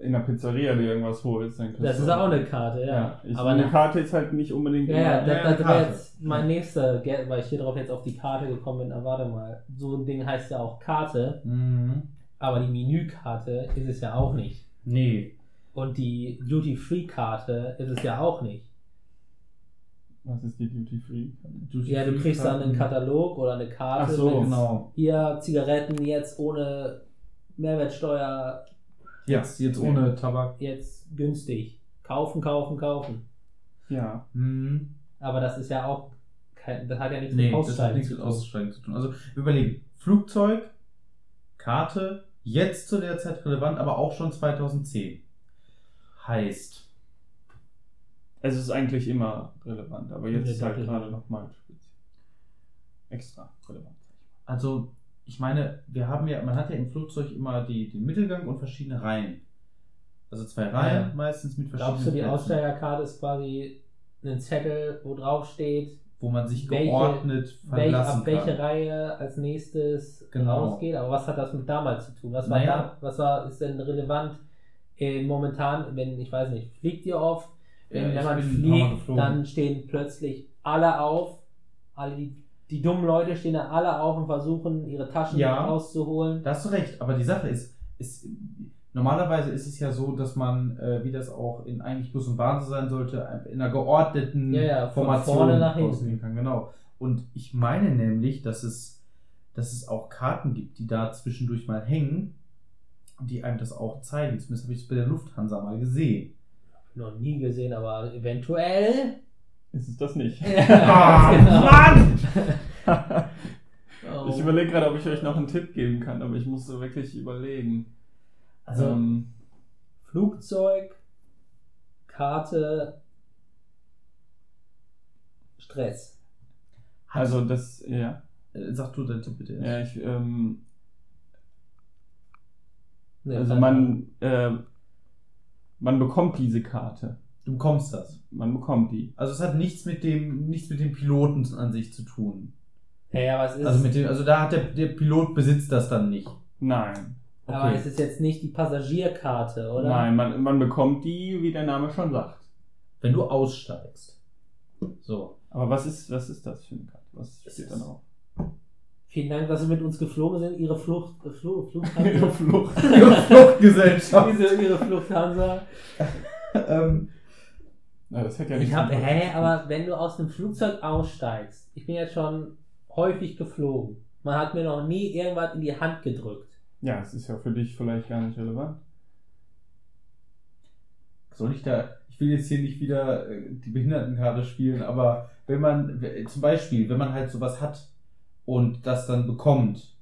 in der Pizzeria dir irgendwas holst, dann kannst Das ist auch eine Karte, ja. Ja, ich, Aber eine Karte ist halt nicht unbedingt. Ja, ja, das, Ja, das wäre jetzt mein nächster, weil ich hier drauf jetzt auf die Karte gekommen bin. Aber warte mal, so ein Ding heißt ja auch Karte, Mhm. aber die Menükarte ist es ja auch nicht. Nee. Und die Duty-Free-Karte ist es ja auch nicht. Was ist die Duty Free? Ja, du kriegst dann einen Katalog oder eine Karte Ach so, Genau. hier Zigaretten jetzt ohne Mehrwertsteuer, Jetzt, jetzt ohne Tabak. jetzt günstig. Kaufen, kaufen, kaufen. Ja. Mhm. Aber das ist ja auch kein, das hat ja nichts Nee, mit das hat Aussteigen nichts zu mit tun. Aussteigen zu tun. Also wir überlegen, Flugzeug, Karte, jetzt zu der Zeit relevant, aber auch schon 2010. Heißt, Es ist eigentlich immer relevant, aber jetzt ist halt gerade nochmal extra relevant. also ich meine, wir haben ja, man hat ja im Flugzeug immer die, den Mittelgang und verschiedene Reihen. Also zwei Reihen Ja. meistens mit verschiedenen Glaubst du, die Plätzen, Aussteigerkarte ist quasi ein Zettel, wo drauf steht, wo man sich welche- geordnet verlassen ab welche kann. Reihe als nächstes Genau. rausgeht? Aber was hat das mit damals zu tun? Was war Naja. da, was war, ist denn relevant äh, momentan, wenn, ich weiß nicht, fliegt ihr oft? Ja, Wenn, ich wenn man fliegt, dann stehen plötzlich alle auf, alle die, die dummen Leute stehen da alle auf und versuchen, ihre Taschen Ja. rauszuholen. Da hast du recht, aber die Sache ist, ist normalerweise ist es ja so, dass man, äh, wie das auch in eigentlich Bus und Bahn so sein sollte, in einer geordneten Ja, ja, von Formation vorne nach hinten. kann. Genau. Und ich meine nämlich, dass es, dass es auch Karten gibt, die da zwischendurch mal hängen und die einem das auch zeigen. Zumindest habe ich es bei der Lufthansa mal gesehen. Noch nie gesehen, aber eventuell. Ist es das nicht? Ah, genau. Mann! Oh. Ich überlege gerade, ob ich euch noch einen Tipp geben kann, aber ich muss so wirklich überlegen. Also, ähm, Flugzeug, Karte, Stress. also das, ja. Äh, Sag du deinen Tipp bitte. erst. Ja, ich, ähm, Nee, also man, äh, man bekommt diese Karte. Du bekommst das. Man bekommt die. Also es hat nichts mit dem, nichts mit dem Piloten an sich zu tun. Ja, ja, aber es ist, Also mit dem, also da hat der, der Pilot besitzt das dann nicht. Nein. aber okay. es ist jetzt nicht die Passagierkarte, oder? Nein, man, man bekommt die, wie der Name schon sagt. Wenn du aussteigst. So. Aber was ist, was ist das für eine Karte? Was steht ist- da drauf? Vielen Dank, dass Sie mit uns geflogen sind. Ihre Flucht, äh, Fluch, Ihre Fluchthansa. Flucht. Ihre Fluchtgesellschaft. Diese, ihre Fluchthansa. ähm, Ja, das hätte ja nicht Ich habe, sein hä, können. aber wenn du aus einem Flugzeug aussteigst, ich bin jetzt schon häufig geflogen. Man hat mir noch nie irgendwas in die Hand gedrückt. Ja, es ist ja für dich vielleicht gar nicht relevant. soll ich da, ich will jetzt hier nicht wieder äh, die Behindertenkarte spielen, aber wenn man, zum Beispiel, wenn man halt sowas hat und das dann bekommt,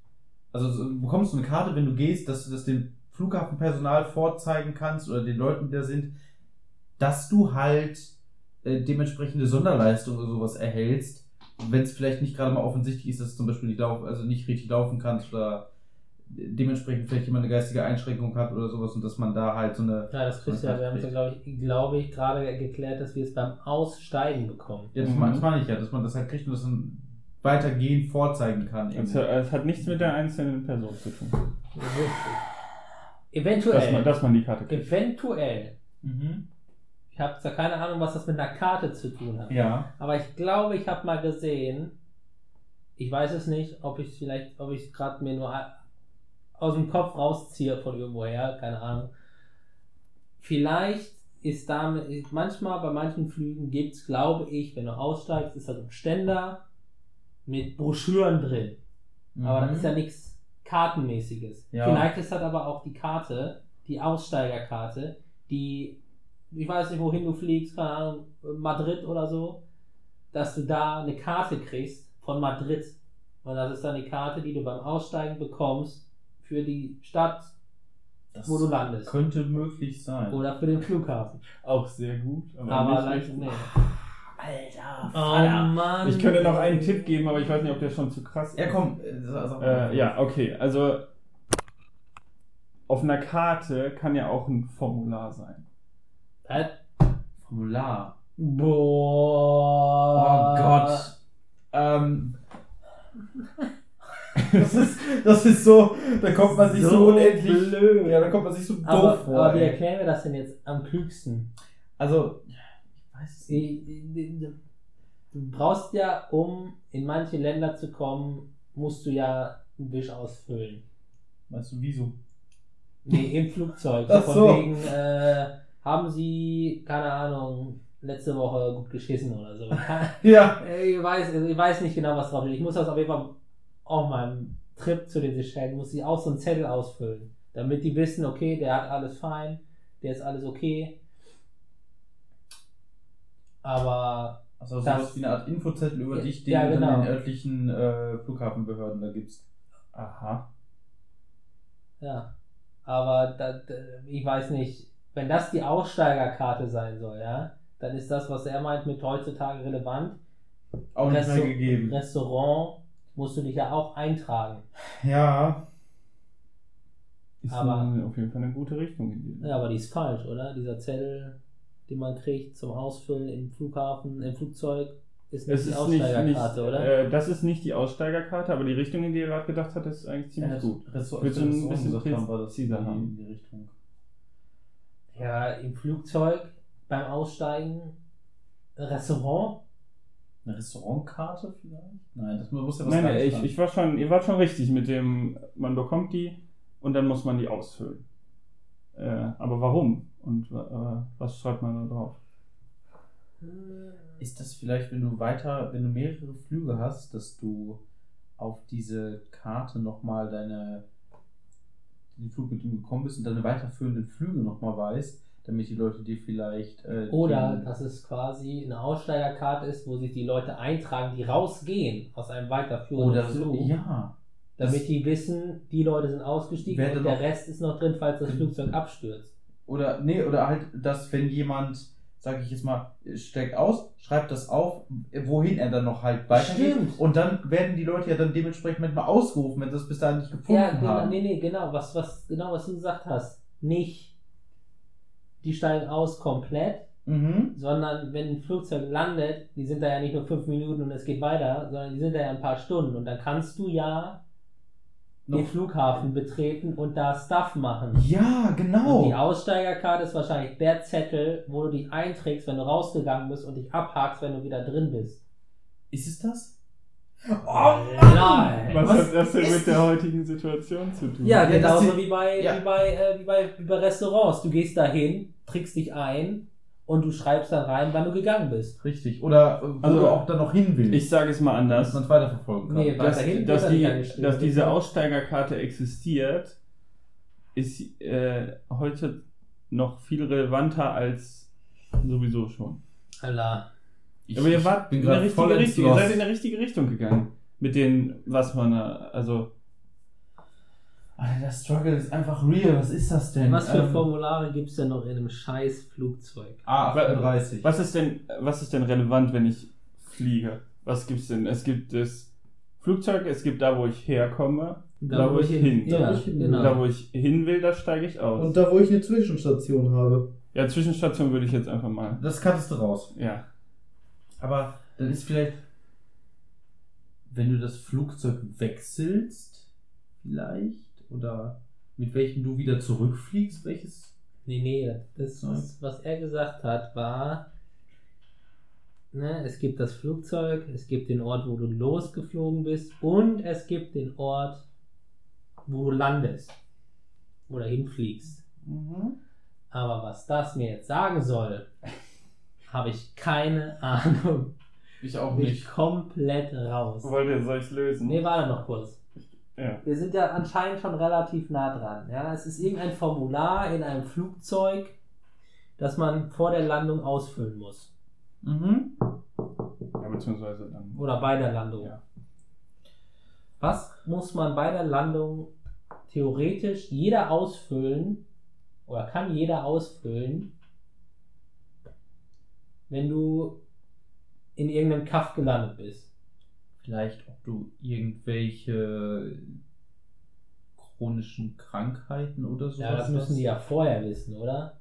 also du bekommst du eine Karte, wenn du gehst, dass du das dem Flughafenpersonal vorzeigen kannst oder den Leuten, die da sind, dass du halt äh, dementsprechende Sonderleistungen oder sowas erhältst, wenn es vielleicht nicht gerade mal offensichtlich ist, dass du zum Beispiel nicht laufen, also nicht richtig laufen kannst oder dementsprechend vielleicht jemand eine geistige Einschränkung hat oder sowas und dass man da halt so eine Ja, das kriegst du ja, wir haben es ja, glaube ich, glaube ich, gerade geklärt, dass wir es beim Aussteigen bekommen. Ja, das, Mhm. meine ich ja, dass man das halt kriegt und das dann weitergehend vorzeigen kann. Es, hat- es hat nichts mit der einzelnen Person zu tun. Richtig. Dass man, Eventuell, dass man die Karte kriegt. eventuell, Mhm. Ich habe zwar keine Ahnung, was das mit einer Karte zu tun hat, Ja. aber ich glaube, ich habe mal gesehen, ich weiß es nicht, ob ich vielleicht, ob ich es gerade mir nur aus dem Kopf rausziehe von irgendwoher, keine Ahnung. Vielleicht ist damit, manchmal bei manchen Flügen gibt es, glaube ich, wenn du aussteigst, ist da so ein Ständer mit Broschüren drin. Aber das ist ja nichts Kartenmäßiges. Ja. Vielleicht ist das aber auch die Karte, die Aussteigerkarte, die, ich weiß nicht, wohin du fliegst, keine Ahnung, Madrid oder so, dass du da eine Karte kriegst von Madrid. Und das ist dann die Karte, die du beim Aussteigen bekommst für die Stadt, das wo du landest. könnte möglich sein. Oder für den Flughafen. Auch sehr gut. Aber, Aber nicht nee. Alter, Oh Mann. Ich könnte noch einen Tipp geben, aber ich weiß nicht, ob der schon zu krass ist. Ja, komm. äh, sag- sag mal. Äh, ja, okay. Also auf einer Karte kann ja auch ein Formular sein. Äh, Formular. Boah. Oh Gott. Ähm. das, ist, das ist so, da kommt man sich so, So unendlich. blöd. Ja, da kommt man sich so Aber, doof vor. aber wie erklären wir das denn jetzt am klügsten? Also, ich weiß es nicht. Du brauchst ja, um in manche Länder zu kommen, musst du ja einen Wisch ausfüllen. Weißt du, wieso? Nee, im Flugzeug. Ach Von so. wegen, äh, haben sie, keine Ahnung, letzte Woche gut geschissen oder so. Ja. Äh, ich, weiß, also ich weiß nicht genau, was drauf steht. Ich muss das auf jeden Fall auf meinem Trip zu den Seychellen, muss ich auch so einen Zettel ausfüllen. Damit die wissen, okay, der hat alles fein, der ist alles okay. Aber Also Das- sowas wie eine Art Infozettel über Ja, dich, den ja, du dann genau. den örtlichen äh, Flughafenbehörden da gibst. Aha. Ja, aber da, da, ich weiß nicht, wenn das die Aussteigerkarte sein soll, ja, dann ist das, was er meint, mit heutzutage relevant. Auch nicht mehr gegeben. Restaurant musst du dich ja auch eintragen. Ja. Ist Aber- eine, auf jeden Fall eine gute Richtung in die. Ja, aber die ist falsch, oder? Dieser Zettel, den man kriegt zum Ausfüllen im Flughafen, im Flugzeug, ist nicht Es die ist nicht, nicht Aussteigerkarte, oder? äh, das ist nicht die Aussteigerkarte, aber die Richtung, in die er gerade gedacht hat, ist eigentlich ziemlich gut. Restaurant, Willst du ein bisschen präziser haben? in die Richtung. Ja, im Flugzeug, beim Aussteigen, Restaurant. Eine Restaurantkarte vielleicht? Nein, das muss ja was Nein, nein, ich, ich war schon, ihr wart schon richtig mit dem, man bekommt die und dann muss man die ausfüllen. Äh, aber warum? Und äh, was schreibt man da drauf? Ist das vielleicht, wenn du weiter, wenn du mehrere Flüge hast, dass du auf diese Karte nochmal deine, den Flug, mit du gekommen bist und deine weiterführenden Flüge nochmal weißt, damit die Leute dir vielleicht. Äh, Oder dass es quasi eine Aussteigerkarte ist, wo sich die Leute eintragen, die rausgehen aus einem weiterführenden Oder so. Flug, Ja. damit die wissen, die Leute sind ausgestiegen und der Rest ist noch drin, falls das Flugzeug abstürzt. Oder, nee, oder halt, dass wenn jemand, sag ich jetzt mal, steigt aus, schreibt das auf, wohin er dann noch halt weitergeht. Stimmt. Und dann werden die Leute ja dann dementsprechend mal ausgerufen, wenn sie das bis dahin nicht gefunden Ja, genau, haben. nee, nee, genau, was, was, genau, was du gesagt hast. Nicht, die steigen aus komplett, Mhm. sondern wenn ein Flugzeug landet, die sind da ja nicht nur fünf Minuten und es geht weiter, sondern die sind da ja ein paar Stunden und dann kannst du ja den Flughafen betreten und da Stuff machen. Ja, Und genau. die Aussteigerkarte ist wahrscheinlich der Zettel, wo du dich einträgst, wenn du rausgegangen bist und dich abhakst, wenn du wieder drin bist. Ist es das? Oh Nein. Was, Was hat das denn mit der heutigen Situation zu tun? Ja, genauso wie, bei, ja. wie, bei, äh, wie, bei, wie bei Restaurants. Du gehst dahin, trickst dich ein und du schreibst dann rein, wann du gegangen bist. Richtig. Oder wo Also, du auch dann noch hin willst. Ich sage es mal dass anders. man es weiterverfolgen kann. Nee, dass, weiterhin dass, die, dass diese Aussteigerkarte existiert, ist äh, heute noch viel relevanter als sowieso schon. Allah. Ich, Aber ihr ich wart bin in der ins Richtung, ihr seid in der richtige Richtung gegangen. Mit den, was man, da- also. Alter, der Struggle ist einfach real. Was ist das denn? Was für Ähm, Formulare gibt es denn noch in einem scheiß Flugzeug? A38. Was ist denn, was ist denn relevant, wenn ich fliege? Was gibt's denn? Es gibt das Flugzeug, es gibt da, wo ich herkomme, da, wo ich hin. Ja, Da, wo ich hin- genau. da, wo ich hin will, da steige ich aus. Und da, wo ich eine Zwischenstation habe. ja, Zwischenstation würde ich jetzt einfach mal. Das kattest du raus. Ja. Aber dann ist vielleicht, wenn du das Flugzeug wechselst, vielleicht, oder mit welchem du wieder zurückfliegst, welches? Nee, nee, das, was, was er gesagt hat, war, ne, es gibt das Flugzeug, es gibt den Ort, wo du losgeflogen bist und es gibt den Ort, wo du landest oder hinfliegst. Aber was das mir jetzt sagen soll, habe ich keine Ahnung. Ich auch Bin ich komplett raus. Wollt ihr, soll ich lösen? Nee, warte noch kurz. Ja. Wir sind ja anscheinend schon relativ nah dran. Ja? Es ist irgendein Formular in einem Flugzeug, das man vor der Landung ausfüllen muss. Mhm. ja, beziehungsweise dann. Oder bei der Landung. Ja. Was muss man bei der Landung theoretisch jeder ausfüllen oder kann jeder ausfüllen, wenn du in irgendeinem Kaff gelandet bist? Vielleicht, ob du irgendwelche chronischen Krankheiten oder so Ja, das müssen die ja vorher wissen, oder?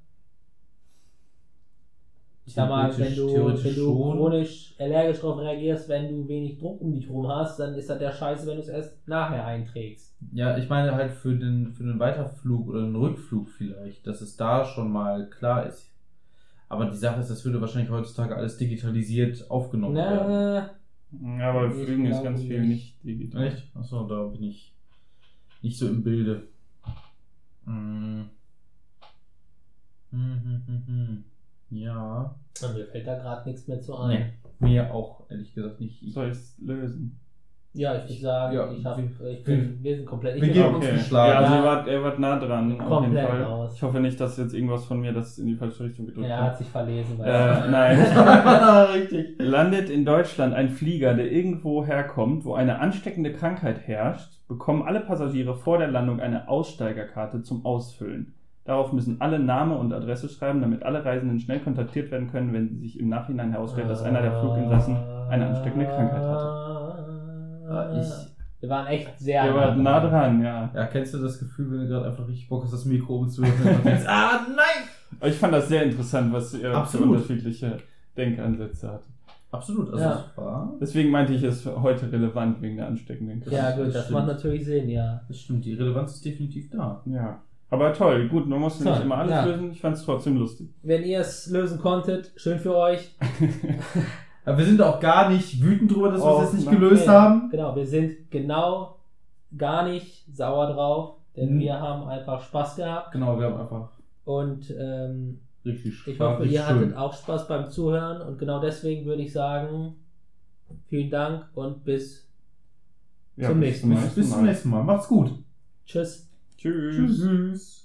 Ich sag mal, wenn du, wenn du chronisch allergisch darauf reagierst, wenn du wenig Druck um dich rum hast, dann ist das der Scheiße, wenn du es erst nachher einträgst. Ja, ich meine halt für den, für den Weiterflug oder den Rückflug vielleicht, dass es da schon mal klar ist. Aber die Sache ist, das würde wahrscheinlich heutzutage alles digitalisiert aufgenommen werden. Na, Ja, aber Ich Flügen ist ganz viel nicht. nicht digital. Echt? Achso, da bin ich nicht so im Bilde. Hm. Hm, hm, hm, hm. Ja. mir fällt da gerade nichts mehr zu ein. Nee, mir auch, ehrlich gesagt, nicht. Ich, Soll ich es lösen? Ja, ich würde sagen, Ja, ich hab, wir- ich bin, wir sind komplett. Ich wir geben auch- uns Okay. geschlagen. Ja, also Ja. ihr wart, ihr wart nah dran, auf jeden Komplett Fall. raus. Ich hoffe nicht, dass jetzt irgendwas von mir das in die falsche Richtung gedrückt er hat. hat sich verlesen. Weil Äh, nein. Richtig. Landet in Deutschland ein Flieger, der irgendwo herkommt, wo eine ansteckende Krankheit herrscht, bekommen alle Passagiere vor der Landung eine Aussteigerkarte zum Ausfüllen. Darauf müssen alle Name und Adresse schreiben, damit alle Reisenden schnell kontaktiert werden können, wenn sich im Nachhinein herausstellt, dass einer der Fluginsassen eine ansteckende Krankheit hatte. Ah, ich, Wir waren echt sehr Ihr wart nah dran, ja. ja, kennst du das Gefühl, wenn du gerade einfach richtig Bock hast, das Mikro umzuwerfen und denkst, ah, nein! Ich fand das sehr interessant, was ihr für Absolut. unterschiedliche Denkansätze hattet. Absolut, also Ja. es war. Deswegen meinte ich es heute relevant wegen der ansteckenden Krankheit. Ja, gut, Das das, macht natürlich Sinn, ja. Das stimmt, die Relevanz ist definitiv da. Ja. Aber toll, gut, man Toll, nicht immer alles ja. lösen. Ich fand es trotzdem lustig. Wenn ihr es lösen konntet, schön für euch. Aber wir sind auch gar nicht wütend drüber, dass wir Oh, es jetzt nicht gelöst Nee, haben. Genau, wir sind genau gar nicht sauer drauf, denn Mhm. wir haben einfach Spaß gehabt. Genau, wir haben einfach Und ähm, richtig Spaß. ich hoffe, ihr schön. hattet auch Spaß beim Zuhören. Und genau deswegen würde ich sagen, vielen Dank und bis Ja, Zum bis nächsten zum Bis, bis zum nächsten Mal. Macht's gut. Tschüss. Tschüss. Tschüss.